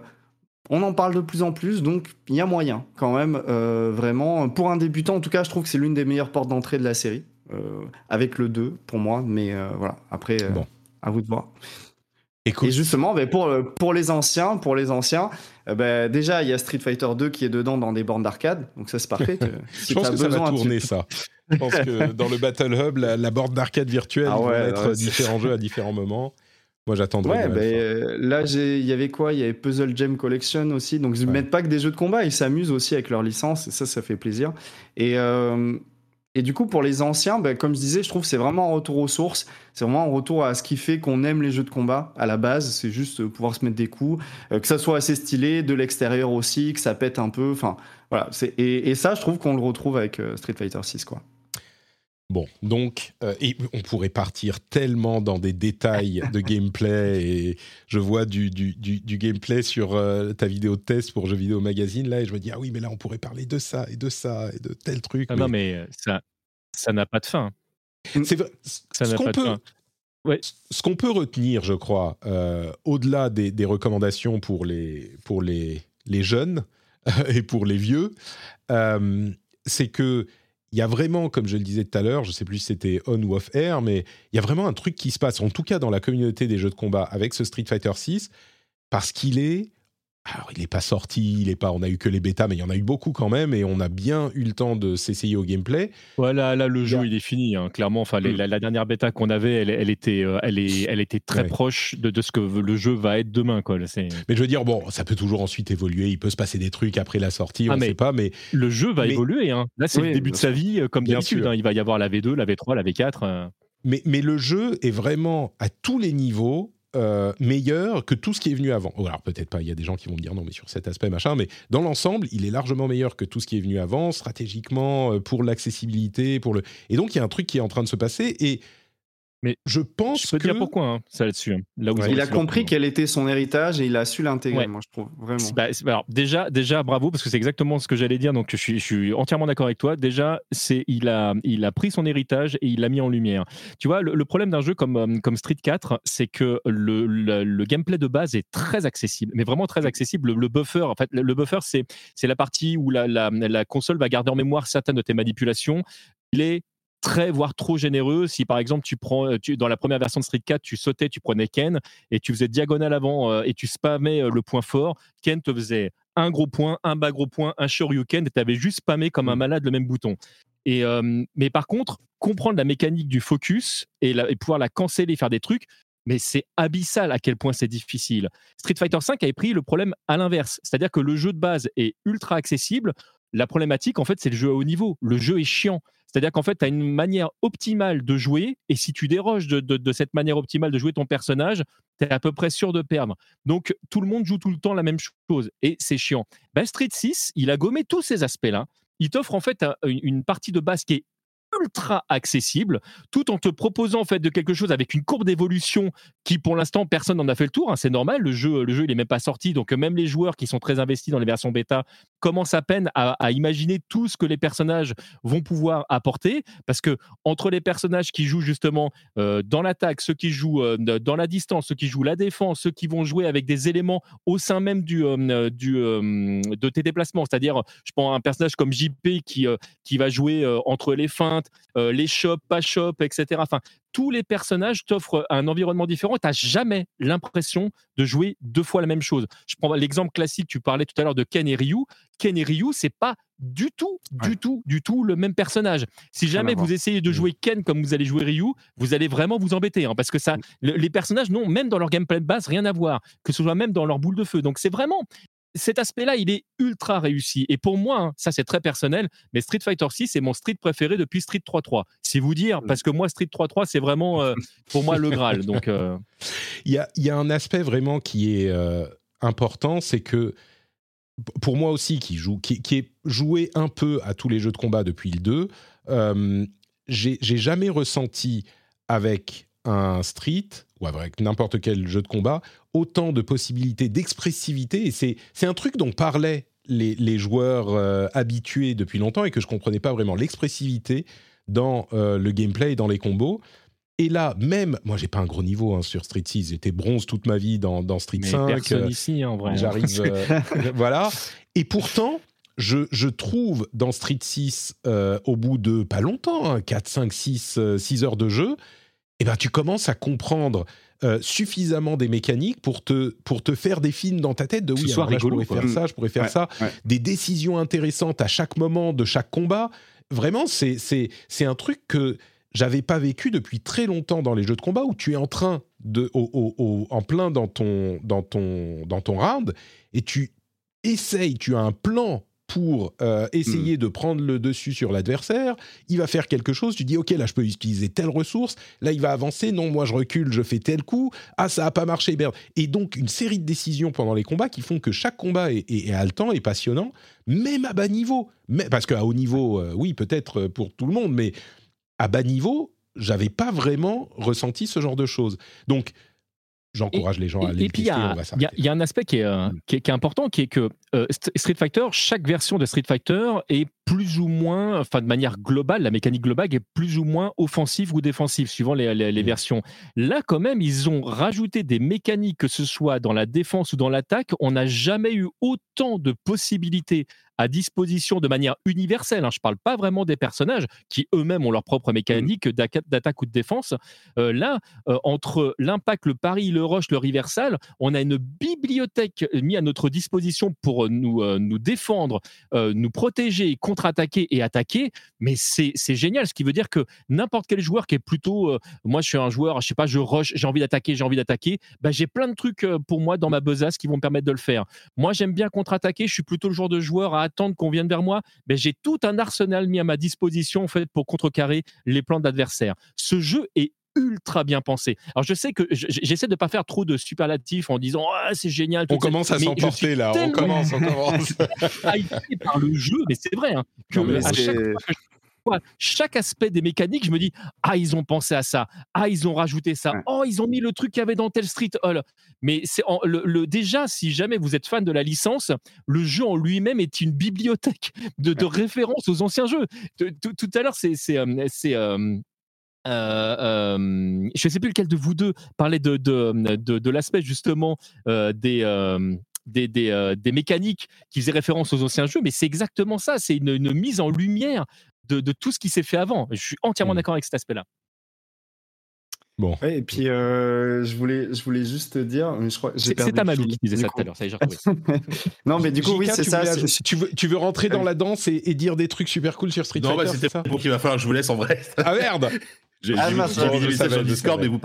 on en parle de plus en plus, donc il y a moyen quand même, euh, vraiment. Pour un débutant, en tout cas, je trouve que c'est l'une des meilleures portes d'entrée de la série, avec le 2 pour moi, mais voilà. Après, à vous de voir. Et justement, ben, pour, pour les anciens, pour les anciens, ben, déjà il y a Street Fighter 2 qui est dedans dans des bornes d'arcade, donc ça c'est parfait. je pense que ça va tourner ça. Je pense que dans le Battle Hub, la, la borne d'arcade virtuelle ah va être différents jeux à différents moments. Moi, j'attendrai. Ouais, ben, euh, là, il y avait quoi? Il y avait Puzzle Gem Collection aussi. Donc, ils ne mettent pas que des jeux de combat, ils s'amusent aussi avec leur licence. Et ça, ça fait plaisir. Et, euh, et du coup, pour les anciens, ben, comme je disais, je trouve que c'est vraiment un retour aux sources. C'est vraiment un retour à ce qui fait qu'on aime les jeux de combat à la base. C'est juste pouvoir se mettre des coups, euh, que ça soit assez stylé, de l'extérieur aussi, que ça pète un peu. Enfin, voilà. Et, ça, je trouve qu'on le retrouve avec Street Fighter 6, quoi. Bon, donc, euh, et on pourrait partir tellement dans des détails de gameplay, et je vois du, du, du, gameplay sur euh, ta vidéo de test pour Jeux Vidéo Magazine, là, et je me dis, ah oui, mais là, on pourrait parler de ça, et de ça, et de tel truc. Ah Non, mais euh, ça ça n'a pas de fin. C'est Ça n'a pas de fin. Ouais. Ce qu'on peut retenir, je crois, au-delà des, des, recommandations pour les, pour les, les jeunes et pour les vieux, c'est que il y a vraiment, comme je le disais tout à l'heure, je ne sais plus si c'était on ou off air, mais il y a vraiment un truc qui se passe, en tout cas dans la communauté des jeux de combat avec ce Street Fighter 6, parce qu'il est alors, il n'est pas sorti, il est pas. On a eu que les bêtas, mais il y en a eu beaucoup quand même, et on a bien eu le temps de s'essayer au gameplay. Voilà, là, le jeu, il est fini, hein, clairement. Enfin, mm. la, dernière bêta qu'on avait, elle, était, euh, elle, est, elle était très proche de, ce que le jeu va être demain, quoi. Mais je veux dire, bon, ça peut toujours ensuite évoluer. Il peut se passer des trucs après la sortie, ah, on ne sait pas, mais le jeu va évoluer. Hein. Là, c'est le début de sa vie, euh, comme d'habitude. Hein. Il va y avoir la V2, la V3, la V4. mais, mais le jeu est vraiment à tous les niveaux euh, meilleur que tout ce qui est venu avant. alors peut-être pas, il y a des gens qui vont me dire non, mais sur cet aspect machin, mais dans l'ensemble, il est largement meilleur que tout ce qui est venu avant, stratégiquement, euh, pour l'accessibilité, pour le. Et donc il y a un truc qui est en train de se passer et mais je pense je peux que... dire pourquoi hein, ça là-dessus. Hein. Là il a compris quel était son héritage et il a su l'intégrer. Moi, je trouve vraiment. Bah, alors déjà, déjà, bravo parce que c'est exactement ce que j'allais dire. Donc je suis, je suis entièrement d'accord avec toi. Déjà, c'est il a, il a pris son héritage et il l'a mis en lumière. Tu vois, le, problème d'un jeu comme, euh, comme Street 4, c'est que le, le, gameplay de base est très accessible, mais vraiment très accessible. Le, buffer, en fait, le, buffer, c'est, c'est la partie où la, la, la console va garder en mémoire certaines de tes manipulations. Il est très voire trop généreux. Si par exemple tu prends euh, tu, dans la première version de Street 4, tu sautais, tu prenais Ken et tu faisais diagonale avant euh, et tu spammais euh, le point fort, Ken te faisait un gros point, un bas gros point, un Shoryuken et tu avais juste spammé comme un mmh. malade le même bouton. Et, mais par contre, comprendre la mécanique du focus et, et pouvoir la canceller, faire des trucs, mais c'est abyssal à quel point c'est difficile. Street Fighter V avait pris le problème à l'inverse, c'est-à-dire que le jeu de base est ultra accessible. La problématique, en fait, c'est le jeu à haut niveau. Le jeu est chiant. C'est-à-dire qu'en fait, tu as une manière optimale de jouer, et si tu déroges de, cette manière optimale de jouer ton personnage, tu es à peu près sûr de perdre. Donc, tout le monde joue tout le temps la même chose, et c'est chiant. Street 6, il a gommé tous ces aspects-là. Il t'offre en fait une partie de base qui est ultra accessible, tout en te proposant en fait de quelque chose avec une courbe d'évolution qui, pour l'instant, personne n'en a fait le tour. Hein, c'est normal, le jeu, le jeu, il est même pas sorti, donc même les joueurs qui sont très investis dans les versions bêta commencent à peine à, imaginer tout ce que les personnages vont pouvoir apporter, parce que entre les personnages qui jouent justement euh, dans l'attaque, ceux qui jouent euh, dans la distance, ceux qui jouent la défense, ceux qui vont jouer avec des éléments au sein même du, euh, du de tes déplacements, c'est-à-dire, je prends un personnage comme JP qui qui va jouer entre les feintes euh, les shops, pas shop, etc. Enfin, tous les personnages t'offrent un environnement différent. Tu n'as jamais l'impression de jouer deux fois la même chose. Je prends l'exemple classique, tu parlais tout à l'heure de Ken et Ryu. Ken et Ryu, c'est pas du tout, du tout, du tout le même personnage. Si jamais vous essayez de mm. jouer Ken comme vous allez jouer Ryu, vous allez vraiment vous embêter, hein, parce que ça, mm. les personnages n'ont même dans leur gameplay de base rien à voir, que ce soit même dans leur boule de feu. Donc c'est vraiment, cet aspect-là, il est ultra réussi. Et pour moi, hein, ça c'est très personnel, mais Street Fighter 6 c'est mon street préféré depuis Street 3.3. C'est vous dire, parce que moi Street 3.3 c'est vraiment euh, pour moi le Graal. Donc, euh. il, y a, il, y a, un aspect vraiment qui est euh, important, c'est que pour moi aussi, qui, joue, qui, qui, est joué un peu à tous les jeux de combat depuis le 2, j'ai jamais ressenti avec un Street ou avec n'importe quel jeu de combat, autant de possibilités d'expressivité. Et c'est un truc dont parlaient les, les joueurs euh, habitués depuis longtemps et que je ne comprenais pas vraiment. L'expressivité dans euh, le gameplay et dans les combos. Et là, même, moi, j'ai pas un gros niveau hein, sur Street 6. J'étais bronze toute ma vie dans, dans Street Mais 5. Personne euh, ici, en vrai. Hein. J'arrive, voilà. Et pourtant, je, je, trouve dans Street 6, au bout de pas longtemps, 4, 5, 6, 6 heures de jeu, eh ben, tu commences à comprendre euh, suffisamment des mécaniques pour te, pour te faire des films dans ta tête de oui, alors je pourrais faire ça, je pourrais faire ça, des décisions intéressantes à chaque moment de chaque combat. Vraiment, c'est, c'est, c'est un truc que j'avais pas vécu depuis très longtemps dans les jeux de combat où tu es en train de, en plein dans ton, dans, ton, dans ton round et tu essayes, tu as un plan pour euh, essayer hmm. de prendre le dessus sur l'adversaire. Il va faire quelque chose, tu dis ok là je peux utiliser telle ressource, là il va avancer, non moi je recule, je fais tel coup, ah ça a pas marché, merde. Et donc une série de décisions pendant les combats qui font que chaque combat est, est, haletant et passionnant, même à bas niveau. Mais, parce qu'à haut niveau, euh, oui peut-être pour tout le monde, mais à bas niveau, j'avais pas vraiment ressenti ce genre de choses. Donc j'encourage les gens à aller puis il y, y, a un aspect qui est, euh, qui est, qui est important qui est que euh, Street Fighter chaque version de Street Fighter est plus ou moins enfin de manière globale la mécanique globale est plus ou moins offensive ou défensive suivant les, les, mm. versions là quand même ils ont rajouté des mécaniques que ce soit dans la défense ou dans l'attaque on n'a jamais eu autant de possibilités à disposition de manière universelle. Hein. Je ne parle pas vraiment des personnages qui eux-mêmes ont leur propre mécanique mmh. d'attaque ou de défense. Euh, là, euh, entre l'impact, le pari, le rush, le reversal, on a une bibliothèque mise à notre disposition pour nous, nous défendre, nous protéger, contre-attaquer et attaquer, mais c'est génial. Ce qui veut dire que n'importe quel joueur qui est plutôt, moi je suis un joueur, je sais pas, je rush, j'ai envie d'attaquer, j'ai envie d'attaquer, bah, j'ai plein de trucs pour moi dans ma besace qui vont me permettre de le faire. Moi j'aime bien contre-attaquer, je suis plutôt le genre de joueur à attendre qu'on vienne vers moi, ben, j'ai tout un arsenal mis à ma disposition en fait, pour contrecarrer les plans d'adversaires. Ce jeu est ultra bien pensé. Alors je sais que j'essaie de pas faire trop de superlatifs en disant ah, c'est génial. On commence à s'emporter là. On commence, on commence. par le jeu, mais c'est vrai hein, que à chaque fois chaque aspect des mécaniques, je me dis ah ils ont pensé à ça, ah ils ont rajouté ça, oh ils ont mis le truc qu'il y avait dans tel Street Hall. Mais c'est le, déjà si jamais vous êtes fan de la licence, le jeu en lui-même est une bibliothèque de, de références aux anciens jeux. Tout à l'heure c'est c'est euh, euh, je ne sais plus lequel de vous deux parlait de, de, de, l'aspect justement euh, des, des, des, des, mécaniques qui faisaient référence aux anciens jeux, mais c'est exactement ça, c'est une, une, mise en lumière de, de tout ce qui s'est fait avant. Je suis entièrement mmh. d'accord avec cet aspect-là. Bon. et puis je voulais, je voulais juste dire, je crois, c'est Tamalou qui disait ça tout à l'heure. Ça non, mais du coup, oui, c'est ça. tu, veux, tu veux rentrer dans la danse et, dire des trucs super cool sur Street Fighter Non, c'était pour qu'il va falloir que je vous laisse en vrai. Ah merde j'ai ah, vu, des messages sur Discord, mais vous,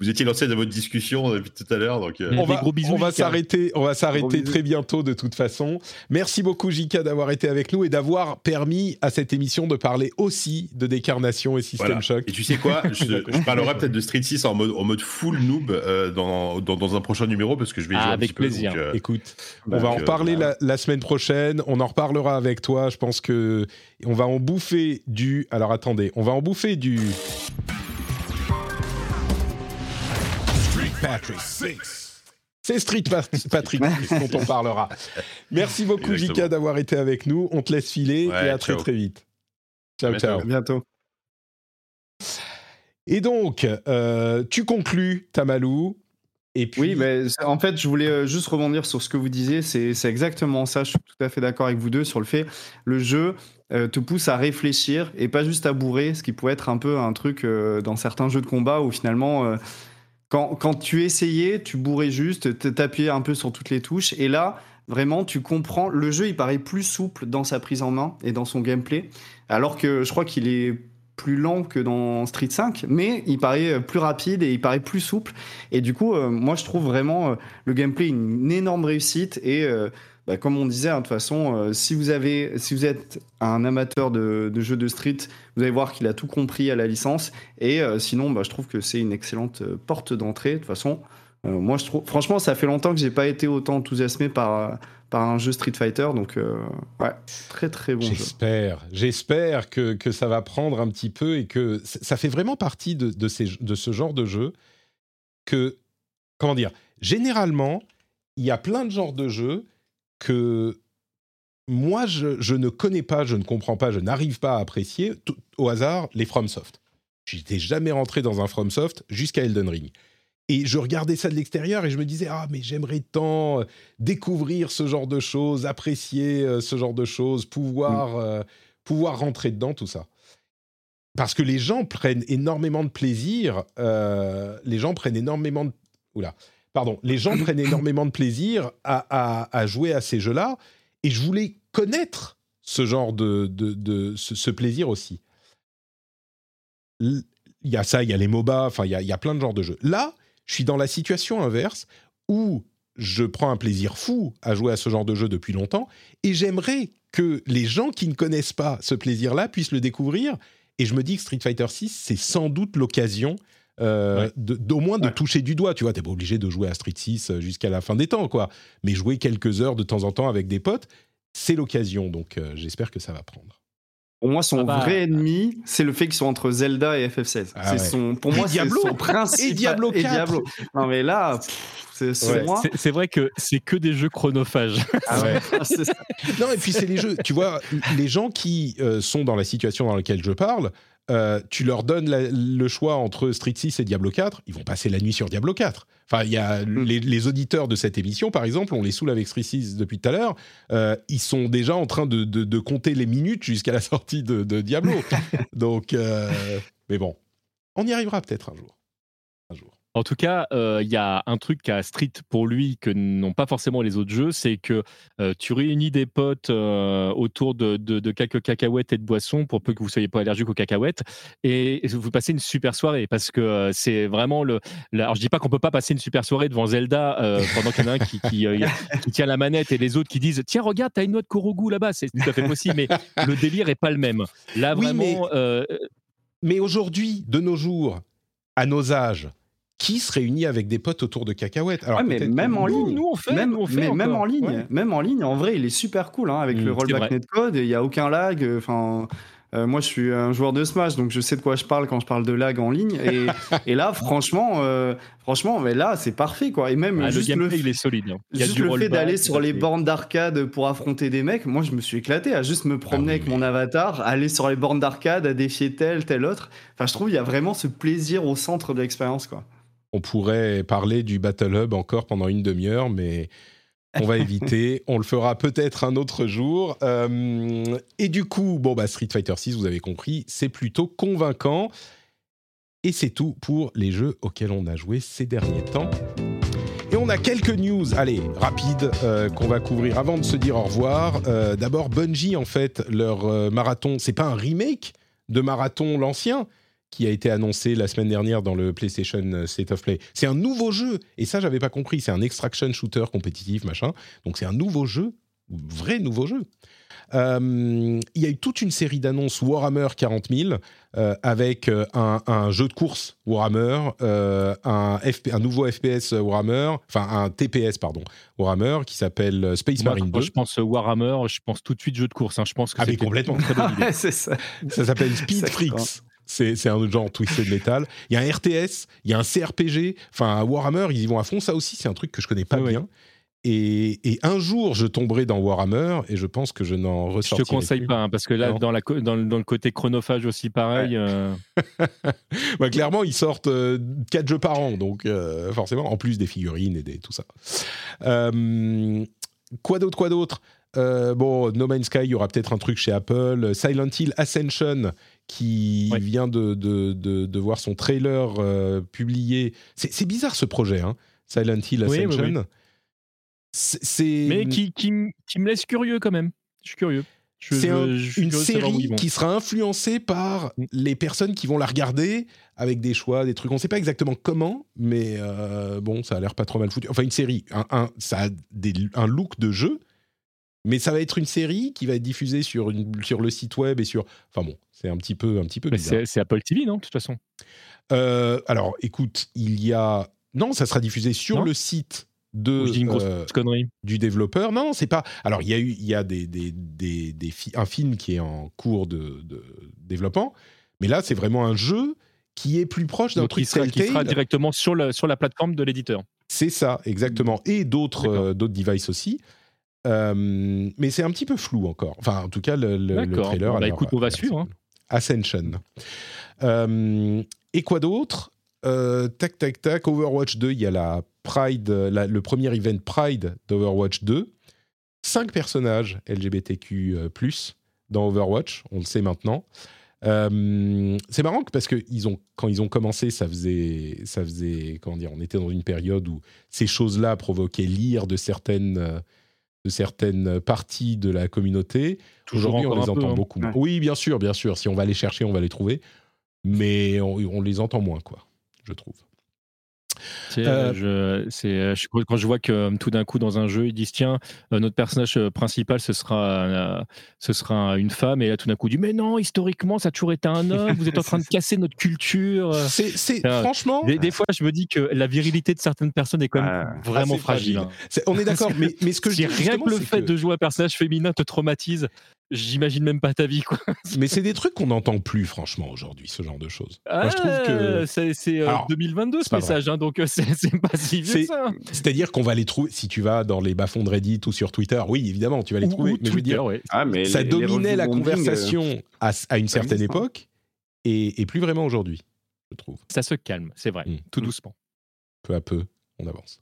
vous étiez lancé dans votre discussion depuis tout à l'heure. Donc, euh. on, va, on va s'arrêter, on va s'arrêter très bientôt de toute façon. Merci beaucoup Jika d'avoir été avec nous et d'avoir permis à cette émission de parler aussi de décarnation et System Shock. Et tu sais quoi, je, parlerai peut-être de Street 6 en mode, en mode full noob euh, dans, dans, un prochain numéro parce que je vais ah, jouer avec plaisir. Euh, Écoute, on va en reparler la, la, semaine prochaine. On en reparlera avec toi. Je pense que on va en bouffer du. Alors attendez, on va en bouffer du. Patrick 6. C'est Street Patrick dont on parlera. Merci beaucoup, Jika, d'avoir été avec nous. On te laisse filer et à très très vite. Ciao, ciao. À bientôt. Et donc, euh, tu conclus, Tamalou. Et puis... Oui, mais en fait, je voulais euh, juste rebondir sur ce que vous disiez. C'est exactement ça. Je suis tout à fait d'accord avec vous deux sur le fait le jeu euh, te pousse à réfléchir et pas juste à bourrer, ce qui pourrait être un peu un truc dans certains jeux de combat où finalement quand, quand tu essayais, tu bourrais juste, t'appuyais un peu sur toutes les touches. Et là, vraiment, tu comprends. Le jeu, il paraît plus souple dans sa prise en main et dans son gameplay. Alors que je crois qu'il est plus lent que dans Street 5, mais il paraît plus rapide et il paraît plus souple. Et du coup, euh, moi, je trouve vraiment euh, le gameplay une, énorme réussite. Et euh, bah, comme on disait, hein, de toute façon, euh, si, vous êtes un amateur de, jeux de street, vous allez voir qu'il a tout compris à la licence. Et euh, sinon, bah, je trouve que c'est une excellente euh, porte d'entrée. De toute façon, moi, je trouve, franchement, ça fait longtemps que j'ai pas été autant enthousiasmé par, un jeu Street Fighter. Donc, ouais, très très bon J'espère, j'espère que, ça va prendre un petit peu et que ça fait vraiment partie de, de ce genre de jeu que, comment dire, généralement, il y a plein de genres de jeux que moi, je, ne connais pas, je ne comprends pas, je n'arrive pas à apprécier au hasard les FromSoft. Je n'étais jamais rentré dans un FromSoft jusqu'à Elden Ring. Et je regardais ça de l'extérieur et je me disais ah mais j'aimerais tant euh, découvrir ce genre de choses, apprécier euh, ce genre de choses, pouvoir mm. euh, pouvoir rentrer dedans tout ça. Parce que les gens prennent énormément de plaisir, les gens prennent énormément de oula, pardon, les gens prennent énormément de plaisir à, jouer à ces jeux-là, et je voulais connaître ce genre de, ce, plaisir aussi. Il y a ça, il y a les MOBA, enfin il y a, plein de genres de jeux. Là, je suis dans la situation inverse où je prends un plaisir fou à jouer à ce genre de jeu depuis longtemps, et j'aimerais que les gens qui ne connaissent pas ce plaisir-là puissent le découvrir. Et je me dis que Street Fighter 6, c'est sans doute l'occasion euh, d'au moins de toucher du doigt. Tu vois, t'es pas obligé de jouer à Street 6 euh, jusqu'à la fin des temps, quoi. Mais jouer quelques heures de temps en temps avec des potes, c'est l'occasion. Donc, euh, j'espère que ça va prendre. Pour moi, son ah bah, vrai ennemi, c'est le fait qu'ils sont entre Zelda et FF16. Ah c'est son, pour moi, c'est son principe. Et Diablo 4. Et Diablo. Non, mais là, c'est vrai que c'est que des jeux chronophages. Ah non, et puis c'est les jeux. Tu vois, les gens qui sont dans la situation dans laquelle je parle, euh, tu leur donnes le choix entre Street 6 et Diablo 4, ils vont passer la nuit sur Diablo 4. Enfin, il y a mm. les, auditeurs de cette émission, par exemple, on les saoule avec Street 6 depuis tout à l'heure, euh, ils sont déjà en train de, compter les minutes jusqu'à la sortie de, Diablo. Donc, euh, mais bon, on y arrivera peut-être un jour. En tout cas, euh, il y a un truc à Street pour lui que n'ont pas forcément les autres jeux, c'est que euh, tu réunis des potes euh, autour de, de, quelques cacahuètes et de boissons, pour peu que vous soyez pas allergique aux cacahuètes, et vous passez une super soirée parce que c'est vraiment le. Alors je dis pas qu'on peut pas passer une super soirée devant Zelda pendant qu'il y en a un qui, qui, tient la manette et les autres qui disent tiens regarde t'as une noix de Korogu là-bas, c'est tout à fait possible, mais le délire est pas le même. Là vraiment. mais aujourd'hui, de nos jours, à nos âges qui se réunit avec des potes autour de cacahuètes. Alors, mais même en ligne, nous on fait, même, on fait mais même en ligne, même en ligne, en vrai, il est super cool hein, avec le mmh, rollback netcode. Il y a aucun lag. Euh, enfin. Euh, moi, je suis un joueur de Smash, donc je sais de quoi je parle quand je parle de lag en ligne. Et, et là, franchement, euh, franchement, mais là, c'est parfait, quoi. Et même ah, juste le, il est solide. Hein. Il juste le fait d'aller sur les bornes d'arcade pour affronter des mecs, moi, je me suis éclaté à juste me promener ah avec mon avatar, aller sur les bornes d'arcade, à défier tel, tel autre. Enfin, je trouve il y a vraiment ce plaisir au centre de l'expérience, quoi. On pourrait parler du Battle Hub encore pendant une demi-heure, mais on va éviter. On le fera peut-être un autre jour. Euh, et du coup, bon, bah, Street Fighter 6, vous avez compris, c'est plutôt convaincant. Et c'est tout pour les jeux auxquels on a joué ces derniers temps. Et on a quelques news, allez, rapides, euh, qu'on va couvrir avant de se dire au revoir. Euh, d'abord, Bungie, en fait, leur marathon, c'est pas un remake de Marathon l'ancien, qui a été annoncé la semaine dernière dans le PlayStation euh, State of Play. C'est un nouveau jeu, et ça j'avais pas compris, c'est un extraction shooter compétitif, machin. Donc c'est un nouveau jeu, vrai nouveau jeu. Euh, il y a eu toute une série d'annonces Warhammer 40 000 euh, avec un, jeu de course Warhammer, un, un, nouveau FPS Warhammer, enfin un TPS pardon Warhammer qui s'appelle Space Marine 2. je pense Warhammer, je pense tout de suite jeu de course. Hein. Je pense que ah, c'est complètement. ça. ça s'appelle Speed Freaks. C'est un autre genre Twisted Metal. Il y a un RTS, il y a un CRPG. Enfin, Warhammer, ils y vont à fond. Ça aussi, c'est un truc que je connais pas bien. Et, un jour, je tomberai dans Warhammer et je pense que je n'en ressortirai Je te conseille pas, hein, parce que là, dans, la, dans, le côté chronophage aussi, pareil. Euh. bah, clairement, ils sortent 4 euh, jeux par an, donc euh, forcément, en plus des figurines et des, tout ça. quoi d'autre, quoi d'autre? Bon, No Man's Sky, il y aura peut-être un truc chez Apple. Silent Hill Ascension, qui vient de, de, de, voir son trailer euh, publié. C'est bizarre ce projet, hein, Silent Hill Ascension. c'est Mais qui, qui, qui, me laisse curieux quand même. Je suis curieux. C'est une série qui sera influencée par mm. les personnes qui vont la regarder avec des choix, des trucs. On ne sait pas exactement comment, mais euh, bon, ça a l'air pas trop mal foutu. Enfin, une série, un, ça a des, un look de jeu, mais ça va être une série qui va être diffusée sur, une, sur le site web et sur. Enfin bon, c'est un petit peu, un petit peu bizarre. C'est Apple TV, non, de toute façon? Euh, Alors, écoute, il y a. Non, ça sera diffusé sur le site de euh, du développeur. Non, c'est pas. Alors, il y a eu, il y a des, des, des, des un film qui est en cours de, de développement, mais là, c'est vraiment un jeu qui est plus proche d'un truc qui sera, qui sera directement sur la, sur la plateforme de l'éditeur. C'est ça, exactement. Et d'autres euh, d'autres devices aussi. Euh, mais c'est un petit peu flou encore. Enfin, en tout cas, le, le, trailer. Bon, bah, écoute, on va suivre. Hein. Ascension. Euh, et quoi d'autre? Euh, Tac, tac, tac. Overwatch 2, il y a la Pride, le premier event Pride d'Overwatch 2. Cinq personnages LGBTQ dans Overwatch, on le sait maintenant. c'est marrant parce que ils ont, quand ils ont commencé, ça faisait, ça faisait, comment dire, on était dans une période où ces choses-là provoquaient l'ire de certaines de certaines parties de la communauté. Aujourd'hui, on les entend hein. beaucoup moins. Oui, bien sûr, bien sûr. Si on va les chercher, on va les trouver. Mais on, on les entend moins, quoi, je trouve. Euh, je, c'est, euh, quand je vois que euh, tout d'un coup dans un jeu ils disent tiens notre personnage principal ce sera ce sera une femme et là tout d'un coup dit mais non historiquement ça a toujours été un homme vous êtes en train de casser notre culture. C'est, franchement des, fois je me dis que la virilité de certaines personnes est quand même ah, vraiment fragile, hein. on est d'accord mais, mais ce que je dis rien que le fait de jouer un personnage féminin te traumatise j'imagine même pas ta vie quoi. Mais c'est des trucs qu'on n'entend plus franchement aujourd'hui, ce genre de choses. Ah, je trouve que c'est, 2022 euh, ce message, hein, donc euh, c'est, pas si vieux ça. C'est-à-dire qu'on va les trouver si tu vas dans les bas-fonds de Reddit ou sur Twitter. Oui, évidemment, tu vas les trouver. mais je veux dire, ah, mais ça dominait la conversation euh, à, une certaine époque et, plus vraiment aujourd'hui, je trouve. Ça se calme, c'est vrai, mm. tout doucement. Peu à peu, on avance.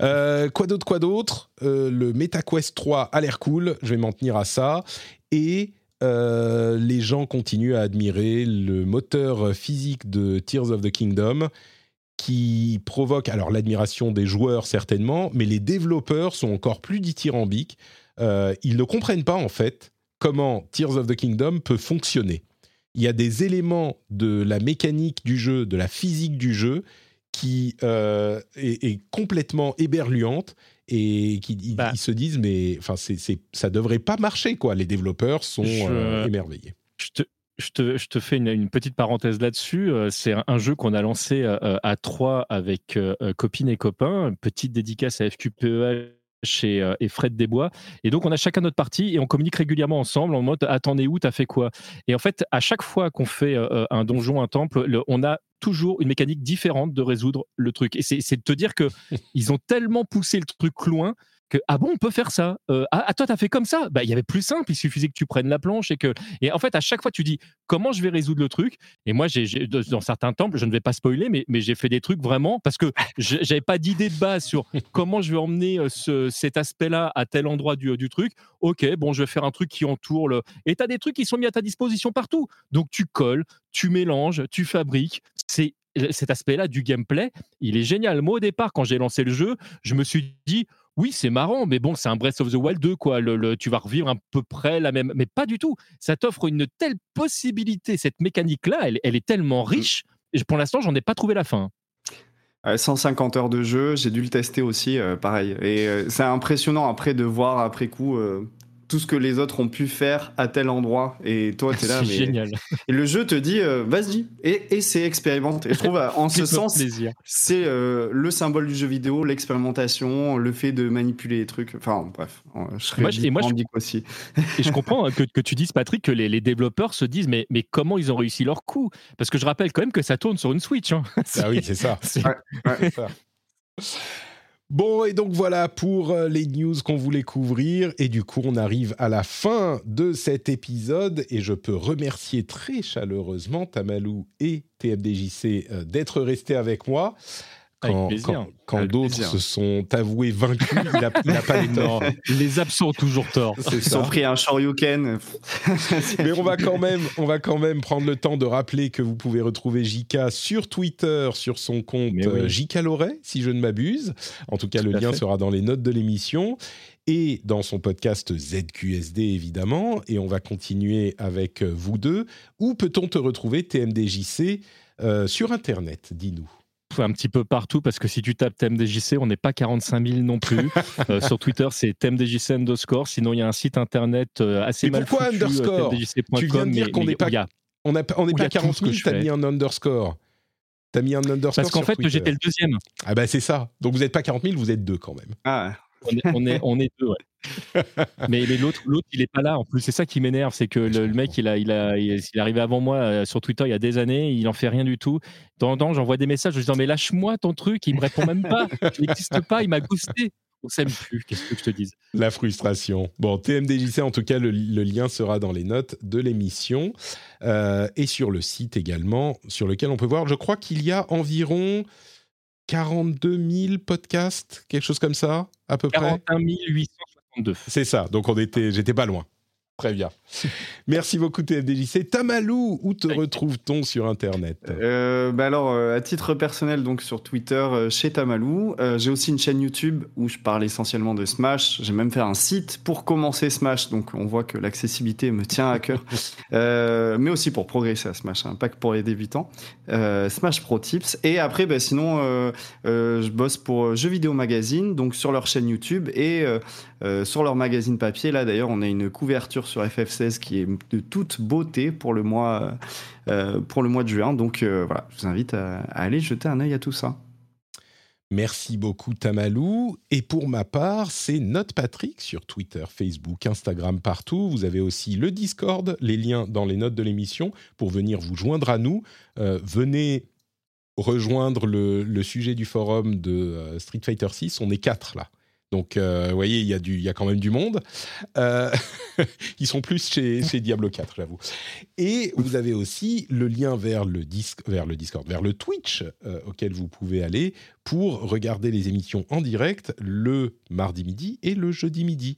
Euh, quoi d'autre, quoi d'autre? Euh, Le MetaQuest 3 a l'air cool, je vais m'en tenir à ça. Et euh, les gens continuent à admirer le moteur physique de Tears of the Kingdom, qui provoque alors l'admiration des joueurs certainement, mais les développeurs sont encore plus dithyrambiques. Ils ne comprennent pas en fait comment Tears of the Kingdom peut fonctionner. Il y a des éléments de la mécanique du jeu, de la physique du jeu, qui euh, est, complètement éberluante et qui bah. ils, se disent mais enfin c'est, ça devrait pas marcher quoi. Les développeurs sont euh, émerveillés. Je te, je te, je te, fais une, petite parenthèse là-dessus. Euh, c'est un, jeu qu'on a lancé à trois avec copines et copains. Une petite dédicace à FQPE chez et Fred Desbois. Et donc, on a chacun notre partie et on communique régulièrement ensemble en mode Attendez où, t'as fait quoi? Et en fait, à chaque fois qu'on fait un donjon, un temple, on a toujours une mécanique différente de résoudre le truc. Et c'est de te dire que ils ont tellement poussé le truc loin ah bon on peut faire ça euh, ah, ah, toi t'as fait comme ça? Bah il y avait plus simple il suffisait que tu prennes la planche et que et en fait à chaque fois tu dis comment je vais résoudre le truc? Et moi j'ai dans certains temples je ne vais pas spoiler mais mais j'ai fait des trucs vraiment parce que j'avais pas d'idée de base sur comment je vais emmener euh, ce, cet aspect là à tel endroit du, du truc. Ok bon je vais faire un truc qui entoure le et t'as des trucs qui sont mis à ta disposition partout. Donc tu colles tu mélanges tu fabriques. C'est cet aspect-là du gameplay, il est génial. Moi, au départ, quand j'ai lancé le jeu, je me suis dit, oui, c'est marrant, mais bon, c'est un Breath of the Wild 2, quoi. Le, tu vas revivre à peu près la même. Mais pas du tout. Ça t'offre une telle possibilité. Cette mécanique-là, elle, est tellement mmh. riche. Et pour l'instant, j'en ai pas trouvé la fin. 150 heures de jeu, j'ai dû le tester aussi, euh, pareil. Et euh, c'est impressionnant après de voir après coup euh, tout ce que les autres ont pu faire à tel endroit. Et toi, tu es là. c'est génial. Et le jeu te dit, euh, vas-y, et, et c'est expérimente. Et je trouve, en ce sens, c'est euh, le symbole du jeu vidéo, l'expérimentation, le fait de manipuler les trucs. Enfin, bref, je serais moi, et moi, je, aussi. et je comprends hein, que, que, tu dises, Patrick, que les, les, développeurs se disent, mais, mais comment ils ont réussi leur coup? Parce que je rappelle quand même que ça tourne sur une Switch. Hein. Ah oui, c'est ça. C'est ça. Bon, et donc voilà pour euh, les news qu'on voulait couvrir. Et du coup, on arrive à la fin de cet épisode. Et je peux remercier très chaleureusement Tamalou et TMDJC euh, d'être restés avec moi quand, d'autres se sont avoués vaincus, il n'a pas les torts. Les absents ont toujours tort. Ils sont pris un shoryuken. Mais on va, quand même, on va quand même prendre le temps de rappeler que vous pouvez retrouver Jika sur Twitter, sur son compte oui. Euh, Jika Loret, si je ne m'abuse. En tout cas, le lien sera dans les notes de l'émission et dans son podcast ZQSD évidemment. Et on va continuer avec vous deux. Où peut-on te retrouver, TMDJC, euh, sur Internet? Dis-nous un petit peu partout parce que si tu tapes TMDJC, on n'est pas 45 000 non plus. Euh, sur Twitter, c'est TMDJC underscore. Sinon, il y a un site internet euh, assez Mais mal pourquoi foutu, euh, underscore? Tu viens de dire qu'on n'est pas, on n'est pas 40 000, t'as mis un underscore. T'as mis un underscore Parce qu'en fait, j'étais le deuxième. Ah bah c'est ça. Donc vous n'êtes pas 40 000, vous êtes deux quand même. Ah on est, on est, deux, ouais. mais, l'autre, l'autre, il est pas là. En plus, c'est ça qui m'énerve, c'est que le, mec, il a, il a, il est arrivé avant moi euh, sur Twitter il y a des années, il en fait rien du tout. En temps, j'envoie des messages en disant mais lâche-moi ton truc, il me répond même pas, il n'existe pas, il m'a ghosté. On s'aime plus, qu'est-ce que je te dise La frustration. Bon, TMDJC, en tout cas, le, lien sera dans les notes de l'émission euh, et sur le site également, sur lequel on peut voir. Je crois qu'il y a environ 42 000 podcasts, quelque chose comme ça, à peu près. 41 862. C'est ça, donc on était, j'étais pas loin. Très bien. Merci beaucoup TFDJC. Tamalou, où te retrouve-t-on sur Internet? Euh, bah Alors, euh, à titre personnel, donc sur Twitter, euh, chez Tamalou. J'ai aussi une chaîne YouTube où je parle essentiellement de Smash. J'ai même fait un site pour commencer Smash, donc on voit que l'accessibilité me tient à cœur. mais aussi pour progresser à Smash, hein, pas que pour les débutants. Smash Pro Tips. Et après, bah, sinon, je bosse pour Jeux Vidéo Magazine, donc sur leur chaîne YouTube et sur leur magazine papier. Là, d'ailleurs, on a une couverture sur FF16 qui est de toute beauté pour le mois, euh, pour le mois de juin. Donc euh, voilà, je vous invite à, aller jeter un œil à tout ça. Merci beaucoup Tamalou. Et pour ma part, c'est Note Patrick sur Twitter, Facebook, Instagram, partout. Vous avez aussi le Discord, les liens dans les notes de l'émission pour venir vous joindre à nous. Euh, venez rejoindre le, le, sujet du forum de Street Fighter 6. On est quatre là. Donc, euh, vous voyez, il y, a il y a quand même du monde. Euh, ils sont plus chez, Diablo 4, j'avoue. Et vous avez aussi le lien vers le, vers le Discord, vers le Twitch euh, auquel vous pouvez aller pour regarder les émissions en direct le mardi midi et le jeudi midi.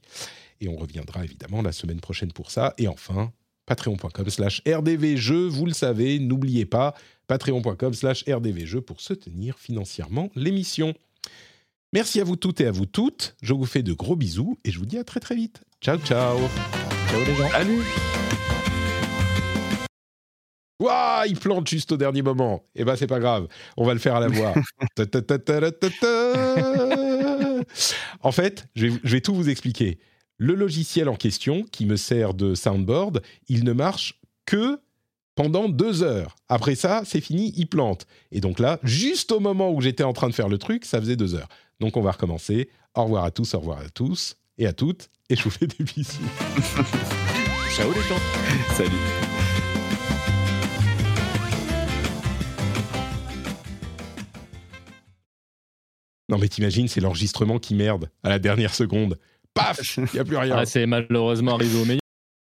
Et on reviendra évidemment la semaine prochaine pour ça. Et enfin, patreon.com slash rdvjeux, vous le savez, n'oubliez pas, patreon.com slash rdvjeux pour soutenir financièrement l'émission. Merci à vous toutes et à vous toutes, je vous fais de gros bisous et je vous dis à très très vite. Ciao ciao Ciao les gens. Salut Ouah, il plante juste au dernier moment. Eh ben, c'est pas grave. On va le faire à la voix. En fait, je vais, je vais tout vous expliquer. Le logiciel en question, qui me sert de soundboard, il ne marche que pendant deux heures. Après ça, c'est fini, il plante. Et donc là, juste au moment où j'étais en train de faire le truc, ça faisait deux heures. Donc on va recommencer. Au revoir à tous, au revoir à tous et à toutes. Et je vous fais des bisous. Ciao les gens. Salut Non mais t'imagines, c'est l'enregistrement qui merde à la dernière seconde. Paf, il n'y a plus rien. Ah, c'est malheureusement arrivé au meilleur.